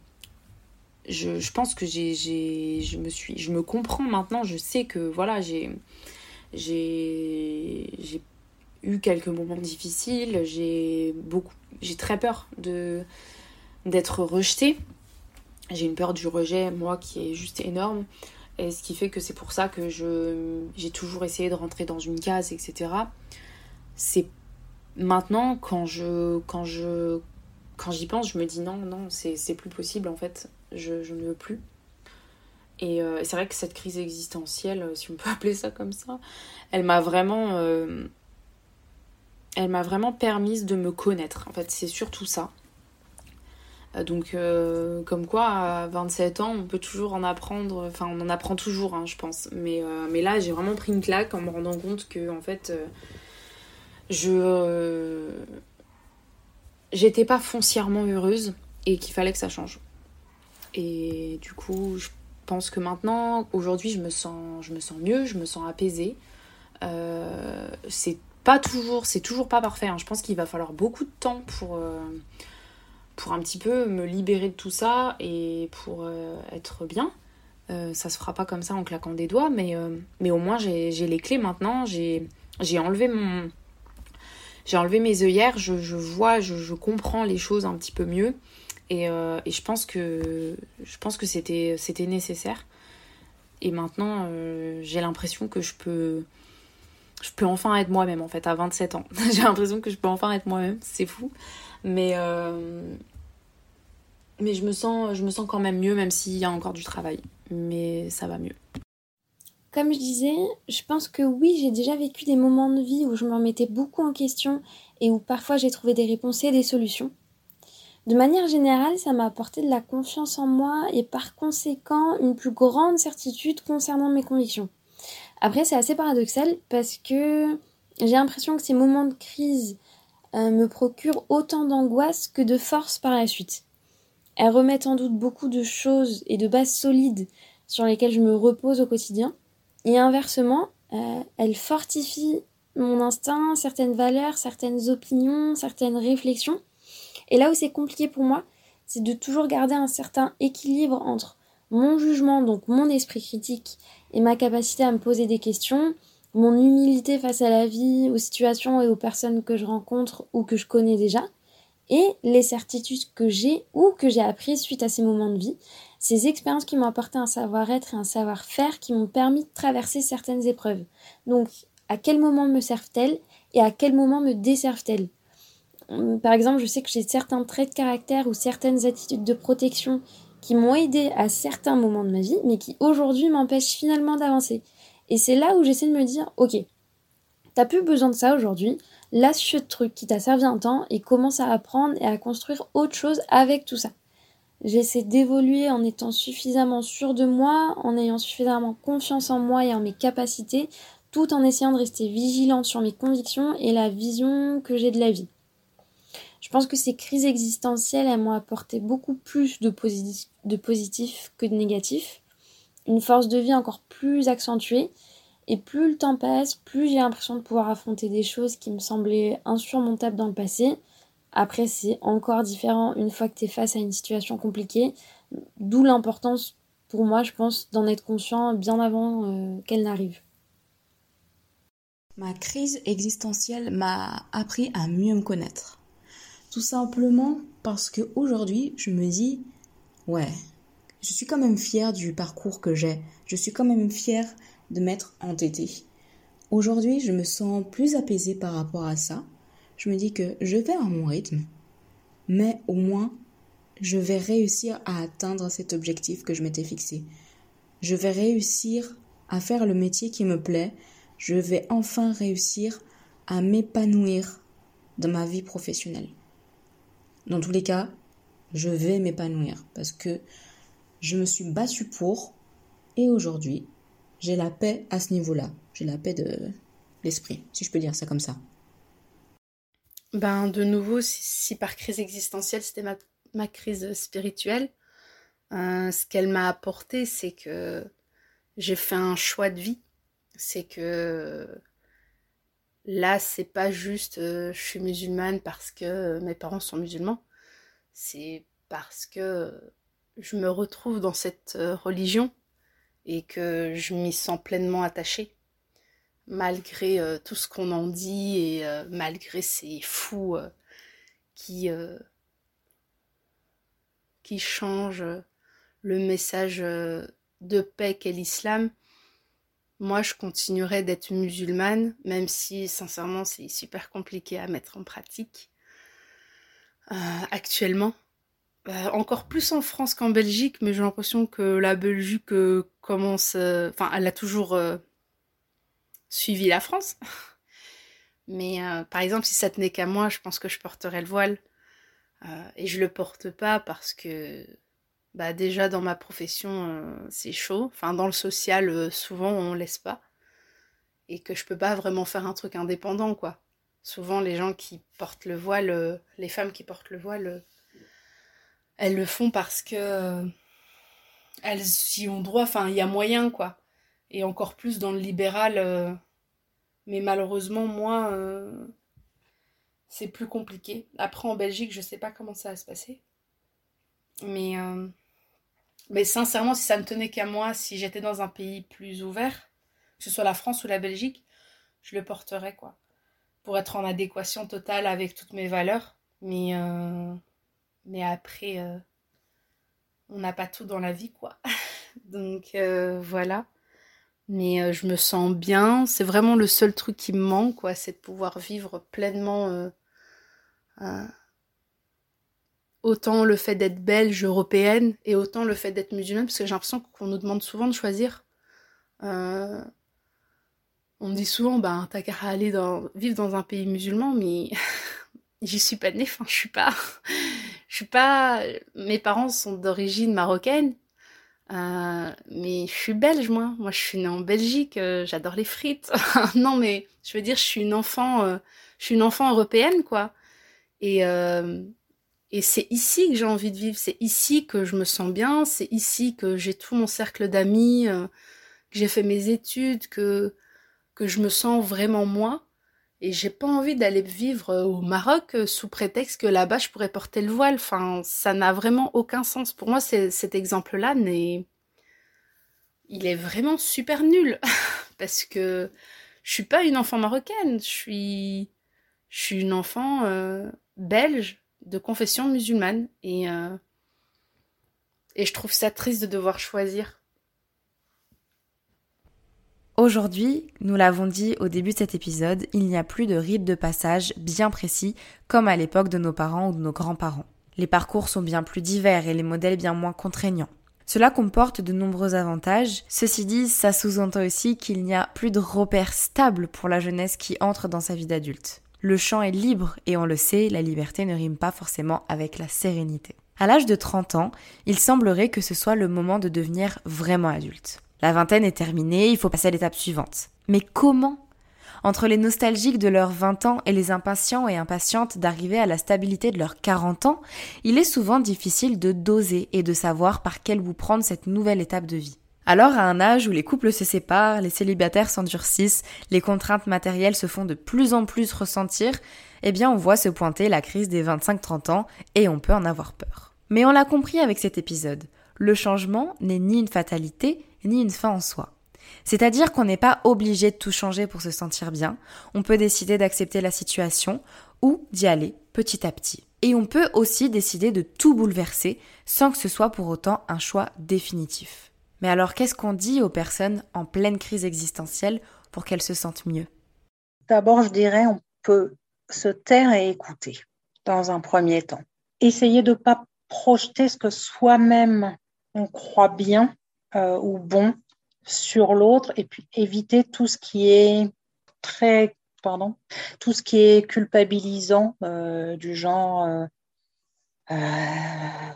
je, pense que j'ai, je me suis, je me comprends maintenant. Je sais que voilà, j'ai, j'ai, j'ai eu quelques moments difficiles, j'ai beaucoup j'ai très peur de d'être rejetée. J'ai une peur du rejet moi qui est juste énorme et ce qui fait que c'est pour ça que je j'ai toujours essayé de rentrer dans une case etc. C'est maintenant quand je quand je quand j'y pense, je me dis non non, c'est plus possible en fait. Je, ne veux plus. Et euh, c'est vrai que cette crise existentielle, si on peut [LAUGHS] appeler ça comme ça, elle m'a vraiment euh, elle m'a vraiment permis de me connaître. En fait, c'est surtout ça. Euh, donc, euh, comme quoi, à 27 ans, on peut toujours en apprendre. Enfin, on en apprend toujours, hein, je pense. Mais, euh, mais là, j'ai vraiment pris une claque en me rendant compte que, en fait, je. J'étais pas foncièrement heureuse et qu'il fallait que ça change. Et du coup, je pense que maintenant, aujourd'hui, je me sens, je me sens mieux, je me sens apaisée. c'est pas toujours, c'est toujours pas parfait. Hein. Je pense qu'il va falloir beaucoup de temps pour, euh, pour un petit peu me libérer de tout ça et pour euh, être bien. Euh, ça se fera pas comme ça en claquant des doigts, mais, mais au moins j'ai les clés maintenant. J'ai enlevé mon. J'ai enlevé mes œillères, je, je vois, je, comprends les choses un petit peu mieux. Et, et je pense que je pense que c'était nécessaire. Et maintenant, j'ai l'impression que je peux je peux enfin être moi-même en fait à 27 ans. [LAUGHS] J'ai l'impression que je peux enfin être moi-même, c'est fou. Mais, euh, mais je, me sens, je me sens quand même mieux, même s'il y a encore du travail. Mais ça va mieux. Comme je disais, je pense que oui, j'ai déjà vécu des moments de vie où je me remettais beaucoup en question et où parfois j'ai trouvé des réponses et des solutions. De manière générale, ça m'a apporté de la confiance en moi et par conséquent une plus grande certitude concernant mes convictions. Après, c'est assez paradoxal parce que j'ai l'impression que ces moments de crise euh, me procurent autant d'angoisse que de force par la suite. Elles remettent en doute beaucoup de choses et de bases solides sur lesquelles je me repose au quotidien. Et inversement, euh, elles fortifient mon instinct, certaines valeurs, certaines opinions, certaines réflexions. Et là où c'est compliqué pour moi, c'est de toujours garder un certain équilibre entre mon jugement, donc mon esprit critique, et ma capacité à me poser des questions, mon humilité face à la vie, aux situations et aux personnes que je rencontre ou que je connais déjà, et les certitudes que j'ai ou que j'ai apprises suite à ces moments de vie, ces expériences qui m'ont apporté un savoir-être et un savoir-faire qui m'ont permis de traverser certaines épreuves. Donc, à quel moment me servent-elles et à quel moment me desservent-elles? Par exemple, je sais que j'ai certains traits de caractère ou certaines attitudes de protection qui m'ont aidé à certains moments de ma vie, mais qui aujourd'hui m'empêchent finalement d'avancer. Et c'est là où j'essaie de me dire, ok, t'as plus besoin de ça aujourd'hui, lâche ce truc qui t'a servi un temps et commence à apprendre et à construire autre chose avec tout ça. J'essaie d'évoluer en étant suffisamment sûre de moi, en ayant suffisamment confiance en moi et en mes capacités, tout en essayant de rester vigilante sur mes convictions et la vision que j'ai de la vie. Pense que ces crises existentielles, elles m'ont apporté beaucoup plus de, de positif que de négatif, une force de vie encore plus accentuée, et plus le temps passe, plus j'ai l'impression de pouvoir affronter des choses qui me semblaient insurmontables dans le passé. Après, c'est encore différent une fois que tu es face à une situation compliquée, d'où l'importance pour moi, je pense, d'en être conscient bien avant euh, qu'elle n'arrive. Ma crise existentielle m'a appris à mieux me connaître. Tout simplement parce que aujourd'hui, je me dis, ouais, je suis quand même fière du parcours que j'ai. Je suis quand même fière de m'être entêtée. Aujourd'hui, je me sens plus apaisée par rapport à ça. Je me dis que je vais à mon rythme, mais au moins, je vais réussir à atteindre cet objectif que je m'étais fixé. Je vais réussir à faire le métier qui me plaît. Je vais enfin réussir à m'épanouir dans ma vie professionnelle. Dans tous les cas, je vais m'épanouir parce que je me suis battue pour et aujourd'hui, j'ai la paix à ce niveau-là. J'ai la paix de l'esprit, si je peux dire ça comme ça. Ben, de nouveau, si, par crise existentielle, c'était ma, crise spirituelle, euh, ce qu'elle m'a apporté, c'est que j'ai fait un choix de vie. C'est que là, c'est pas juste euh, je suis musulmane parce que mes parents sont musulmans. C'est parce que je me retrouve dans cette euh, religion et que je m'y sens pleinement attachée. Malgré euh, tout ce qu'on en dit et euh, malgré ces fous euh, qui, qui changent le message de paix qu'est l'islam, moi je continuerai d'être musulmane, même si sincèrement c'est super compliqué à mettre en pratique actuellement. Euh, encore plus en France qu'en Belgique, mais j'ai l'impression que la Belgique euh, commence. Euh, enfin, elle a toujours suivi la France. [LAUGHS] mais par exemple, si ça tenait qu'à moi, je pense que je porterais le voile. et je le porte pas parce que. Bah déjà dans ma profession c'est chaud, enfin dans le social souvent on laisse pas et que je peux pas vraiment faire un truc indépendant quoi. Souvent les gens qui portent le voile, les femmes qui portent le voile elles le font parce que euh, elles y ont droit, enfin il y a moyen quoi. Et encore plus dans le libéral. Euh, mais malheureusement, moi, euh, c'est plus compliqué. Après en Belgique, je sais pas comment ça va se passer. Mais, mais sincèrement, si ça ne tenait qu'à moi, si j'étais dans un pays plus ouvert, que ce soit la France ou la Belgique, je le porterais quoi. Pour être en adéquation totale avec toutes mes valeurs. Mais mais après, euh, on n'a pas tout dans la vie, quoi. [LAUGHS] Donc euh, voilà. Mais euh, je me sens bien. C'est vraiment le seul truc qui me manque, quoi, c'est de pouvoir vivre pleinement. Autant le fait d'être belge, européenne, et autant le fait d'être musulmane, parce que j'ai l'impression qu'on nous demande souvent de choisir. on me dit souvent, ben, t'as qu'à aller dans, vivre dans un pays musulman, mais [LAUGHS] j'y suis pas née, enfin, je suis pas. [LAUGHS] Je suis pas. Mes parents sont d'origine marocaine, euh, mais je suis belge, moi. Moi, je suis née en Belgique. Euh, j'adore les frites. [LAUGHS] non, mais je veux dire, je suis une enfant. Euh, je suis une enfant européenne, quoi. Et et c'est ici que j'ai envie de vivre. C'est ici que je me sens bien. C'est ici que j'ai tout mon cercle d'amis, que j'ai fait mes études, que que je me sens vraiment moi. Et j'ai pas envie d'aller vivre euh, au Maroc euh, sous prétexte que là-bas je pourrais porter le voile. Enfin, ça n'a vraiment aucun sens. Pour moi, cet exemple-là. Il est vraiment super nul. [LAUGHS] Parce que je suis pas une enfant marocaine. Je suis. Je une enfant euh, belge de confession musulmane. Et. Et je trouve ça triste de devoir choisir. Aujourd'hui, nous l'avons dit au début de cet épisode, il n'y a plus de rite de passage bien précis comme à l'époque de nos parents ou de nos grands-parents. Les parcours sont bien plus divers et les modèles bien moins contraignants. Cela comporte de nombreux avantages. Ceci dit, ça sous-entend aussi qu'il n'y a plus de repères stables pour la jeunesse qui entre dans sa vie d'adulte. Le champ est libre et on le sait, la liberté ne rime pas forcément avec la sérénité. À l'âge de 30 ans, il semblerait que ce soit le moment de devenir vraiment adulte. La vingtaine est terminée, il faut passer à l'étape suivante. Mais comment? Entre les nostalgiques de leurs 20 ans et les impatients et impatientes d'arriver à la stabilité de leurs 40 ans, il est souvent difficile de doser et de savoir par quel bout prendre cette nouvelle étape de vie. Alors, à un âge où les couples se séparent, les célibataires s'endurcissent, les contraintes matérielles se font de plus en plus ressentir, eh bien, on voit se pointer la crise des 25-30 ans et on peut en avoir peur. Mais on l'a compris avec cet épisode. Le changement n'est ni une fatalité, ni une fin en soi. C'est-à-dire qu'on n'est pas obligé de tout changer pour se sentir bien, on peut décider d'accepter la situation ou d'y aller petit à petit. Et on peut aussi décider de tout bouleverser sans que ce soit pour autant un choix définitif. Mais alors qu'est-ce qu'on dit aux personnes en pleine crise existentielle pour qu'elles se sentent mieux? D'abord, je dirais, on peut se taire et écouter dans un premier temps. Essayer de ne pas projeter ce que soi-même on croit bien euh, ou bon sur l'autre et puis éviter tout ce qui est très pardon tout ce qui est culpabilisant euh, du genre euh, euh,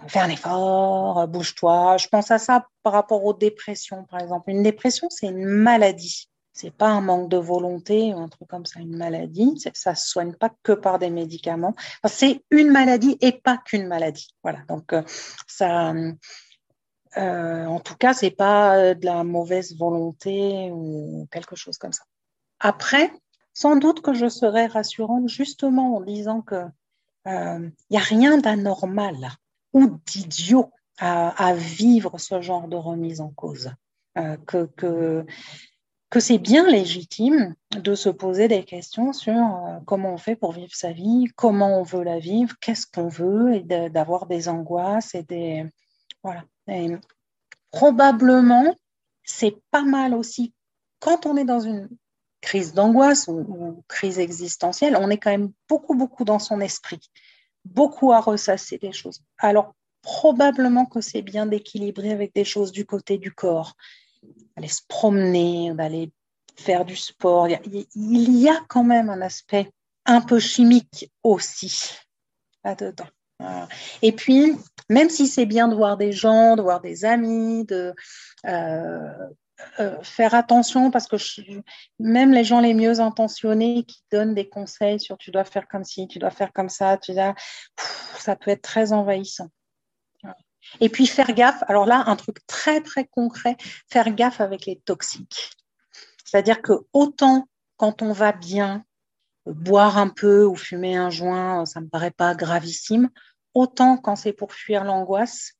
fais un effort, bouge-toi. Je pense à ça par rapport aux dépressions, par exemple. Une dépression, c'est une maladie. C'est pas un manque de volonté ou un truc comme ça, une maladie. Ça se soigne pas que par des médicaments. c'est une maladie et pas qu'une maladie. Voilà. Donc euh, ça, euh, en tout cas, c'est pas de la mauvaise volonté ou quelque chose comme ça. Après, sans doute que je serais rassurante justement en disant que il euh, n'y a rien d'anormal ou d'idiot à, vivre ce genre de remise en cause. Euh, que, que, c'est bien légitime de se poser des questions sur euh, comment on fait pour vivre sa vie, comment on veut la vivre, qu'est-ce qu'on veut, et d'avoir des angoisses et des. Voilà. Probablement, c'est pas mal aussi quand on est dans une crise d'angoisse ou, crise existentielle, on est quand même beaucoup, beaucoup dans son esprit, beaucoup à ressasser des choses. Alors, probablement que c'est bien d'équilibrer avec des choses du côté du corps, d'aller se promener, d'aller faire du sport. Il y, a, quand même un aspect un peu chimique aussi là-dedans. Et puis, même si c'est bien de voir des gens, de voir des amis, de, euh, euh, faire attention parce que même les gens les mieux intentionnés qui donnent des conseils sur tu dois faire comme ci, tu dois faire comme ça, tu ça peut être très envahissant. Et puis faire gaffe, alors là, un truc très très concret, faire gaffe avec les toxiques. C'est-à-dire que autant quand on va bien, boire un peu ou fumer un joint, ça ne me paraît pas gravissime, autant quand c'est pour fuir l'angoisse,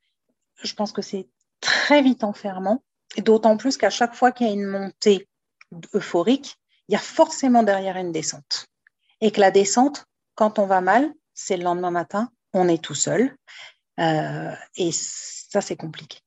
je pense que c'est très vite enfermant D'autant plus qu'à chaque fois qu'il y a une montée euphorique, il y a forcément derrière une descente. Et que la descente, quand on va mal, c'est le lendemain matin, on est tout seul. Euh, et ça, c'est compliqué.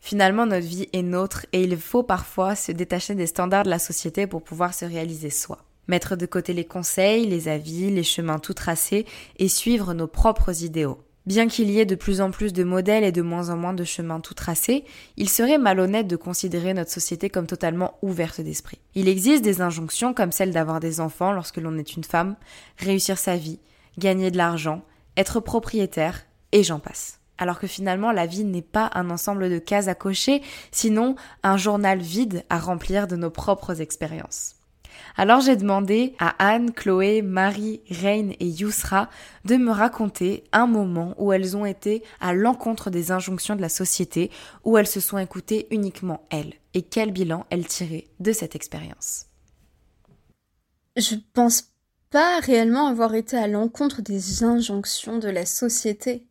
Finalement, notre vie est nôtre et il faut parfois se détacher des standards de la société pour pouvoir se réaliser soi. Mettre de côté les conseils, les avis, les chemins tout tracés et suivre nos propres idéaux. Bien qu'il y ait de plus en plus de modèles et de moins en moins de chemins tout tracés, il serait malhonnête de considérer notre société comme totalement ouverte d'esprit. Il existe des injonctions comme celle d'avoir des enfants lorsque l'on est une femme, réussir sa vie, gagner de l'argent, être propriétaire, et j'en passe. Alors que finalement la vie n'est pas un ensemble de cases à cocher, sinon un journal vide à remplir de nos propres expériences. Alors j'ai demandé à Anne, Chloé, Marie, Reine et Yousra de me raconter un moment où elles ont été à l'encontre des injonctions de la société, où elles se sont écoutées uniquement elles, et quel bilan elles tiraient de cette expérience. Je pense pas réellement avoir été à l'encontre des injonctions de la société.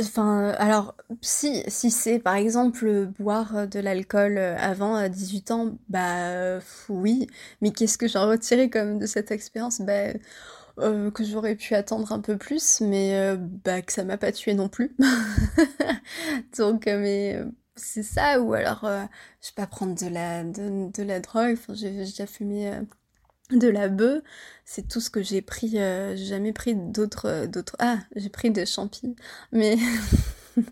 Enfin, alors, si, si c'est par exemple boire de l'alcool avant 18 ans, bah oui, mais qu'est-ce que j'en retirais comme de cette expérience? Bah, euh, que j'aurais pu attendre un peu plus, mais euh, bah, que ça m'a pas tué non plus. [LAUGHS] Donc, euh, mais c'est ça, ou alors, je vais pas prendre de la, de, de la drogue, enfin, j'ai déjà fumé de la bœuf, c'est tout ce que j'ai pris. Euh, j'ai jamais pris d'autres, euh, d'autres. Ah, j'ai pris des champignons, mais [LAUGHS] oh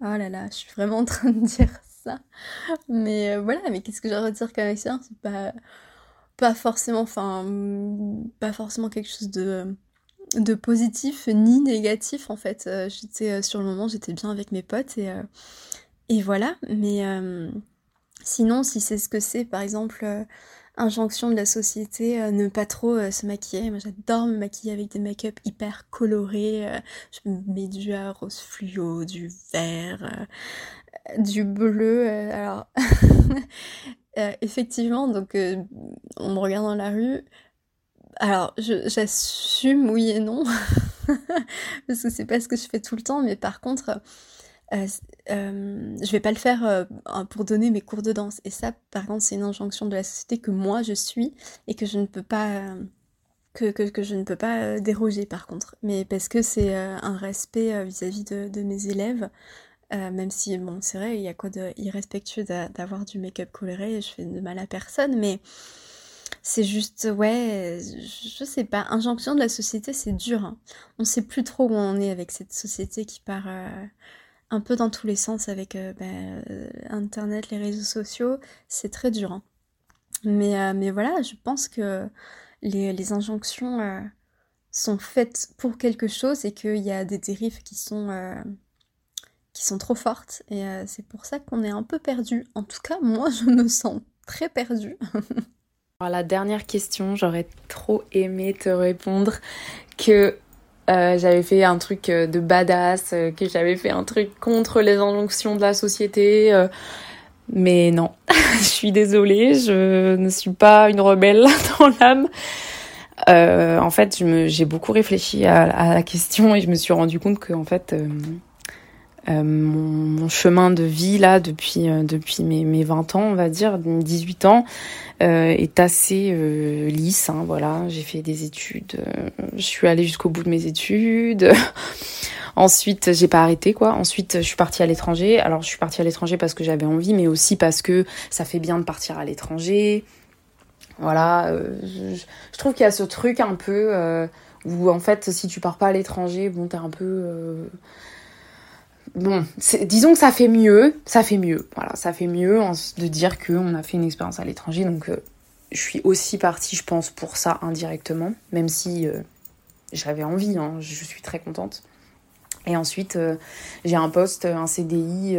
là là, je suis vraiment en train de dire ça. Mais euh, voilà, mais qu'est-ce que j'ai à dire comme expérience C'est pas, pas forcément, enfin, pas forcément quelque chose de positif ni négatif en fait. j'étais sur le moment, j'étais bien avec mes potes et, et voilà. Mais sinon, si c'est ce que c'est, par exemple injonction de la société, euh, ne pas trop euh, se maquiller. Moi j'adore me maquiller avec des make-up hyper colorés. Euh, je me mets du rose fluo, du vert, du bleu. alors [LAUGHS] effectivement, donc on me regarde dans la rue. Alors j'assume oui et non. [LAUGHS] parce que c'est pas ce que je fais tout le temps, mais par contre euh, euh, je vais pas le faire euh, pour donner mes cours de danse. Et ça, par contre, c'est une injonction de la société que moi je suis et que je ne peux pas que, que, je ne peux pas déroger par contre. Mais parce que c'est un respect vis-à-vis de, mes élèves. même si, bon, c'est vrai, il y a quoi de irrespectueux d'avoir du make-up coloré, je fais de mal à personne, mais c'est juste, ouais, je sais pas, injonction de la société, c'est dur. Hein. On sait plus trop où on est avec cette société qui part un peu dans tous les sens avec euh, bah, euh, Internet, les réseaux sociaux, c'est très dur. Hein. Mais, euh, mais voilà, je pense que les, injonctions sont faites pour quelque chose et qu'il y a des dérives qui sont, qui sont trop fortes. Et c'est pour ça qu'on est un peu perdu. En tout cas, moi, je me sens très perdue. [LAUGHS] Alors, la dernière question, j'aurais trop aimé te répondre que euh, j'avais fait un truc euh, de badass, euh, que j'avais fait un truc contre les injonctions de la société. mais non, [LAUGHS] je suis désolée, je ne suis pas une rebelle [LAUGHS] dans l'âme. en fait, j'ai beaucoup réfléchi à, la question et je me suis rendu compte que en fait, mon, mon, chemin de vie là depuis depuis mes, mes 20 ans, on va dire, 18 ans, euh, est assez euh, lisse. Hein, voilà, j'ai fait des études, euh, je suis allée jusqu'au bout de mes études. [LAUGHS] Ensuite, j'ai pas arrêté quoi. Ensuite, je suis partie à l'étranger. Alors, je suis partie à l'étranger parce que j'avais envie, mais aussi parce que ça fait bien de partir à l'étranger. Voilà, je, je, trouve qu'il y a ce truc un peu où en fait, si tu pars pas à l'étranger, bon, t'es un peu bon, disons que ça fait mieux, ça fait mieux, voilà, ça fait mieux de dire qu'on a fait une expérience à l'étranger, donc euh, je suis aussi partie, je pense, pour ça indirectement, même si euh, j'avais envie, hein, je suis très contente. Et ensuite, euh, j'ai un poste, un CDI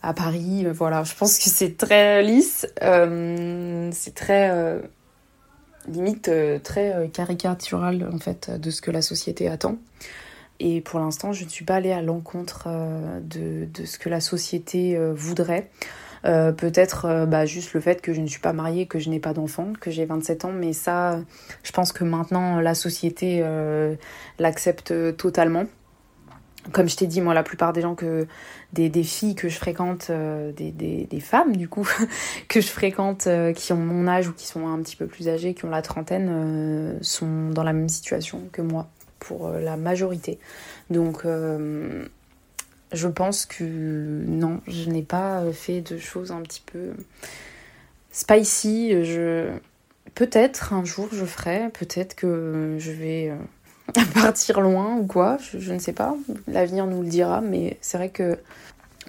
à Paris, voilà, je pense que c'est très lisse, c'est très limite très caricatural en fait de ce que la société attend. Et pour l'instant, je ne suis pas allée à l'encontre euh, de, de, ce que la société euh, voudrait. Euh, peut-être bah, juste le fait que je ne suis pas mariée, que je n'ai pas d'enfant, que j'ai 27 ans, mais ça, je pense que maintenant la société l'accepte totalement. Comme je t'ai dit, moi, la plupart des gens que des, des filles que je fréquente, des, des, des, femmes du coup [LAUGHS] que je fréquente, qui ont mon âge ou qui sont un petit peu plus âgées, qui ont la trentaine, sont dans la même situation que moi pour euh, la majorité. Donc euh, je pense que non, je n'ai pas fait de choses un petit peu spicy. Je peut-être un jour je ferai, peut-être que je vais euh, [LAUGHS] partir loin ou quoi, je, ne sais pas. L'avenir nous le dira, mais c'est vrai que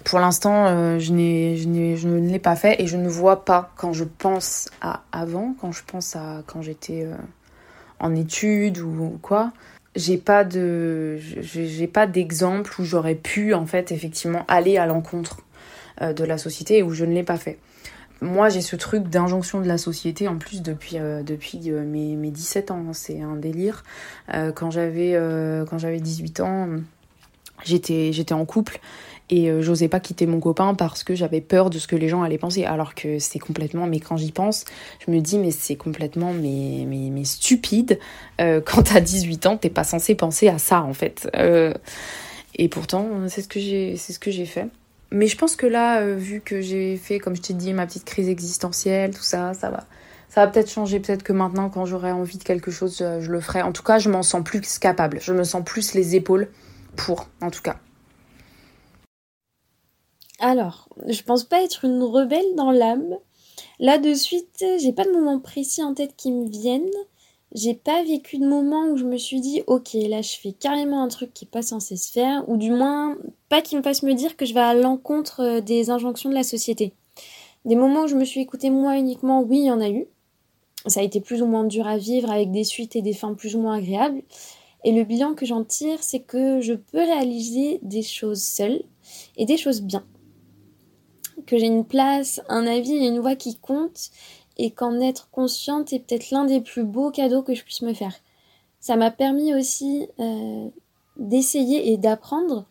pour l'instant, je, je, je ne l'ai pas fait et je ne vois pas quand je pense à avant, quand je pense à quand j'étais en études ou quoi, j'ai pas de j'ai pas d'exemple où j'aurais pu en fait effectivement aller à l'encontre euh, de la société et où je ne l'ai pas fait. Moi, j'ai ce truc d'injonction de la société en plus depuis euh, depuis euh, mes, mes 17 ans, c'est un délire. quand j'avais quand j'avais 18 ans, j'étais j'étais en couple et euh, j'osais pas quitter mon copain parce que j'avais peur de ce que les gens allaient penser alors que c'est complètement mais quand j'y pense je me dis mais c'est complètement mais, mais, mais stupide euh, [LAUGHS] quand t'as 18 ans t'es pas censé penser à ça en fait euh, et pourtant c'est ce que j'ai c'est ce que j'ai fait mais je pense que là vu que j'ai fait comme je t'ai dit ma petite crise existentielle tout ça ça va ça va peut-être changer, peut-être que maintenant, quand j'aurai envie de quelque chose, je le ferai. En tout cas, je m'en sens plus capable. Je me sens plus les épaules pour, en tout cas. Alors, je pense pas être une rebelle dans l'âme. Là de suite, j'ai pas de moment précis en tête qui me viennent. J'ai pas vécu de moment où je me suis dit ok là je fais carrément un truc qui est pas censé se faire ou du moins pas qui me fasse me dire que je vais à l'encontre euh, des injonctions de la société. Des moments où je me suis écoutée moi uniquement, oui il y en a eu. Ça a été plus ou moins dur à vivre avec des suites et des fins plus ou moins agréables. Et le bilan que j'en tire, c'est que je peux réaliser des choses seules et des choses bien. Que j'ai une place, un avis et une voix qui comptent et qu'en être consciente est peut-être l'un des plus beaux cadeaux que je puisse me faire. Ça m'a permis aussi euh, d'essayer et d'apprendre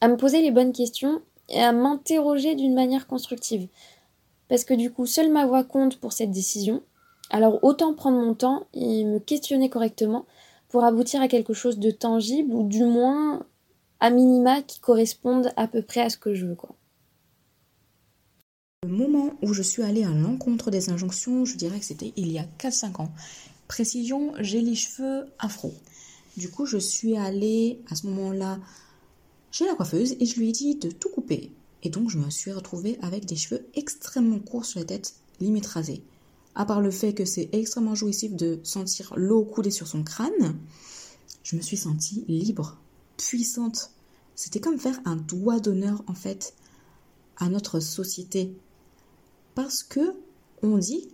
à me poser les bonnes questions et à m'interroger d'une manière constructive. Parce que du coup, seule ma voix compte pour cette décision. Alors autant prendre mon temps et me questionner correctement pour aboutir à quelque chose de tangible ou du moins à minima qui corresponde à peu près à ce que je veux. Quoi. Le moment où je suis allée à l'encontre des injonctions, je dirais que c'était il y a 4-5 ans. Précision, j'ai les cheveux afro. Du coup, je suis allée à ce moment-là chez la coiffeuse et je lui ai dit de tout couper. Et donc, je me suis retrouvée avec des cheveux extrêmement courts sur la tête, limite rasés. À part le fait que c'est extrêmement jouissif de sentir l'eau couler sur son crâne, je me suis sentie libre, puissante. C'était comme faire un doigt d'honneur en fait à notre société. Parce que on dit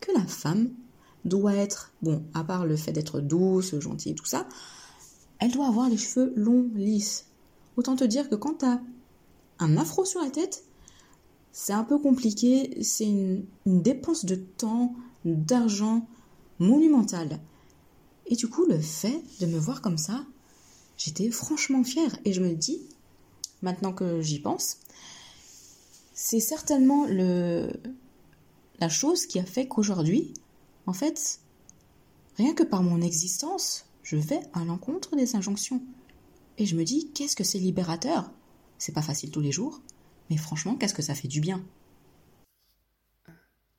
que la femme doit être, bon, à part le fait d'être douce, gentille tout ça, elle doit avoir les cheveux longs, lisses. Autant te dire que quand t'as un afro sur la tête, c'est un peu compliqué, c'est une, dépense de temps, d'argent monumentale. Et du coup, le fait de me voir comme ça, j'étais franchement fière. Et je me dis, maintenant que j'y pense, c'est certainement le, la chose qui a fait qu'aujourd'hui, en fait, rien que par mon existence, je vais à l'encontre des injonctions. Et je me dis, qu'est-ce que c'est libérateur? C'est pas facile tous les jours, mais franchement, qu'est-ce que ça fait du bien?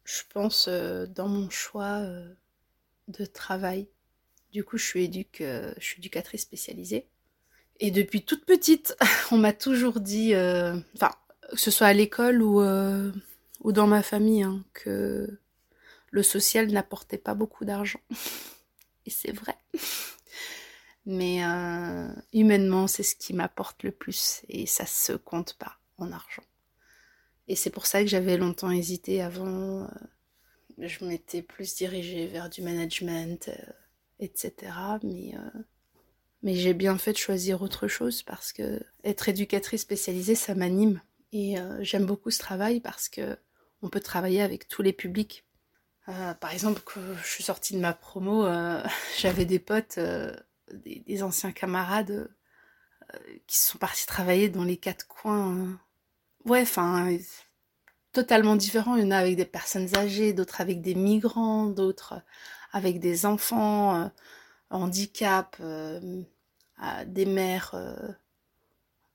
Je pense euh, dans mon choix euh, de travail. Du coup, je suis, euh, je suis éducatrice spécialisée. Et depuis toute petite, [LAUGHS] on m'a toujours dit, enfin, que ce soit à l'école ou, ou dans ma famille, hein, que le social n'apportait pas beaucoup d'argent. [LAUGHS] Et c'est vrai. Mais euh, humainement, c'est ce qui m'apporte le plus et ça se compte pas en argent. Et c'est pour ça que j'avais longtemps hésité avant. Euh, je m'étais plus dirigée vers du management, euh, etc. Mais, mais j'ai bien fait de choisir autre chose parce que être éducatrice spécialisée, ça m'anime. Et j'aime beaucoup ce travail parce que on peut travailler avec tous les publics. par exemple, quand je suis sortie de ma promo, [LAUGHS] j'avais des potes des, anciens camarades euh, qui sont partis travailler dans les quatre coins. Hein. Ouais, enfin, totalement différents. Il y en a avec des personnes âgées, d'autres avec des migrants, d'autres avec des enfants, euh, handicap, euh, des mères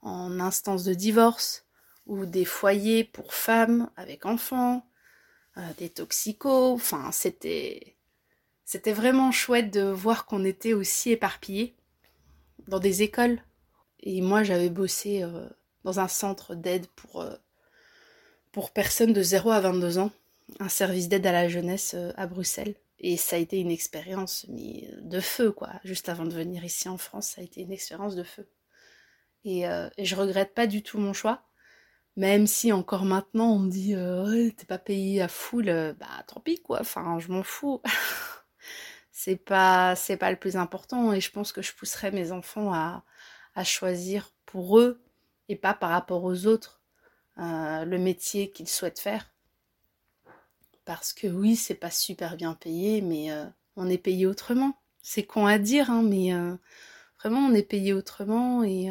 en instance de divorce, ou des foyers pour femmes avec enfants, des toxicos. Enfin, c'était c'était vraiment chouette de voir qu'on était aussi éparpillés dans des écoles. Et moi, j'avais bossé euh, dans un centre d'aide pour, euh, pour personnes de 0 à 22 ans, un service d'aide à la jeunesse euh, à Bruxelles. Et ça a été une expérience de feu, quoi. Juste avant de venir ici en France, ça a été une expérience de feu. Et, et je regrette pas du tout mon choix. Même si encore maintenant on me dit ouais, t'es pas payé à full, bah tant pis quoi, enfin je m'en fous. [LAUGHS] c'est pas c'est pas le plus important et je pense que je pousserai mes enfants à, choisir pour eux et pas par rapport aux autres euh, le métier qu'ils souhaitent faire. Parce que oui c'est pas super bien payé mais euh, on est payé autrement. C'est con à dire hein, mais euh, vraiment on est payé autrement et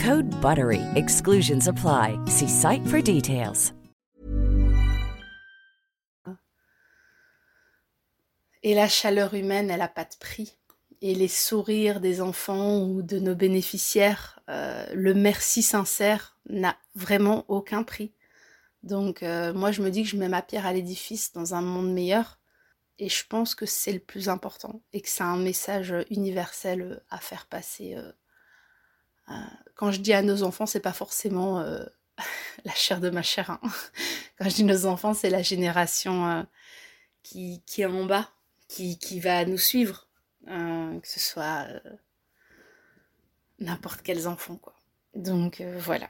Code BUTTERY. Exclusions apply. See site for details. Et la chaleur humaine, elle n'a pas de prix. Et les sourires des enfants ou de nos bénéficiaires, euh, le merci sincère n'a vraiment aucun prix. Donc euh, moi je me dis que je mets ma pierre à l'édifice dans un monde meilleur et je pense que c'est le plus important et que c'est un message universel à faire passer. Euh, quand je dis à nos enfants, c'est pas forcément [LAUGHS] la chair de ma chair. Hein. [LAUGHS] Quand je dis nos enfants, c'est la génération qui, qui est en bas qui, va nous suivre, euh, que ce soit euh, n'importe quels enfants, quoi. Donc euh, voilà.